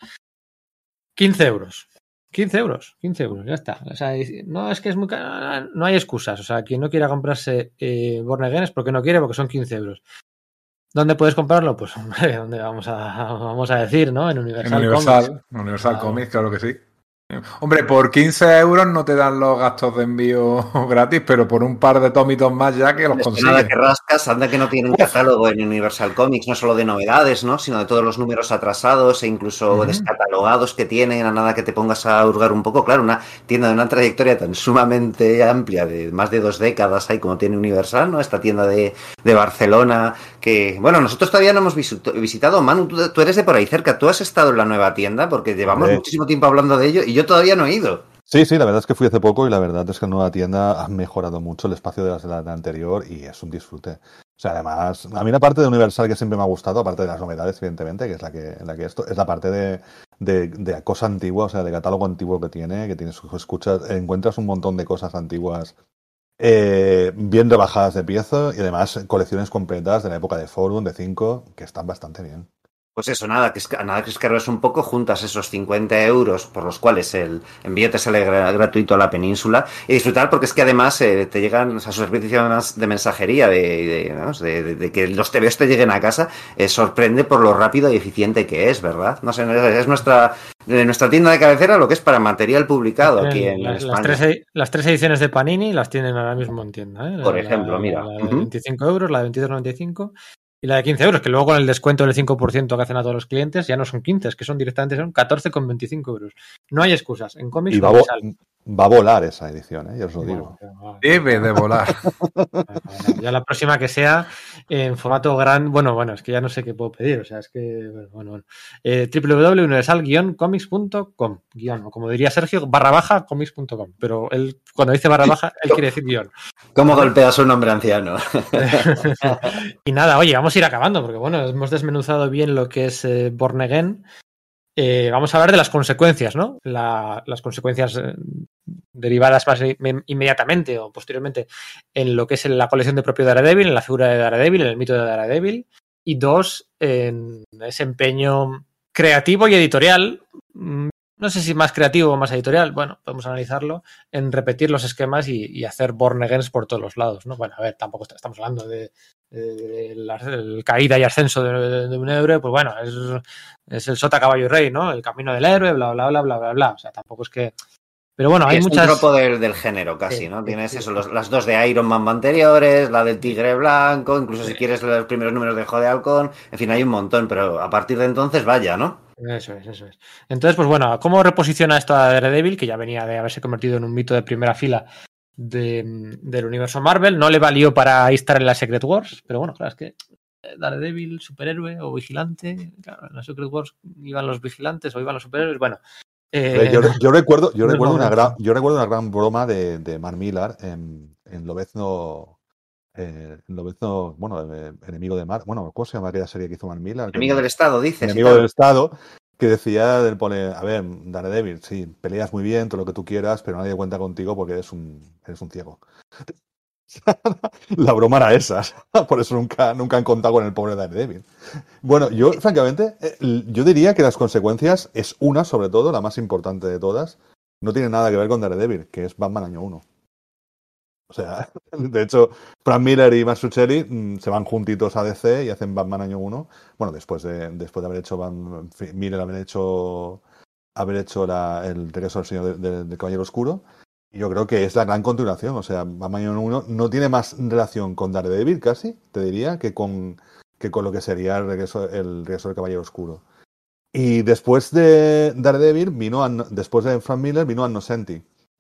15 euros. 15 euros, 15 euros, ya está. O sea, no es que es muy caro, no hay excusas. O sea, quien no quiera comprarse eh, Born Again es porque no quiere, porque son 15 euros. ¿Dónde puedes comprarlo? Pues, hombre, ¿dónde vamos a, vamos a decir, no? En En Universal. Universal, Comics. Universal Claro. Comics, claro que sí. Hombre, por 15 euros no te dan los gastos de envío gratis, pero por un par de tomitos más ya que los Es que consigues. nada que rascas, anda que no tienen catálogo en Universal Comics, no solo de novedades, ¿no? Sino de todos los números atrasados e incluso descatalogados que tienen, a nada que te pongas a hurgar un poco. Claro, una tienda de una trayectoria tan sumamente amplia, de más de dos décadas hay como tiene Universal, ¿no? Esta tienda de, de Barcelona, que, bueno, nosotros todavía no hemos visitado. Manu, tú, tú eres de por ahí cerca, tú has estado en la nueva tienda porque llevamos muchísimo tiempo hablando de ello y yo todavía no he ido. Sí, sí, la verdad es que fui hace poco y la verdad es que la nueva tienda ha mejorado mucho el espacio de la, de anterior y es un disfrute. O sea, además, a mí la parte de Universal que siempre me ha gustado, aparte de las novedades, evidentemente, que es la que, la que esto, es la parte de, de, de cosa antigua, o sea, de catálogo antiguo que tiene, que tienes, escuchas, encuentras un montón de cosas antiguas eh, bien rebajadas de pieza y además colecciones completas de la época de Forum, de 5, que están bastante bien. Pues eso, nada, que es, nada que escarbes un poco, juntas esos 50 euros por los cuales el envío te sale gra- gratuito a la península y disfrutar porque es que además eh, te llegan o sea, sus servicios de mensajería, de, de, vamos, de- de- de que los TVOs te lleguen a casa, eh, sorprende por lo rápido y eficiente que es, ¿verdad? No sé, es nuestra, nuestra tienda de cabecera lo que es para material publicado aquí en las, las España. tres, e- las tres ediciones de Panini las tienen ahora mismo en tienda. ¿eh? Por La- ejemplo, mira. La de Ujú. 25 euros, la de 22,95 y la de 15 euros, que luego con el descuento del 5% que hacen a todos los clientes ya no son 15, es que son directamente son 14,25 euros. No hay excusas. En cómics Y va no sale. Va a volar esa edición, ¿eh? ya os lo digo. Debe de volar. Ya la próxima que sea en formato gran, bueno, bueno, es que ya no sé qué puedo pedir, o sea, es que, bueno, bueno. Eh, www.universal-comics.com, guion, o como diría Sergio, barra baja comics.com, pero él, cuando dice barra baja, él quiere decir guion. ¿Cómo golpeas a un hombre anciano? y nada, oye, vamos a ir acabando, porque bueno, hemos desmenuzado bien lo que es eh, Born Again. Eh, vamos a hablar de las consecuencias, ¿no? La- las consecuencias eh, derivadas más in- inmediatamente o posteriormente en lo que es la colección de propio Daredevil, en la figura de Daredevil, en el mito de Daredevil. Y dos, en ese empeño creativo y editorial. mm, No sé si más creativo o más editorial, bueno, podemos analizarlo, en repetir los esquemas y, hacer Born por todos los lados, ¿no? Bueno, a ver, tampoco est- estamos hablando de, el caída y ascenso de, de un héroe, pues bueno, es, es el sota caballo y rey, ¿no? El camino del héroe, bla, bla, bla, bla, bla, bla. O sea, tampoco es que... Pero bueno, hay es muchas... un tropo del, del género casi, Sí, ¿no? sí, Tienes sí. eso, los- las dos de Iron Man anteriores, la del Tigre Blanco, incluso si quieres los primeros números de Jode Halcón, en fin, hay un montón, pero a partir de entonces vaya, ¿no? Eso es, eso es. Entonces, pues bueno, ¿cómo reposiciona esto a Daredevil, que ya venía de haberse convertido en un mito de primera fila de- del universo Marvel? No le valió para estar en la Secret Wars, pero bueno, claro, es que eh, Daredevil, superhéroe o vigilante, claro, en la Secret Wars iban los vigilantes o iban los superhéroes, bueno. eh, Yo, yo recuerdo, yo no recuerdo una gran, yo recuerdo una gran broma de, de Mark Millar en, en Lobezno, eh, en Lobezno, bueno, eh, enemigo de Mar, bueno, ¿cómo se llama aquella serie que hizo Mark Millar? Enemigo del Estado, dices. enemigo del Estado, que decía del pone, a ver, Daredevil, sí, peleas muy bien, todo lo que tú quieras, pero nadie cuenta contigo porque eres un, eres un ciego. La broma era esa, por eso nunca, nunca han contado con el pobre Daredevil. Bueno, yo, francamente, eh, yo diría que las consecuencias es una, sobre todo, la más importante de todas. No tiene nada que ver con Daredevil, que es Batman año 1. O sea, de hecho, Frank Miller y Masuchelli mm, se van juntitos a DC y hacen Batman año 1. Bueno, después de, después de haber hecho Batman- Miller, haber hecho, haber hecho el regreso del Señor de- de- del Caballero Oscuro. Y Yo creo que es la gran continuación. O sea, Batman año 1 no tiene más relación con Daredevil, casi, te diría, que con, que con lo que sería el regreso, el regreso del Caballero Oscuro. Y después de Daredevil, vino Anno- después de Frank Miller, vino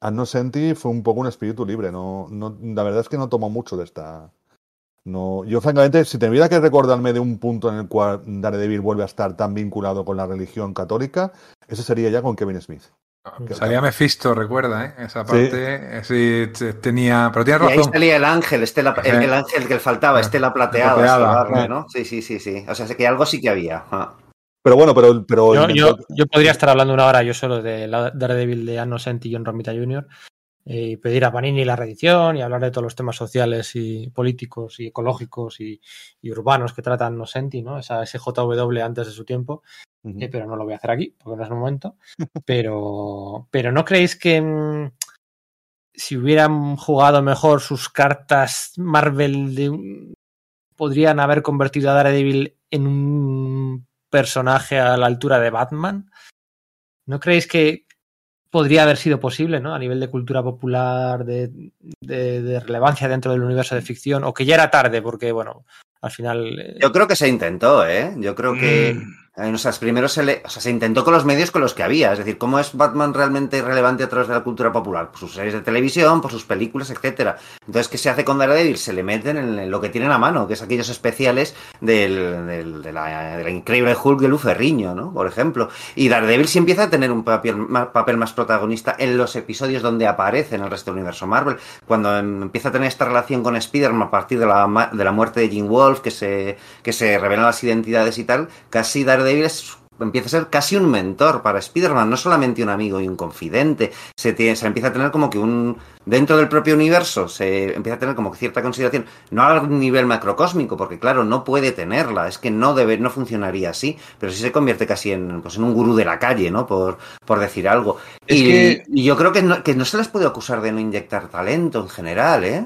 Annocenti. Annocenti fue un poco un espíritu libre. No, no, la verdad es que no tomó mucho de esta, No, yo francamente, si tuviera que recordarme de un punto en el cual Daredevil vuelve a estar tan vinculado con la religión católica, ese sería ya con Kevin Smith. Salía Mephisto, recuerda, ¿eh? Esa parte. eh, Sí, tenía. Pero tienes Y ahí razón. salía el ángel, Estela, el, ángel que le faltaba, Estela plateada, Plateada. ¿no? Sí, sí, sí, sí. O sea, sé que algo sí que había. Ah. Pero bueno, pero, pero Yo, yo, yo podría estar hablando una hora yo solo de la Daredevil de Anno Senti y John Romita Jr. eh, y pedir a Panini la reedición y hablar de todos los temas sociales y políticos y ecológicos y, y urbanos que tratan No Senti, ¿no? Esa SJW antes de su tiempo. Eh, pero no lo voy a hacer aquí porque no es el momento. Pero, pero ¿no creéis que mm, si hubieran jugado mejor sus cartas Marvel de podrían haber convertido a Daredevil en un personaje a la altura de Batman? ¿No creéis que podría haber sido posible, ¿no? A nivel de cultura popular, de, de- de relevancia dentro del universo de ficción, o que ya era tarde, porque, bueno, al final. eh, Yo creo que se intentó, ¿eh? Yo creo que Mm. En los primeros se, le- o sea, se intentó con los medios con los que había. Es decir, ¿cómo es Batman realmente relevante a través de la cultura popular? Por sus series de televisión, por sus películas, etcétera. Entonces, ¿qué se hace con Daredevil? Se le meten en lo que tienen a mano, que es aquellos especiales del, del- de, la, increíble Hulk de Luferriño, ¿no? Por ejemplo. Y Daredevil sí empieza a tener un papel más, papel más protagonista en los episodios donde aparece en el resto del universo Marvel. Cuando em, empieza a tener esta relación con Spider-Man a partir de la, de la muerte de Jim Wolf, que se, que se revelan las identidades y tal, casi Daredevil es- empieza a ser casi un mentor para Spider-Man, no solamente un amigo y un confidente. Se, tiene- se empieza a tener como que un. Dentro del propio universo se empieza a tener como que cierta consideración, no a nivel macrocósmico, porque claro, no puede tenerla, es que no debe, no funcionaría así, pero sí se convierte casi en, pues, en un gurú de la calle, ¿no? Por, por decir algo. Es y, que- y yo creo que no, que no se les puede acusar de no inyectar talento en general, ¿eh?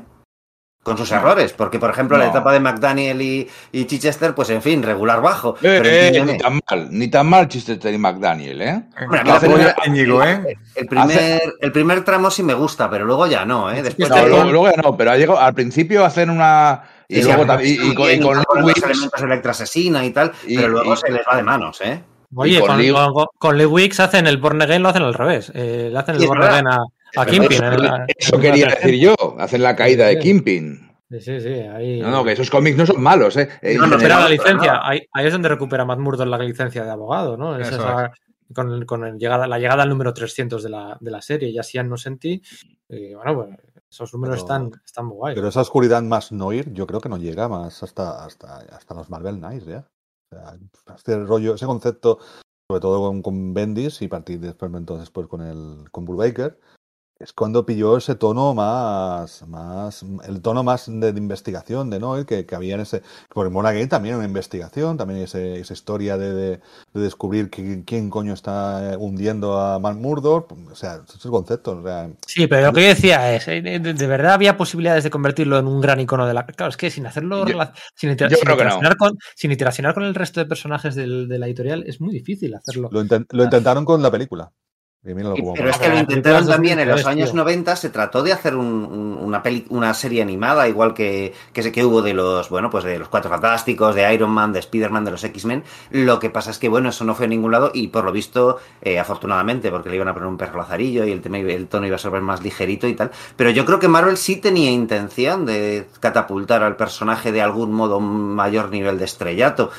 Con sus errores, porque por ejemplo la No. etapa de McDaniel y, y Chichester, pues en fin, regular bajo. Eh, Pero eh, ni tan mal, ni tan mal Chichester y McDaniel, ¿eh? La la polla primera- Íñigo, ¿eh? el, primer, el primer tramo sí me gusta, pero luego ya no, ¿eh? Después No, de- luego, luego ya no, pero ha llegado, al principio hacen una. Y sí, luego también- y, y con, y con Lewis, los elementos de Electra asesina y tal, Y- pero luego y- se les va de manos, ¿eh? Oye, Y con con, con, con Lee Wicks hacen el Born Again, lo hacen al revés. Eh, le hacen el Born. Again a, a en la- eso en quería decir yo, hacen la caída de Sí. Kingpin. Sí, sí, sí. Ahí... No, no, que esos cómics no son malos, ¿eh? Eh, No, no, recupera la no, licencia. no. Ahí, ahí es donde recupera Matt Murdock la licencia de abogado, ¿no? Es esa- con, el- con el llegada, la llegada al número 300 de la, de la serie. Y así no sentí. Y bueno, pues esos números Pero- están, están muy guay. pero esa oscuridad más Noir, yo creo que no llega más hasta, hasta, hasta los Marvel Knights, ¿ya? O sea, este rollo, ese concepto, sobre todo con, con Bendis y partir después, entonces, pues con el con Brubaker, es cuando pilló ese tono más, más el tono más de, de investigación de Noir que, que había en ese. Porque Mona Gay también una investigación, también ese- esa historia de, de- de descubrir quién, quién coño está eh, hundiendo a Matt Murdock. O sea, ese es el concepto. O sea, Sí, pero lo que yo decía es, eh, de, de verdad había posibilidades de convertirlo en un gran icono de la... Claro, es que sin hacerlo, Yo- sin, inter- yo sin no. interaccionar con, sin interaccionar con el resto de personajes del- de la editorial es muy difícil hacerlo. lo intentaron con la película. Pero es que lo intentaron también en los 2003, años tío. 90, se trató de hacer un- un- una, peli- una serie animada, igual que, que sé que hubo de los, bueno, pues de los Cuatro Fantásticos, de Iron Man, de Spider-Man, de los X-Men. Lo que pasa es que, bueno, eso no fue a ningún lado y por lo visto, eh, afortunadamente, porque le iban a poner un perro lazarillo y el, tema, el tono iba a ser más ligerito y tal. Pero yo creo que Marvel sí tenía intención de catapultar al personaje de algún modo a un mayor nivel de estrellato.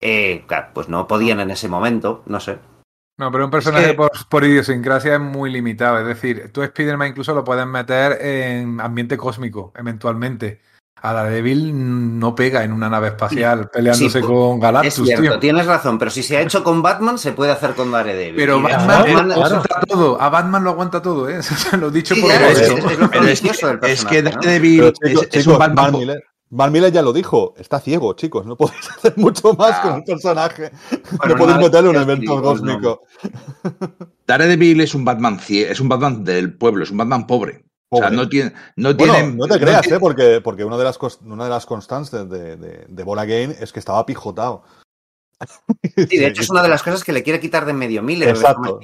Eh, claro, pues no podían en ese momento, no sé. No, pero un personaje que- por, por idiosincrasia es muy limitado. Es decir, tú Spider-Man incluso lo puedes meter en ambiente cósmico, eventualmente. A Daredevil no pega en una nave espacial peleándose Sí, con Es Galactus, cierto, tío. tienes razón, pero si se ha hecho con Batman, se puede hacer con Daredevil. Pero Batman, Batman, lo claro. aguanta todo. A Batman lo aguanta todo, ¿eh? Lo he dicho Sí, por ya, es, es- es lo es que, es. Daredevil es, es un Batman. Van Miller ya lo dijo, está ciego, chicos, no podéis hacer mucho más Ah. con el personaje. Bueno, no podéis no, meterle un evento cósmico. Daredevil es un Batman cie- es un Batman del pueblo, es un Batman pobre. O sea, no tiene, no Bueno, tiene, no te creas, tiene- ¿eh? porque, porque una de las, una de las constantes de, de, de Bola Game es que estaba pijotado. Sí, de hecho es una de las cosas que le quiere quitar de medio Miller Exacto.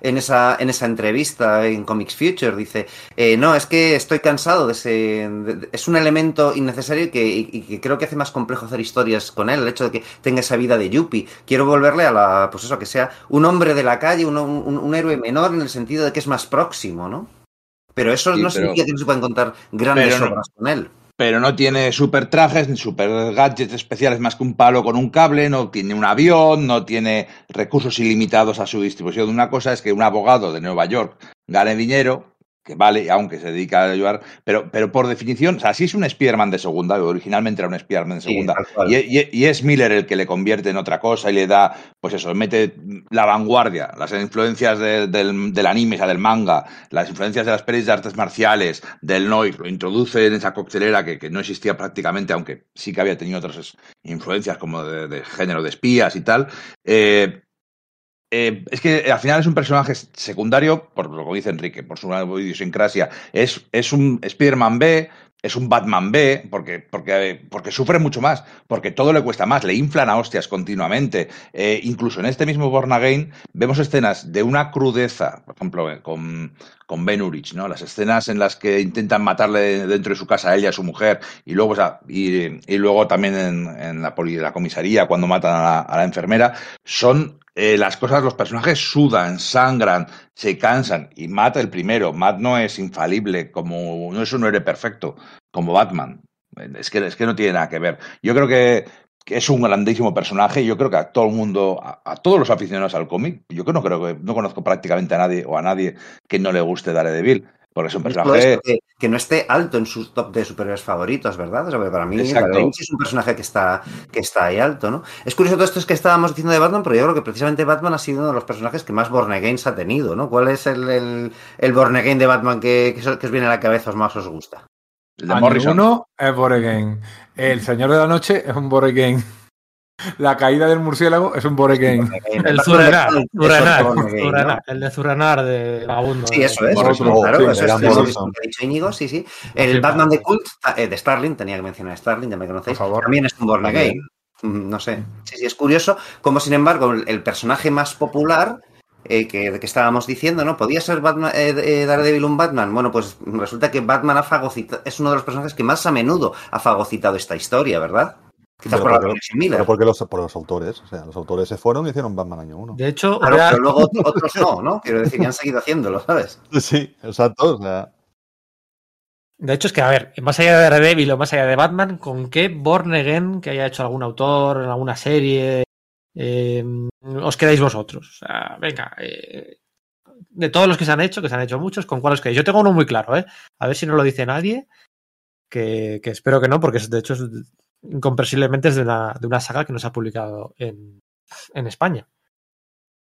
en esa, en esa entrevista en Comics Future. Dice, eh, no, es que estoy cansado de ese... de- es un elemento innecesario y que, y- y que creo que hace más complejo hacer historias con él, el hecho de que tenga esa vida de Yuppie. Quiero volverle a la... pues eso, que sea un hombre de la calle, un, un- un héroe menor en el sentido de que es más próximo, ¿no? Pero eso Sí, no pero- significa que no se puedan contar grandes no. obras con él. Pero no tiene super trajes ni super gadgets especiales más que un palo con un cable, no tiene un avión, no tiene recursos ilimitados a su distribución. Una cosa es que un abogado de Nueva York gane dinero, que vale, aunque se dedica a ayudar, pero, pero por definición, o sea, si es un Spider-Man de segunda, originalmente era un Spider-Man de Sí, segunda, y, y- y es Miller el que le convierte en otra cosa y le da, pues eso, mete la vanguardia, las influencias de- del, del anime, o sea, del manga, las influencias de las pelis de artes marciales, del noise, lo introduce en esa coctelera que, que no existía prácticamente, aunque sí que había tenido otras influencias como de, de género de espías y tal. Eh, eh, es que al final es un personaje secundario, por lo que dice Enrique, por su idiosincrasia. Es, es un Spider-Man B, es un Batman B, porque, porque, porque sufre mucho más, porque todo le cuesta más, le inflan a hostias continuamente. Eh, incluso en este mismo Born Again vemos escenas de una crudeza, por ejemplo, eh, con, con Ben Urich, ¿no? Las escenas en las que intentan matarle dentro de su casa a ella a su mujer, y luego, o sea, y, y luego también en, la, poli- la comisaría cuando matan a la enfermera, son eh, las cosas, los personajes sudan, sangran, se cansan, y Matt el primero, Matt no es infalible, como no es un héroe perfecto, como Batman. Es que, es que no tiene nada que ver. Yo creo que, es un grandísimo personaje, yo creo que a todo el mundo, a, a todos los aficionados al cómic, yo que no creo que no conozco prácticamente a nadie o a nadie que no le guste Daredevil, porque es un personaje esto que, que no esté alto en sus top de superhéroes favoritos, ¿verdad? O sea, para mí es un personaje que está, que está ahí alto, ¿no? Es curioso todo esto es que estábamos diciendo de Batman, pero yo creo que precisamente Batman ha sido uno de los personajes que más Born Agains ha tenido, ¿no? ¿Cuál es el, el, el Born Again de Batman que, que, os- que os viene a la cabeza o más os gusta? el de Morrison. uno es Born Again. El Señor de la Noche es un Born Again. La caída del murciélago es un Again. El Zuranar, el de Zuranar de Vagabundo. Sí, eso es. Claro, Sí, eso es, Íñigo, sí, sí. El Batman de Cult, eh, de Starling, tenía que mencionar a Starling, ya me conocéis. Por favor. También es un Born. Again. Mm, No sé. Sí, sí, es curioso como, sin embargo, el, el personaje más popular eh, que, que estábamos diciendo, ¿no? ¿Podía ser Batman, eh, eh, Daredevil un Batman? Bueno, pues resulta que Batman ha fagocitado, es uno de los personajes que más a menudo ha fagocitado esta historia, ¿verdad? Quizás Pero por porque-. Pero porque los, por los autores, o sea, los autores se fueron y hicieron Batman año uno. De hecho, Claro, pero luego ot- otros no, ¿no? Quiero decir, y han seguido haciéndolo, ¿sabes? Sí, exacto. O sea, de hecho es que, a ver, más allá de Daredevil o más allá de Batman, ¿con qué Born Again que haya hecho algún autor en alguna serie eh, os quedáis vosotros? O sea, venga, eh, de todos los que se han hecho, que se han hecho muchos, ¿con cuál os quedáis? Yo tengo uno muy claro, ¿eh? A ver si no lo dice nadie, que, que espero que no, porque es- de hecho es, incomprensiblemente es de una, de una saga que no se ha publicado en, en España.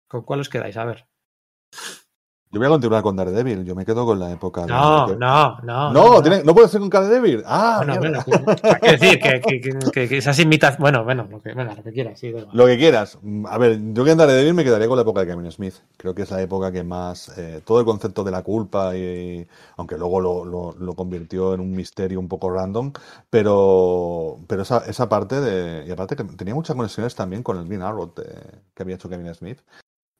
¿Con cuál os quedáis? A ver. Yo voy a continuar con Daredevil. Yo me quedo con la época. de- No, de- no, no. No, tiene- no puede ser con Daredevil. Ah, Bueno, bueno, que- quiero decir que, que, que, esas imitaciones. Bueno, bueno, lo que, bueno, lo que quieras, sí. Lo que quieras. Mm, A ver, yo que en Daredevil me quedaría con la época de Kevin Smith. Creo que es la época que más. eh, todo el concepto de la culpa, y, aunque luego lo, lo- lo convirtió en un misterio un poco random, pero, pero esa, esa parte de. Y aparte que tenía muchas conexiones también con el Green Arrow eh, que había hecho Kevin Smith.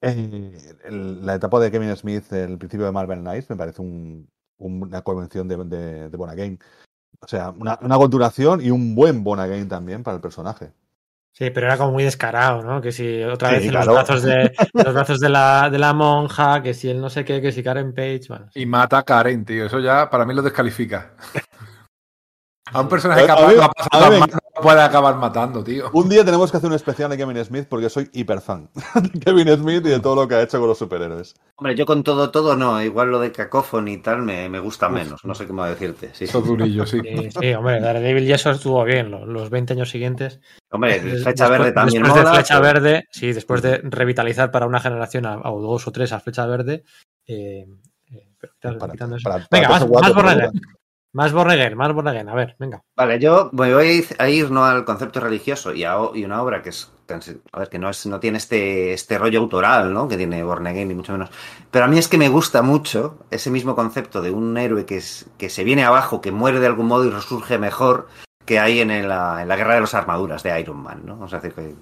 Eh, el- la etapa de Kevin Smith, el principio de Marvel Knights, me parece un- un- una convención de, de. O sea, una, una continuación y un buen Born Again también para el personaje. Sí, pero era como muy descarado, ¿no? Que si otra Sí, vez en claro. los brazos, de, los brazos de, la, de la monja, que si el no sé qué, que si Karen Page. Bueno, sí. Y mata a Karen, tío. Eso ya para mí lo descalifica. A un personaje A- que a ha mí- pasado a mí puede acabar matando, tío. Un día tenemos que hacer un especial de Kevin Smith porque soy hiper fan de Kevin Smith y de todo lo que ha hecho con los superhéroes. Hombre, yo con todo, todo no. Igual lo de Cacophony y tal me, me gusta menos. No sé cómo decirte. Sí, Eso sí. durillo, sí. Sí, sí, hombre, Daredevil y eso estuvo bien, lo- los 20 años siguientes. Hombre, Des- Flecha después- Verde también Después mola. de Flecha Verde, sí, después de revitalizar para una generación a, o dos o tres a Flecha Verde. eh, eh, pero quitando- Para- quitando eso. para- para venga, más, más Again. Más Born Again, más Born Again. A ver, venga. Vale, yo me voy a ir no al concepto religioso y a y una obra que es a ver, que no es no tiene este este rollo autoral, ¿no? Que tiene Born Again ni mucho menos. Pero a mí es que me gusta mucho ese mismo concepto de un héroe que es que se viene abajo, que muere de algún modo y resurge mejor que hay en la, en la guerra de las armaduras de Iron Man, ¿no? O sea, que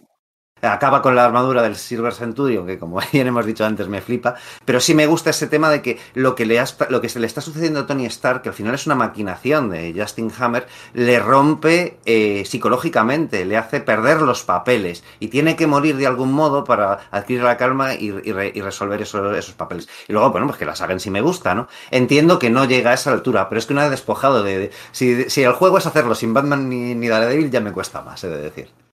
acaba con la armadura del Silver Centurion, que como bien hemos dicho antes me flipa, pero sí me gusta ese tema de que lo que, le ha- lo que se le está sucediendo a Tony Stark, que al final es una maquinación de Justin Hammer, le rompe eh, psicológicamente, le hace perder los papeles y tiene que morir de algún modo para adquirir la calma y, re- y resolver eso- esos papeles. Y luego, bueno, pues que la saga en sí me gusta, ¿no? Entiendo que no llega a esa altura, pero es que una vez despojado de... de- si, si el juego es hacerlo sin Batman ni, ni Daredevil, ya me cuesta más, he de decir.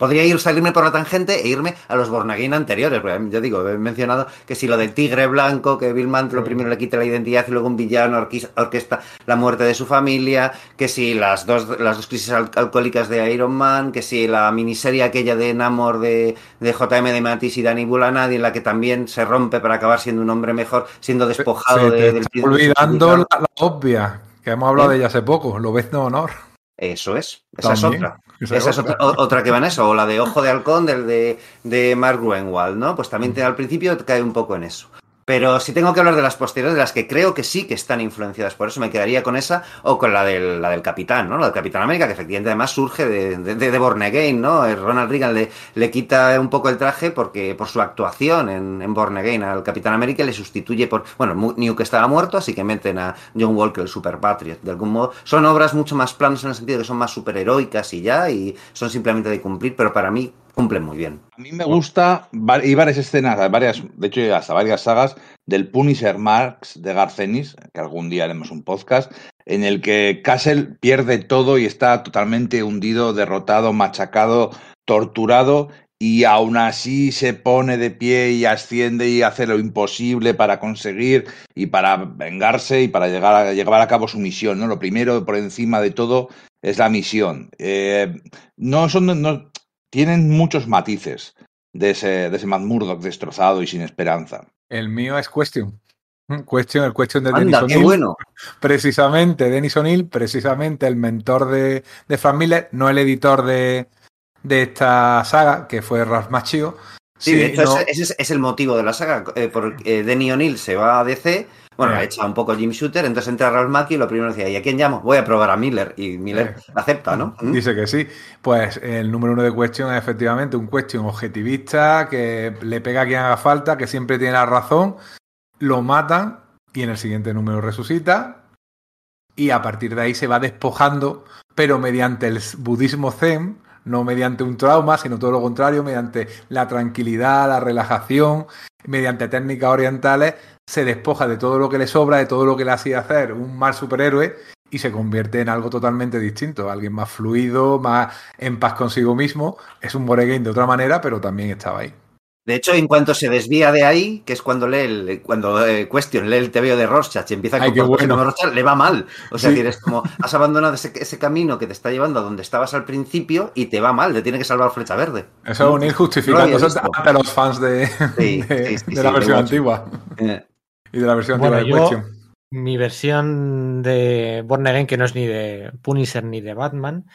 Podría ir salirme por la tangente e irme a los Born Again anteriores. porque yo digo, he mencionado que si lo del tigre blanco, que Bill Mantlo primero le quita la identidad y luego un villano orquesta la muerte de su familia, que si las dos, las dos crisis al- alcohólicas de Iron Man, que si la miniserie aquella de Namor de, de JM de Matis y Danny Bulanadi, en la que también se rompe para acabar siendo un hombre mejor, siendo despojado Se te de- del está olvidando la, la obvia, que hemos hablado de ella hace poco, lo ves no honor. Eso es, esa También. es otra. Esa Esa es otra, otra que va en eso, o la de Ojo de Halcón del de, de Mark Gruenwald, ¿no? Pues también te- al principio te cae un poco en eso. Pero si tengo que hablar de las posteriores, de las que creo que sí que están influenciadas por eso, me quedaría con esa o con la del, la del Capitán, ¿no? La del Capitán América, que efectivamente además surge de, de, de Born Again, ¿no? Eh, Ronald Reagan le, le quita un poco el traje porque por su actuación en, en Born Again al Capitán América le sustituye por... Bueno, Mu- Nuke estaba muerto, así que meten a John Walker, el Super Patriot, de algún modo. Son obras mucho más planas en el sentido que son más superheroicas y ya, y son simplemente de cumplir, pero para mí cumplen muy bien. A mí me gusta, y varias escenas, varias, de hecho hasta varias sagas, del Punisher Marx de Garcenis, que algún día haremos un podcast, en el que Castle pierde todo y está totalmente hundido, derrotado, machacado, torturado, y aún así se pone de pie y asciende y hace lo imposible para conseguir y para vengarse y para llegar a, llevar a cabo su misión. ¿no? Lo primero, por encima de todo, es la misión. Eh, no son, no, tienen muchos matices de ese, de ese Matt Murdock destrozado y sin esperanza. El mío es Question. Question, el Question de Anda, Dennis qué O'Neill. bueno. Precisamente, Dennis O'Neill, precisamente el mentor de, de Frank Miller, no el editor de, de esta saga, que fue Ralph Macchio. Sí, de hecho, no- ese, ese es, es el motivo de la saga. Eh, porque eh, Denny O'Neill se va a DC, bueno, Eh. ha echado un poco Jim Shooter, entonces entra Ralph Macchio y lo primero decía, ¿y a quién llamo? Voy a probar a Miller. Y Miller Eh. acepta, ¿no? Dice que sí. Pues el número uno de Question es efectivamente un Question objetivista que le pega a quien haga falta, que siempre tiene la razón, lo matan y en el siguiente número resucita y a partir de ahí se va despojando, pero mediante el budismo zen, no mediante un trauma, sino todo lo contrario, mediante la tranquilidad, la relajación, mediante técnicas orientales, se despoja de todo lo que le sobra, de todo lo que le hacía hacer un mal superhéroe y se convierte en algo totalmente distinto, alguien más fluido, más en paz consigo mismo. Es un Boregain de otra manera, pero también estaba ahí. De hecho, en cuanto se desvía de ahí, que es cuando lee el, cuando eh, Question lee el TVO de Rorschach y empieza a comportarse bueno. como Rorschach, le va mal. O sea, Sí. decir, es como has abandonado ese, ese camino que te está llevando a donde estabas al principio y te va mal, te tiene que salvar Flecha Verde. Eso es había visto. ante los fans de, Sí, de, sí, la versión antigua Eh, y de la versión Bueno, antigua de yo- Question. Mi versión de Born Again, que no es ni de Punisher ni de Batman,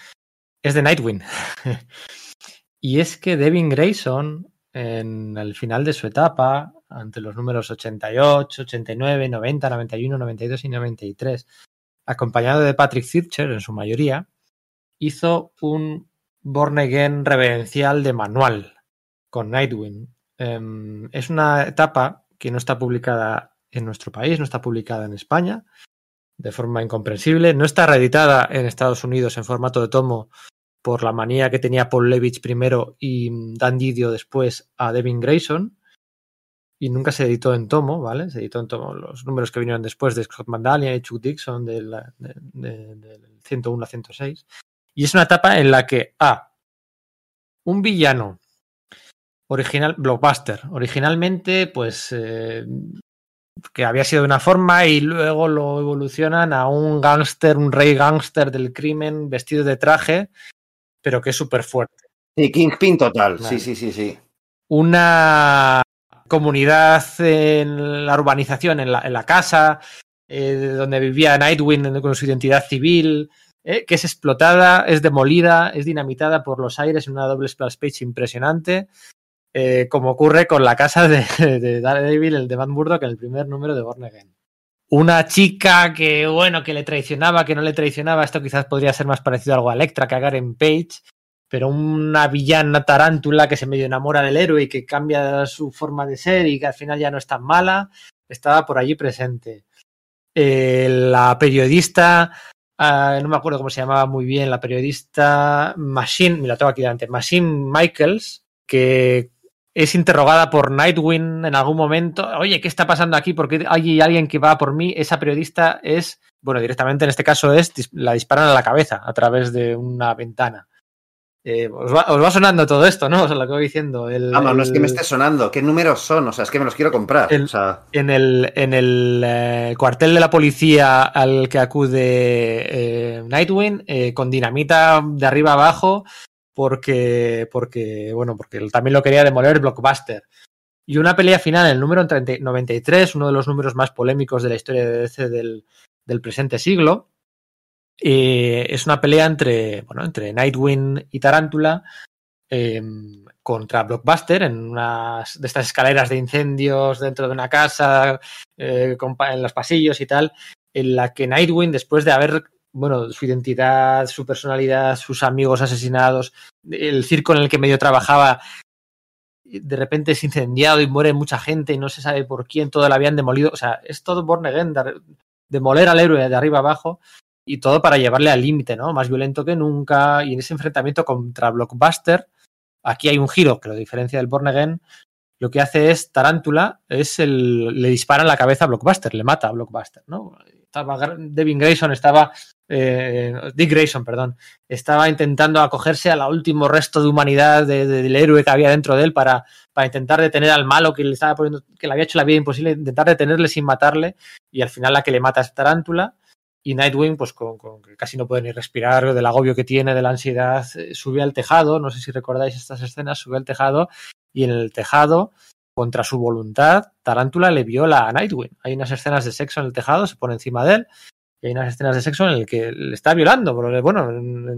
es de Nightwing. y es que Devin Grayson, en el final de su etapa, ante los números 88, 89, 90, 91, 92 y 93, acompañado de Patrick Zircher en su mayoría, hizo un Born Again reverencial de manual con Nightwing. Em, es una etapa que no está publicada en nuestro país, no está publicada en España, de forma incomprensible, no está reeditada en Estados Unidos en formato de tomo por la manía que tenía Paul Levitch primero y Dan Didio después a Devin Grayson, y nunca se editó en tomo, ¿vale? Se editó en tomo los números que vinieron después de Scott Mandalian y Chuck Dixon del, de- de- del 101 a 106. Y es una etapa en la que A. Un villano original, blockbuster, originalmente, pues eh, que había sido de una forma y luego lo evolucionan a un gángster, un rey gángster del crimen vestido de traje, pero que es súper fuerte. Sí, Kingpin total. Vale. Sí, sí, sí, sí. Una comunidad en la urbanización, en la, en la casa, eh, donde vivía Nightwing con su identidad civil, eh, que es explotada, es demolida, es dinamitada por los aires en una doble splash page impresionante, eh, como ocurre con la casa de, de Daredevil, el de Matt Murdock, en el primer número de Born Again. Una chica que, bueno, que le traicionaba, que no le traicionaba, esto quizás podría ser más parecido a algo a Electra que a Karen Page, pero una villana tarántula que se medio enamora del héroe y que cambia su forma de ser y que al final ya no es tan mala, estaba por allí presente. Eh, la periodista, ah, no me acuerdo cómo se llamaba muy bien, la periodista Machine, me la tengo aquí delante, Machine Michaels, que es interrogada por Nightwing en algún momento. Oye, ¿qué está pasando aquí? Porque hay alguien que va por mí. Esa periodista es, bueno, directamente en este caso es, la disparan a la cabeza a través de una ventana. Eh, os, va, os va sonando todo esto, ¿no? O sea, lo que voy diciendo. El, Vamos, no es que me esté sonando. ¿Qué números son? O sea, es que me los quiero comprar. El- O sea, en el, en el eh, cuartel de la policía al que acude eh, Nightwing con dinamita de arriba abajo porque, porque, bueno, porque también lo quería demoler Blockbuster. Y una pelea final el número 30 93, uno de los números más polémicos de la historia de DC del, del presente siglo. Es una pelea entre, bueno, entre Nightwing y Tarántula eh, contra Blockbuster en unas de estas escaleras de incendios dentro de una casa, eh, en los pasillos y tal, en la que Nightwing, después de haber, bueno, su identidad, su personalidad, sus amigos asesinados, el circo en el que medio trabajaba, de repente es incendiado y muere mucha gente y no se sabe por quién, todo lo habían demolido. O sea, es todo Born Again, de- demoler al héroe de arriba abajo y todo para llevarle al límite, ¿no? Más violento que nunca. Y en ese enfrentamiento contra Blockbuster, aquí hay un giro que lo diferencia del Born Again. Lo que hace es Tarántula, es el, le dispara en la cabeza a Blockbuster, le mata a Blockbuster, ¿no? Estaba Devin Grayson, estaba eh, Dick Grayson, perdón, estaba intentando acogerse al último resto de humanidad de- de- del héroe que había dentro de él para, para intentar detener al malo que le estaba poniendo, que le había hecho la vida imposible, intentar detenerle sin matarle, y al final la que le mata es Tarántula. Y Nightwing, pues con, casi no puede ni respirar del agobio que tiene, de la ansiedad, eh, sube al tejado, no sé si recordáis estas escenas, sube al tejado y en el tejado, contra su voluntad, Tarántula le viola a Nightwing. Hay unas escenas de sexo en el tejado, se pone encima de él, y hay unas escenas de sexo en el que le está violando, pero bueno,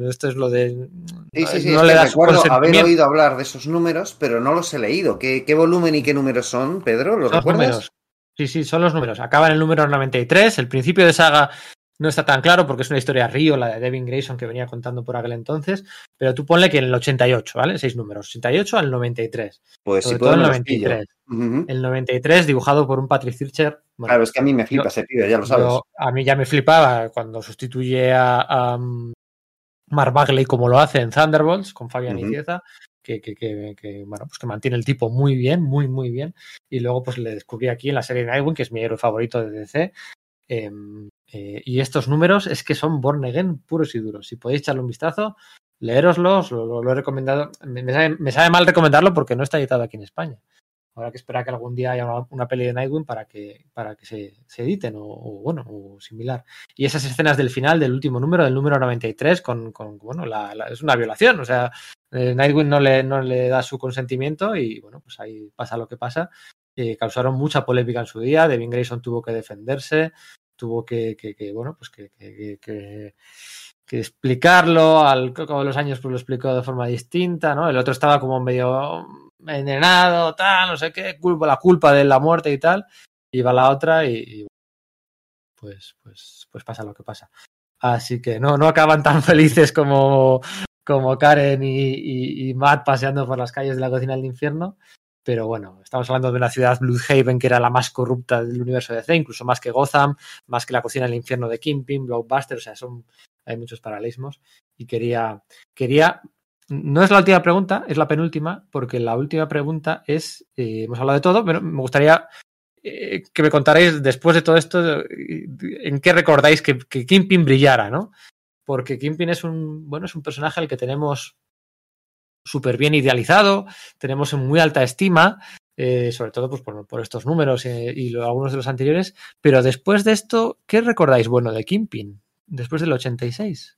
esto es lo de... sí, sí, sí. no le da recuerdo haber oído hablar de esos números, pero no los he leído. ¿Qué, qué volumen y qué números son, Pedro? ¿Los Son los recuerdas? números. Sí, sí, son los números. Acaba en el número 93. El principio de saga no está tan claro porque es una historia río, la de Devin Grayson que venía contando por aquel entonces. Pero tú ponle que en el 88, ¿vale? Seis números. 88 al 93. Pues Sobre si todo el me los pillo. 93. Ujú. El 93 dibujado por un Patrick Zircher. Bueno, Claro, es que a mí me flipa yo- ese pibe, ya lo sabes. yo- a mí ya me flipaba cuando sustituye a, a, Mark Bagley como lo hace en Thunderbolts con Fabian. Icieza, que, que, que, que, bueno, pues que mantiene el tipo muy bien, muy, muy bien. Y luego pues le descubrí aquí en la serie Nightwing, que es mi héroe favorito de DC. Eh, eh, y estos números es que son Born Again puros y duros. Si podéis echarle un vistazo, leeroslos, lo, he recomendado. Me, me sabe, me mal recomendarlo porque no está editado aquí en España. Habrá que esperar que algún día haya una, una peli de Nightwing para que, para que se, se editen o, o, bueno, o similar. Y esas escenas del final del último número, del número 93, con, con bueno, la, la- es una violación. O sea, eh, Nightwing no le, no le da su consentimiento y bueno, pues ahí pasa lo que pasa. Eh, causaron mucha polémica en su día. Devin Grayson tuvo que defenderse, tuvo que, bueno, pues que, explicarlo. Al cabo de los años, pues lo explicó de forma distinta, ¿no? El otro estaba como medio envenenado, tal, no sé qué, culpa, la culpa de la muerte y tal. Va la otra y, y pues, pues, pues pasa lo que pasa. Así que no, no acaban tan felices como, como Karen y- y Matt paseando por las calles de la cocina del infierno. Pero bueno, estamos hablando de una ciudad Bloodhaven que era la más corrupta del universo de DC, incluso más que Gotham, más que la cocina del infierno de Kingpin, Blockbuster, o sea, son, hay muchos paralelismos. Y quería, quería, no es la última pregunta, es la penúltima, porque la última pregunta es, eh, hemos hablado de todo, pero me gustaría eh, que me contarais después de todo esto, eh, en qué recordáis que, que Kingpin brillara, ¿no? Porque Kingpin es un, bueno, es un personaje al que tenemos súper bien idealizado, tenemos en muy alta estima, eh, sobre todo pues, por, por estos números eh, y lo- algunos de los anteriores, pero después de esto, ¿qué recordáis bueno de Kingpin? Después del 86.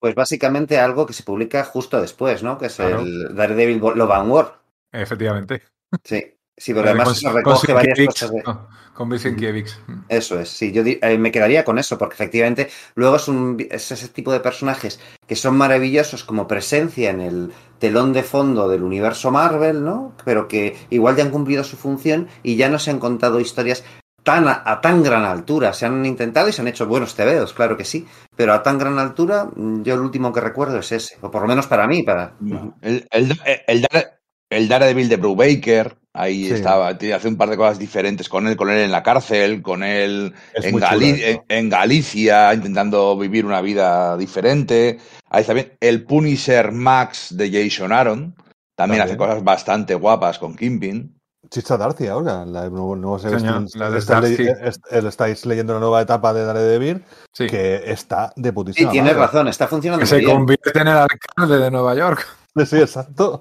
Pues básicamente algo que se publica justo después, ¿no? Que es Claro. el Daredevil Love and War. Efectivamente. Sí, sí, porque además Con- se con recoge varias cosas de... no, Con Bill Sienkiewicz. Eso es, sí, yo di- eh, me quedaría con eso, porque efectivamente luego es, un, es ese tipo de personajes que son maravillosos como presencia en el telón de fondo del universo Marvel, ¿no? Pero que igual ya han cumplido su función y ya no se han contado historias tan a, a tan gran altura. Se han intentado y se han hecho buenos tebeos, claro que sí, pero a tan gran altura, mm, yo el último que recuerdo es ese, o por lo menos para mí, para... El, el, el, Dare- el Daredevil de Brubaker, ahí Sí. estaba, hace un par de cosas diferentes con él, con él en la cárcel, con él en, muy Gali- chulo eso. en, en Galicia, intentando vivir una vida diferente. Ahí está bien. El Punisher Max de Jason Aaron, también, También. hace cosas bastante guapas con Kingpin. Chicha Darcy ahora, la, nuevo Señor, estáis- la de estáis, Darcy. le- est- estáis leyendo la nueva etapa de Daredevil, Sí. que está de Sí, putísima tienes madre. razón, está funcionando Que se bien. convierte en el alcalde de Nueva York. Sí, exacto.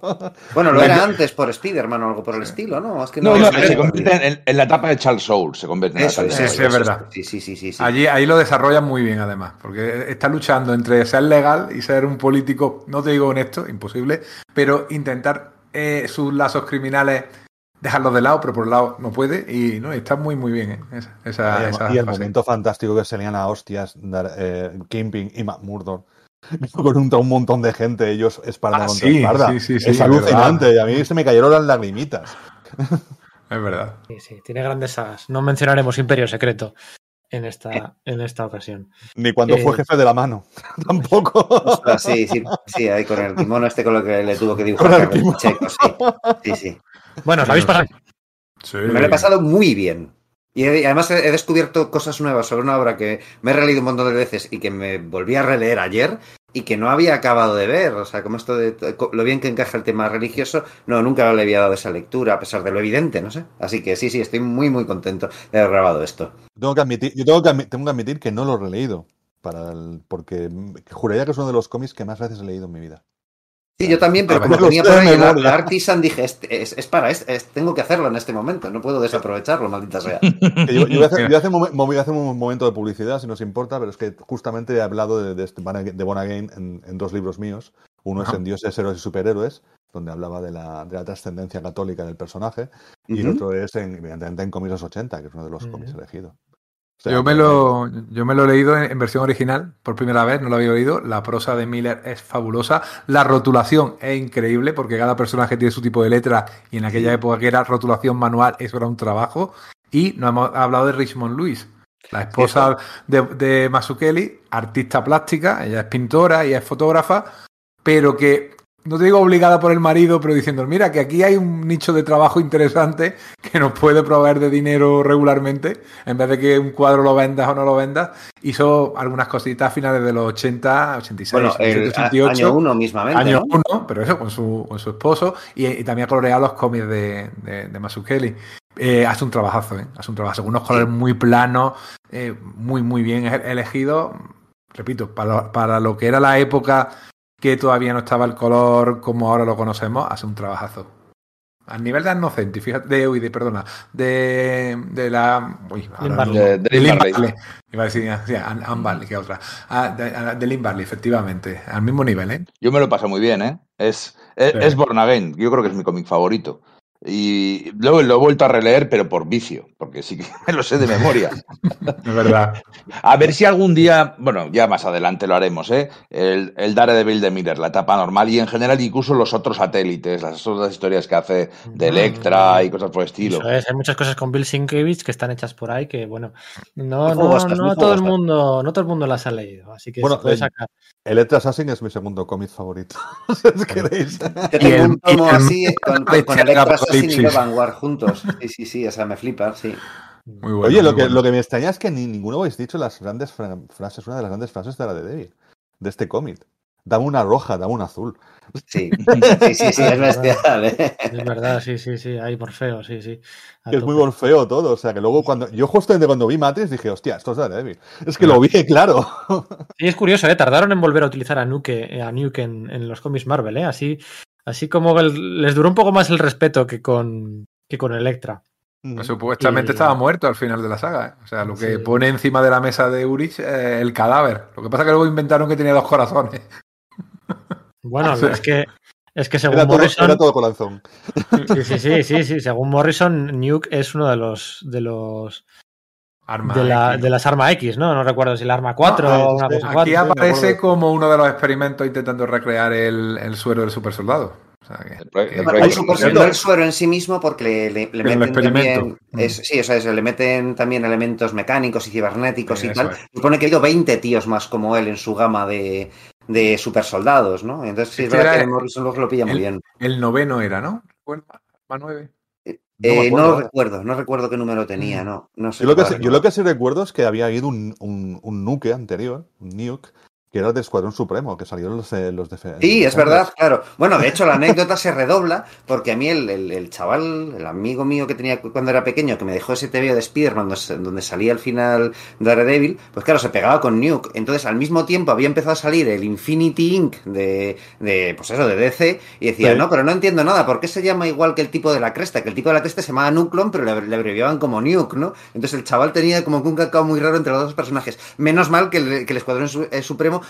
Bueno, lo era antes por Spider-Man o algo por el estilo, ¿no? Es que No, no, se convierte en, en la etapa de Charles Soule, se convierte en la Eso etapa es, de sí, es verdad. Sí, sí, sí, sí. Allí, ahí lo desarrollan muy bien, además, porque está luchando entre ser legal y ser un político, no te digo honesto, imposible, pero intentar eh, sus lazos criminales dejarlos de lado, pero por un lado no puede y no está muy, muy bien. ¿eh? Esa, esa- y el, esa y el fase. momento fantástico que se leían a hostias eh, Kingpin y Matt Murdock con un, montón de gente, ellos espalda Ah, contra sí, espalda. sí, sí, sí, es es alucinante, y a mí se me cayeron las lagrimitas. Es verdad. Sí, sí, tiene grandes sagas. No mencionaremos Imperio Secreto en esta, en esta ocasión. Ni cuando Eh, fue jefe de la mano, tampoco. Ostras, sí, sí, sí, ahí con el kimono este con lo que le tuvo que dibujar sí. Sí, sí. Bueno, os habéis pasado. Sí. Me lo he pasado muy bien. Y además he descubierto cosas nuevas sobre una obra que me he releído un montón de veces y que me volví a releer ayer y que no había acabado de ver. O sea, como esto de lo bien que encaja el tema religioso, no, nunca le había dado esa lectura, a pesar de lo evidente, no sé. Así que sí, sí, estoy muy, muy contento de haber grabado esto. Tengo que admitir, yo tengo que, tengo que admitir que no lo he releído. Para porque juraría que es uno de los cómics que más veces he leído en mi vida. Sí, yo también, pero A como tenía por ahí el Artisan, dije, este- es, es para, es, es- tengo que hacerlo en este momento, no puedo desaprovecharlo, maldita sea. Yo, yo voy a hacer, yo voy a hacer un, momento de publicidad, si no os importa, pero es que justamente he hablado de, de, este de Again en, en dos libros míos. Uno es en Dioses, Héroes y Superhéroes, donde hablaba de la, de la trascendencia católica del personaje, y el otro es en, evidentemente en Cómics 80, que es uno de los Ujú. cómics elegidos. Sea, Yo me, lo, yo me lo he leído en, en versión original por primera vez, no lo había oído. La prosa de Miller es fabulosa. La rotulación es increíble porque cada personaje tiene su tipo de letra y en aquella época que era rotulación manual, eso era un trabajo. Y nos hemos hablado de Richmond Lewis, la esposa de, de Mazzucchelli, artista plástica, ella es pintora y es fotógrafa, pero que no te digo obligada por el marido, pero diciendo, mira, que aquí hay un nicho de trabajo interesante que nos puede proveer de dinero regularmente, en vez de que un cuadro lo vendas o no lo vendas. Hizo algunas cositas a finales de los 80, 86, Bueno, el 87, a- 88. año uno mismamente, Año ¿no? uno, pero eso con su, con su esposo. Y, y también ha coloreado los cómics de, de, de Mazzucchelli. Eh, hace un trabajazo, ¿eh? Hace un trabajo. Con unos colores muy planos, eh, muy, muy bien elegidos. Repito, para, para lo que era la época que todavía no estaba el color como ahora lo conocemos, hace un trabajazo. A nivel de Annocenti, fíjate, de, uy, de, perdona, de, de la... Uy, ahora. De- de Lynn Lynn Barley. Barley. Iba a decir, sí, Ann, Ann Barley, que otra. Ah, de, de Lynn Barley, efectivamente. Al mismo nivel, ¿eh? Yo me lo paso muy bien, ¿eh? Es, es, Sí. es Born Again, yo creo que es mi cómic favorito. Y luego lo he vuelto a releer, pero por vicio, porque sí que me lo sé de memoria. Es verdad. A ver si algún día, bueno, ya más adelante lo haremos, ¿eh? El, el Daredevil de Miller, la etapa normal y en general incluso los otros satélites, las otras historias que hace de Electra y cosas por el estilo. Eso es, hay muchas cosas con Bill Sienkiewicz que están hechas por ahí que, bueno, no, no, no todo el mundo, no todo el mundo las ha leído, así que Bueno, se puede eh, sacar. Electra Assassin es mi segundo cómic favorito. si os queréis. Yo tengo un tomo así eh, con, con, con el Electra Assassin y. Vanguard juntos. Sí, sí, sí, o sea, me flipa, sí. Muy bueno. Oye, lo que, bueno. lo que me extraña es que ni ninguno habéis dicho las grandes fra- frases, una de las grandes frases de la de David, de este cómic. Dame una roja, dame una azul. Sí, sí, sí, sí, es bestial, ¿eh? Es verdad, sí, sí, sí, hay por feo, sí, sí. Es muy bonfeo todo. O sea, que luego cuando. Yo justamente cuando vi Matrix dije, hostia, esto es Daredevil. Es que lo vi, claro. Sí, es curioso, ¿eh? Tardaron en volver a utilizar a Nuke, a Nuke en, en los cómics Marvel, ¿eh? Así, así como el- les duró un poco más el respeto que con, que con Electra. Pues supuestamente Y- estaba muerto al final de la saga. ¿eh? O sea, lo que Sí. pone encima de la mesa de Urich eh, el cadáver. Lo que pasa es que luego inventaron que tenía dos corazones. Bueno, Sí. es que es que según Era todo, Morrison, era todo corazón. sí, sí, sí, sí, sí, según Morrison, Nuke es uno de los de los Arma de, la- las arma X, ¿no? No recuerdo si el arma 4 No, o una sí, cosa Aquí 4. me aparece como uno de los experimentos intentando recrear el, el suero del supersoldado. O sea que- El super- suero en sí mismo, porque le, le- meten también. Mm. es- sí, o sea, eso, le meten también elementos mecánicos y cibernéticos y tal. es. Supone que ha habido 20 tíos más como él en su gama de, de super soldados, ¿no? Entonces, sí, es Este verdad era que Morrison lo pilla muy bien. El noveno era, ¿no? ¿Recuerda? ¿Más nueve? Eh, me no, acuerdo ahora. recuerdo, no recuerdo qué número tenía, no. no sé Yo lo, que, sí- yo lo que sí recuerdo es que había habido un, un, un nuke anterior, un nuke, que era de Escuadrón Supremo, que salieron los, eh, los de Sí, es verdad, claro. Bueno, de hecho la anécdota se redobla porque a mí el, el- el chaval, el amigo mío que tenía cuando era pequeño, que me dejó ese TVO de Spider-Man donde, salía al final Daredevil, pues claro, se pegaba con Nuke. Entonces al mismo tiempo había empezado a salir el Infinity Inc. de, de pues eso, de DC y decía, Sí. no, pero no entiendo nada, ¿por qué se llama igual que el tipo de la cresta? Que el tipo de la cresta se llamaba Nuclon, pero le, le abreviaban como Nuke, ¿no? Entonces el chaval tenía como que un cacao muy raro entre los dos personajes. Menos mal que el, que el Escuadrón Su-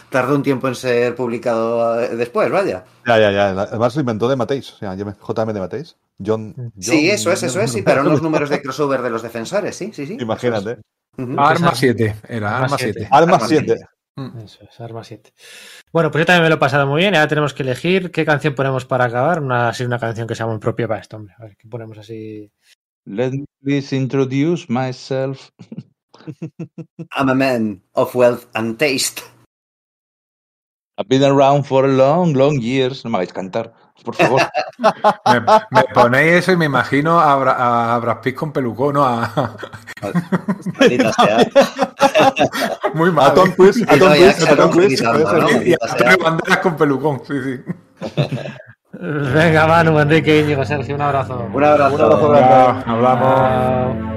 tardó un tiempo en ser publicado eh, después, vaya. Ya, ya, ya. Además lo inventó de Mateis, o sea, JM de Mateis. John, Sí, eso es, eso es, sí, pero unos números de crossover de los defensores, sí, sí, sí. Imagínate. Arma Arma 7, era Arma Arma siete. 7. Arma Arma 7. Eso es, Arma 7. Bueno, pues yo también me lo he pasado muy bien. Ahora tenemos que elegir qué canción ponemos para acabar. Una, así una canción que sea muy propia para esto, hombre. A ver, ¿qué ponemos así? Let me please introduce myself. I'm a man of wealth and taste. I've been around for long, long years. No me hagáis cantar, por favor. Me, me ponéis eso y me imagino a, Bra- a Brad Pitt con pelucón, ¿no? A- muy A mal. Tom ¿eh? Cruise, a Tom Cruise, a Tom se Cruise. Y a Banderas con pelucón, sí, sí. Venga, Manu, Enrique, Íñigo, Sergio, un abrazo. Un abrazo. Un abrazo hablamos.